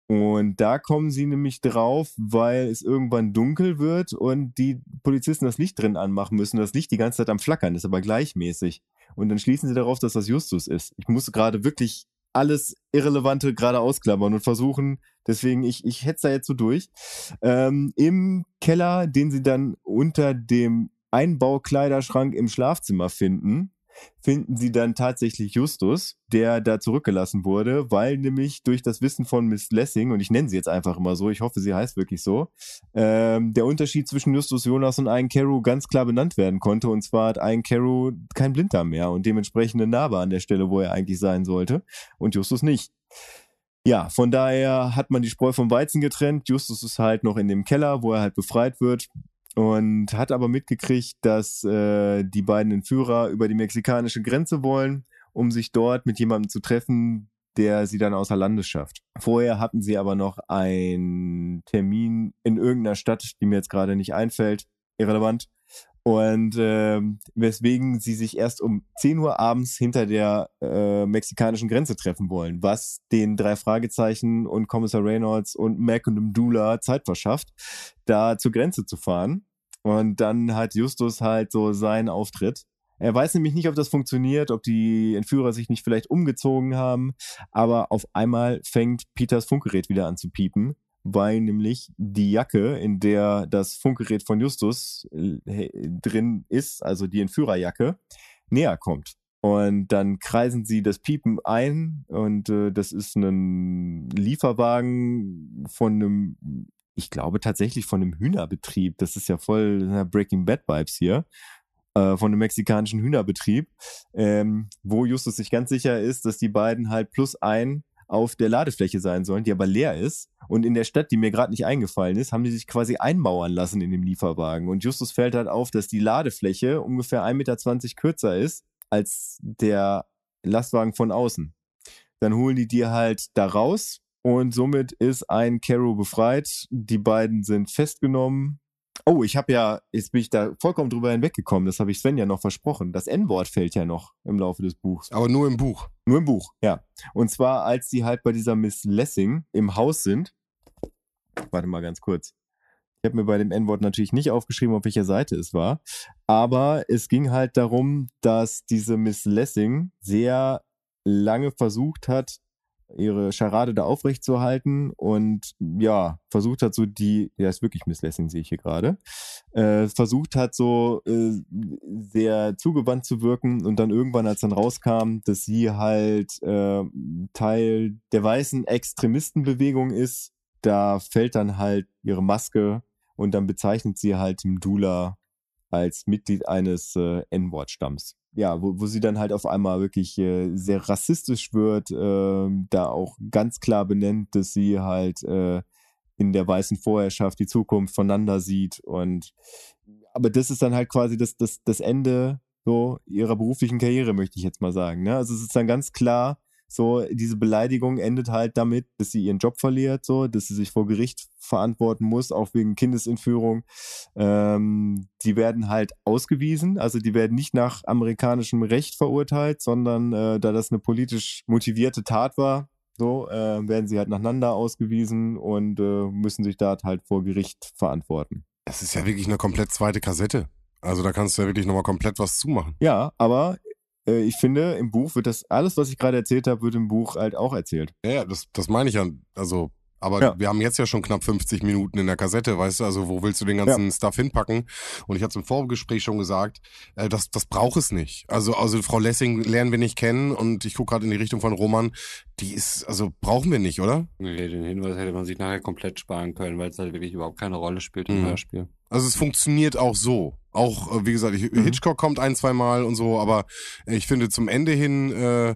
Und da kommen sie nämlich drauf, weil es irgendwann dunkel wird und die Polizisten das Licht drin anmachen müssen. Das Licht die ganze Zeit am Flackern ist aber gleichmäßig. Und dann schließen sie darauf, dass das Justus ist. Ich muss gerade wirklich alles Irrelevante gerade ausklammern und versuchen, deswegen, ich, ich hetze da jetzt so durch. Ähm, Im Keller, den sie dann unter dem Einbaukleiderschrank im Schlafzimmer finden, finden sie dann tatsächlich Justus, der da zurückgelassen wurde, weil nämlich durch das Wissen von Miss Lessing, und ich nenne sie jetzt einfach immer so, ich hoffe, sie heißt wirklich so, ähm, der Unterschied zwischen Justus Jonas und Ian Carew ganz klar benannt werden konnte. Und zwar hat Ian Carew kein Blinddarm mehr und dementsprechend eine Narbe an der Stelle, wo er eigentlich sein sollte, und Justus nicht. Ja, von daher hat man die Spreu vom Weizen getrennt. Justus ist halt noch in dem Keller, wo er halt befreit wird und hat aber mitgekriegt, dass äh, die beiden Entführer über die mexikanische Grenze wollen, um sich dort mit jemandem zu treffen, der sie dann außer Landes schafft. Vorher hatten sie aber noch einen Termin in irgendeiner Stadt, die mir jetzt gerade nicht einfällt, irrelevant, Und ähm, weswegen sie sich erst um 10 Uhr abends hinter der äh, mexikanischen Grenze treffen wollen, was den drei Fragezeichen und Kommissar Reynolds und Mac und Mdula Zeit verschafft, da zur Grenze zu fahren. Und dann hat Justus halt so seinen Auftritt. Er weiß nämlich nicht, ob das funktioniert, ob die Entführer sich nicht vielleicht umgezogen haben, aber auf einmal fängt Peters Funkgerät wieder an zu piepen weil nämlich die Jacke, in der das Funkgerät von Justus äh, drin ist, also die Entführerjacke, näher kommt. Und dann kreisen sie das Piepen ein und äh, das ist ein Lieferwagen von einem, ich glaube tatsächlich von einem Hühnerbetrieb. Das ist ja voll Breaking Bad Vibes hier äh, von einem mexikanischen Hühnerbetrieb, ähm, wo Justus sich ganz sicher ist, dass die beiden halt plus ein auf der Ladefläche sein sollen, die aber leer ist. Und in der Stadt, die mir gerade nicht eingefallen ist, haben die sich quasi einmauern lassen in dem Lieferwagen. Und Justus fällt halt auf, dass die Ladefläche ungefähr 1,20 Meter kürzer ist als der Lastwagen von außen. Dann holen die dir halt da raus und somit ist ein Caro befreit. Die beiden sind festgenommen Oh, ich habe ja, jetzt bin ich da vollkommen drüber hinweggekommen. Das habe ich Sven ja noch versprochen. Das N-Wort fällt ja noch im Laufe des Buchs. Aber nur im Buch. Nur im Buch, ja. Und zwar, als die halt bei dieser Miss Lessing im Haus sind. Warte mal ganz kurz. Ich habe mir bei dem N-Wort natürlich nicht aufgeschrieben, auf welcher Seite es war. Aber es ging halt darum, dass diese Miss Lessing sehr lange versucht hat, ihre Charade da aufrechtzuerhalten und ja, versucht hat so die, ja ist wirklich Miss Lessing, sehe ich hier gerade, äh, versucht hat so äh, sehr zugewandt zu wirken und dann irgendwann, als dann rauskam, dass sie halt äh, Teil der weißen Extremistenbewegung ist, da fällt dann halt ihre Maske und dann bezeichnet sie halt Mdula als Mitglied eines äh, N-Wort-Stamms ja, wo, wo sie dann halt auf einmal wirklich äh, sehr rassistisch wird, äh, da auch ganz klar benennt, dass sie halt äh, in der weißen Vorherrschaft die Zukunft voneinander sieht und aber das ist dann halt quasi das, das, das Ende so ihrer beruflichen Karriere, möchte ich jetzt mal sagen. Ne? Also es ist dann ganz klar, so, diese Beleidigung endet halt damit, dass sie ihren Job verliert, so, dass sie sich vor Gericht verantworten muss, auch wegen Kindesentführung. Ähm, die werden halt ausgewiesen, also die werden nicht nach amerikanischem Recht verurteilt, sondern äh, da das eine politisch motivierte Tat war, so, äh, werden sie halt nacheinander ausgewiesen und äh, müssen sich da halt vor Gericht verantworten. Das ist ja wirklich eine komplett zweite Kassette. Also da kannst du ja wirklich nochmal komplett was zumachen. Ja, aber äh, ich finde, im Buch wird das, alles, was ich gerade erzählt habe, wird im Buch halt auch erzählt. Ja, das, das meine ich ja. Also, aber ja. wir haben jetzt ja schon knapp 50 Minuten in der Kassette, weißt du, also wo willst du den ganzen ja. Stuff hinpacken? Und ich hatte es im Vorgespräch schon gesagt, äh, das, das braucht es nicht. Also, also Frau Lessing lernen wir nicht kennen und ich gucke gerade in die Richtung von Roman, die ist, also brauchen wir nicht, oder? Nee, den Hinweis hätte man sich nachher komplett sparen können, weil es halt wirklich überhaupt keine Rolle spielt im mhm. Hörspiel. Also es funktioniert auch so. Auch, äh, wie gesagt, ich, mhm. Hitchcock kommt ein, zwei Mal und so, aber ich finde zum Ende hin äh,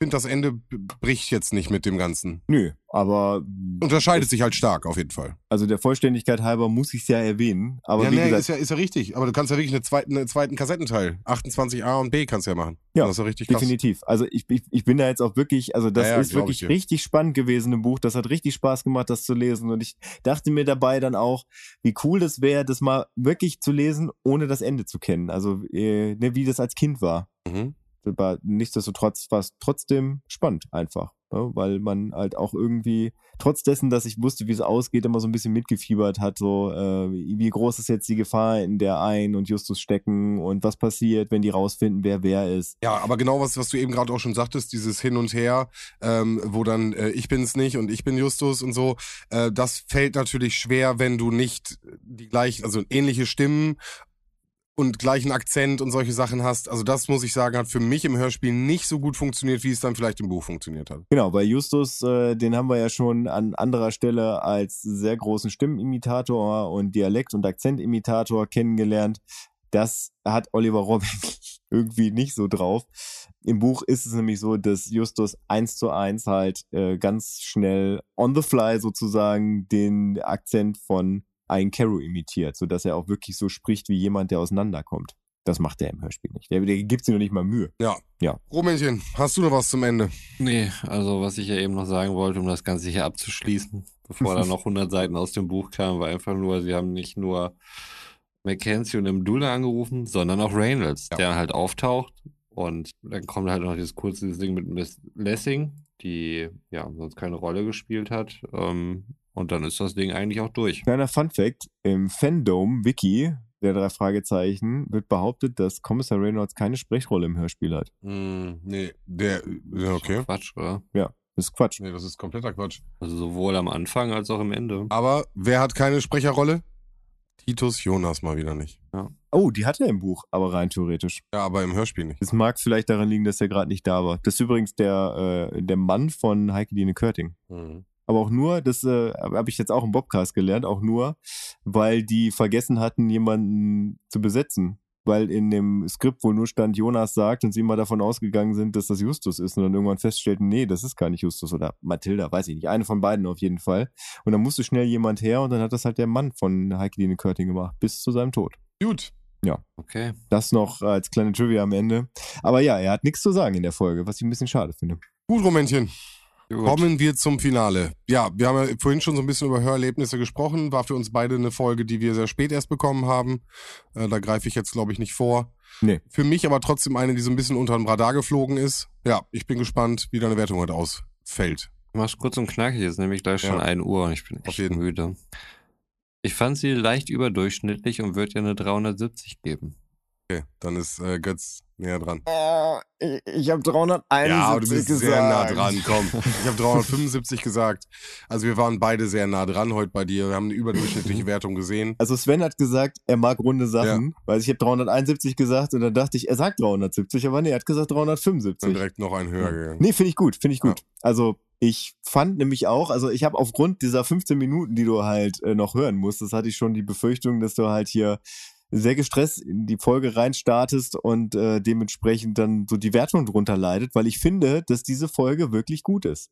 finde, das Ende bricht jetzt nicht mit dem Ganzen. Nö, aber. Unterscheidet sich halt stark, auf jeden Fall. Also der Vollständigkeit halber muss ich es ja erwähnen. Aber ja, wie nee, gesagt, ist ja, ist ja richtig. Aber du kannst ja wirklich einen zweiten, einen zweiten Kassettenteil. 28a und B kannst du ja machen. Ja, das ist ja richtig krass. definitiv. Also ich, ich, ich bin da jetzt auch wirklich, also das ja, ja, ist wirklich richtig spannend gewesen im Buch. Das hat richtig Spaß gemacht, das zu lesen. Und ich dachte mir dabei dann auch, wie cool das wäre, das mal wirklich zu lesen, ohne das Ende zu kennen. Also äh, ne, wie das als Kind war. Mhm aber nichtsdestotrotz war es trotzdem spannend einfach, ne? weil man halt auch irgendwie, trotz dessen, dass ich wusste, wie es ausgeht, immer so ein bisschen mitgefiebert hat, so äh, wie groß ist jetzt die Gefahr, in der ein und Justus stecken und was passiert, wenn die rausfinden, wer wer ist. Ja, aber genau was, was du eben gerade auch schon sagtest, dieses Hin und Her, ähm, wo dann äh, ich bin's nicht und ich bin Justus und so, äh, das fällt natürlich schwer, wenn du nicht die gleichen, also ähnliche Stimmen und gleichen Akzent und solche Sachen hast. Also das muss ich sagen, hat für mich im Hörspiel nicht so gut funktioniert, wie es dann vielleicht im Buch funktioniert hat. Genau, bei Justus, äh, den haben wir ja schon an anderer Stelle als sehr großen Stimmenimitator und Dialekt- und Akzentimitator kennengelernt. Das hat Oliver Robin irgendwie nicht so drauf. Im Buch ist es nämlich so, dass Justus eins zu eins halt äh, ganz schnell on the fly sozusagen den Akzent von einen Caro imitiert, sodass er auch wirklich so spricht wie jemand, der auseinanderkommt. Das macht er im Hörspiel nicht. Der, der gibt sich noch nicht mal Mühe. Ja. Ja. Rumänchen, hast du noch was zum Ende? Nee, also was ich ja eben noch sagen wollte, um das Ganze hier abzuschließen, bevor da noch 100 Seiten aus dem Buch kamen, war einfach nur, sie haben nicht nur Mackenzie und Imdula angerufen, sondern auch Reynolds, Ja. der halt auftaucht. Und dann kommt halt noch dieses kurze Ding mit Miss Lessing, die ja sonst keine Rolle gespielt hat. Ähm, und dann ist das Ding eigentlich auch durch. Kleiner Fun Fact: Im Fandom-Wiki der drei Fragezeichen wird behauptet, dass Kommissar Reynolds keine Sprechrolle im Hörspiel hat. Hm, nee, der, ja, okay. Quatsch, oder? Das ist Quatsch. Nee, das ist kompletter Quatsch. Also sowohl am Anfang als auch am Ende. Aber wer hat keine Sprecherrolle? Titus Jonas mal wieder nicht. Oh, die hat er im Buch, aber rein theoretisch. Ja, aber im Hörspiel nicht. Es mag vielleicht daran liegen, dass er gerade nicht da war. Das ist übrigens der, äh, der Mann von Heike Dine Körting. Mhm. Aber auch nur, das äh, habe ich jetzt auch im Bobcast gelernt, auch nur, weil die vergessen hatten, jemanden zu besetzen. Weil in dem Skript wohl nur stand, Jonas sagt und sie immer davon ausgegangen sind, dass das Justus ist und dann irgendwann feststellten, nee, das ist gar nicht Justus oder Mathilda, weiß ich nicht. Eine von beiden auf jeden Fall. Und dann musste schnell jemand her und dann hat das halt der Mann von Heike Dine Körting gemacht, bis zu seinem Tod. Gut. Okay. Das noch als kleine Trivia am Ende. Aber ja, er hat nichts zu sagen in der Folge, was ich ein bisschen schade finde. Gut, Momentchen. Kommen wir zum Finale. Ja, wir haben ja vorhin schon so ein bisschen über Hörerlebnisse gesprochen. War für uns beide eine Folge, die wir sehr spät erst bekommen haben. Äh, da greife ich jetzt, glaube ich, nicht vor. Nee. Für mich aber trotzdem eine, die so ein bisschen unter dem Radar geflogen ist. Ja, ich bin gespannt, wie deine Wertung heute ausfällt. Mach's kurz und knackig, ist nämlich gleich schon Ja. 1 Uhr und ich bin Auf echt müde. Ich fand sie leicht überdurchschnittlich und würde ihr eine 370 geben. Okay, dann ist äh, Götz näher dran. ich ich habe 371 Ja, aber du bist sehr nah dran, komm. Ich habe 375 gesagt. Also wir waren beide sehr nah dran heute bei dir. Wir haben eine überdurchschnittliche Wertung gesehen. Also Sven hat gesagt, er mag runde Sachen, weil ich habe 371 gesagt und dann dachte ich, er sagt 370, aber nee, er hat gesagt Dann 375. direkt noch ein höher gegangen. Nee, finde ich gut, finde ich gut. Also ich fand nämlich auch, also ich habe aufgrund dieser 15 Minuten, die du halt äh, noch hören musst, das hatte ich schon die Befürchtung, dass du halt hier sehr gestresst in die Folge reinstartest und äh, dementsprechend dann so die Wertung drunter leidet, weil ich finde, dass diese Folge wirklich gut ist.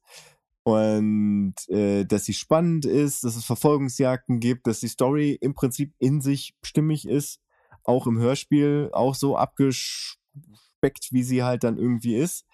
Und äh, dass sie spannend ist, dass es Verfolgungsjagden gibt, dass die Story im Prinzip in sich stimmig ist, auch im Hörspiel auch so abgespeckt, wie sie halt dann irgendwie ist.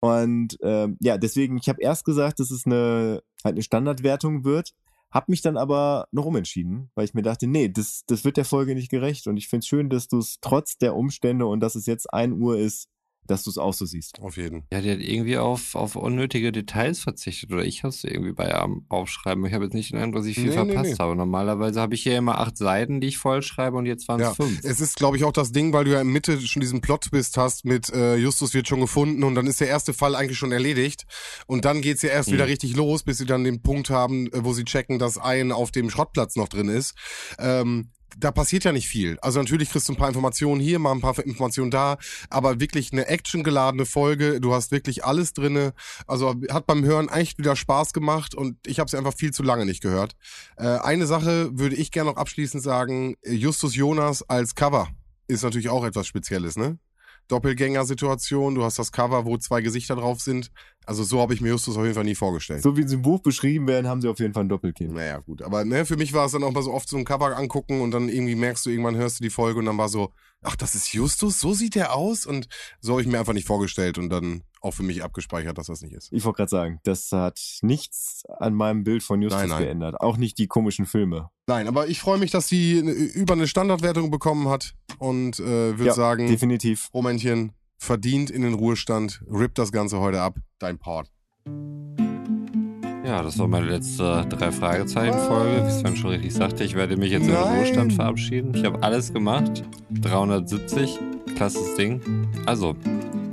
Und ähm, ja, deswegen, ich habe erst gesagt, dass es eine halt eine Standardwertung wird, habe mich dann aber noch umentschieden, weil ich mir dachte, nee, das, das wird der Folge nicht gerecht. Und ich finde es schön, dass du es trotz der Umstände und dass es jetzt ein Uhr ist, dass du es auch so siehst. Auf jeden. Ja, die hat irgendwie auf, auf unnötige Details verzichtet. Oder ich habe es irgendwie bei am Aufschreiben. Ich habe jetzt nicht den Eindruck, dass ich viel Nee, nee, verpasst nee. habe. Normalerweise habe ich hier immer acht Seiten, die ich vollschreibe und jetzt waren es Ja, fünf. es ist, glaube ich, auch das Ding, weil du ja in Mitte schon diesen Plot-Twist hast mit äh, Justus wird schon gefunden und dann ist der erste Fall eigentlich schon erledigt. Und dann geht's ja erst Mhm. wieder richtig los, bis sie dann den Punkt haben, äh, wo sie checken, dass ein auf dem Schrottplatz noch drin ist. Ähm, da passiert ja nicht viel. Also natürlich kriegst du ein paar Informationen hier, mal ein paar Informationen da, aber wirklich eine actiongeladene Folge. Du hast wirklich alles drinne. Also hat beim Hören echt wieder Spaß gemacht und ich habe sie einfach viel zu lange nicht gehört. Äh, eine Sache würde ich gerne noch abschließend sagen: Justus Jonas als Cover ist natürlich auch etwas Spezielles, ne? Doppelgänger-Situation. Du hast das Cover, wo zwei Gesichter drauf sind. Also so habe ich mir Justus auf jeden Fall nie vorgestellt. So wie sie im Buch beschrieben werden, haben sie auf jeden Fall ein Doppelkind. Naja, gut. Aber ne, für mich war es dann auch mal so oft so ein Cover angucken und dann irgendwie merkst du, irgendwann hörst du die Folge und dann war so, ach, das ist Justus, so sieht der aus? Und so habe ich mir einfach nicht vorgestellt und dann auch für mich abgespeichert, dass das nicht ist. Ich wollte gerade sagen, das hat nichts an meinem Bild von Justus Nein, nein. geändert. Auch nicht die komischen Filme. Nein, aber ich freue mich, dass sie über eine Standardwertung bekommen hat und äh, würde Ja, sagen, Definitiv. Romännchen verdient in den Ruhestand, rippt das Ganze heute ab, dein Part. Ja, das war meine letzte drei Fragezeichen-Folge. Wie Sven schon richtig sagte, ich werde mich jetzt in den Nein. Ruhestand verabschieden. Ich habe alles gemacht. 370, klasses Ding. Also,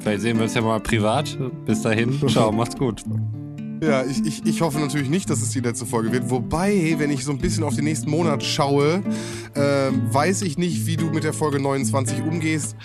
vielleicht sehen wir uns ja mal privat. Bis dahin, ciao, macht's gut. Ja, ich, ich, ich hoffe natürlich nicht, dass es die letzte Folge wird. Wobei, wenn ich so ein bisschen auf den nächsten Monat schaue, äh, weiß ich nicht, wie du mit der Folge 29 umgehst.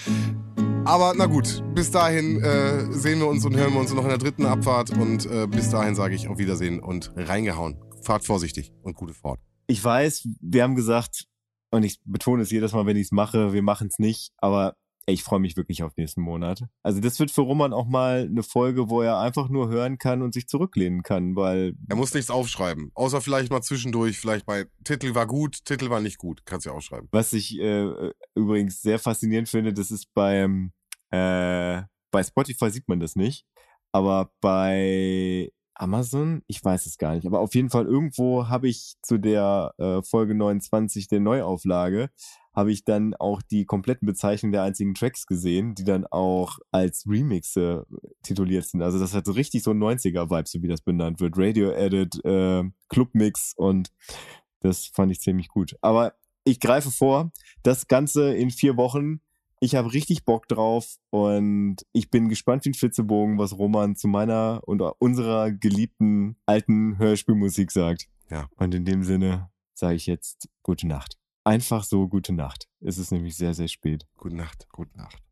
Aber na gut, bis dahin äh, sehen wir uns und hören wir uns noch in der dritten Abfahrt. Und äh, bis dahin sage ich auf Wiedersehen und reingehauen. Fahrt vorsichtig und gute Fahrt. Ich weiß, wir haben gesagt, und ich betone es jedes Mal, wenn ich es mache, wir machen es nicht, aber ich freue mich wirklich auf nächsten Monat. Also das wird für Roman auch mal eine Folge, wo er einfach nur hören kann und sich zurücklehnen kann, weil Er muss nichts aufschreiben. Außer vielleicht mal zwischendurch, vielleicht bei Titel war gut, Titel war nicht gut. Kannst ja aufschreiben. was ich äh, übrigens sehr faszinierend finde, das ist beim äh, bei Spotify sieht man das nicht, aber bei Amazon, ich weiß es gar nicht, aber auf jeden Fall irgendwo habe ich zu der äh, Folge 29 der Neuauflage habe ich dann auch die kompletten Bezeichnungen der einzigen Tracks gesehen, die dann auch als Remixe tituliert sind. Also das hat so richtig so 90er-Vibes, so wie das benannt wird. Radio-Edit, äh, Clubmix und das fand ich ziemlich gut. Aber ich greife vor, das Ganze in vier Wochen. Ich habe richtig Bock drauf und ich bin gespannt wie ein Flitzebogen, was Roman zu meiner und unserer geliebten alten Hörspielmusik sagt. Ja. Und in dem Sinne sage ich jetzt gute Nacht. Einfach so gute Nacht. Es ist nämlich sehr, sehr spät. Gute Nacht. Gute Nacht.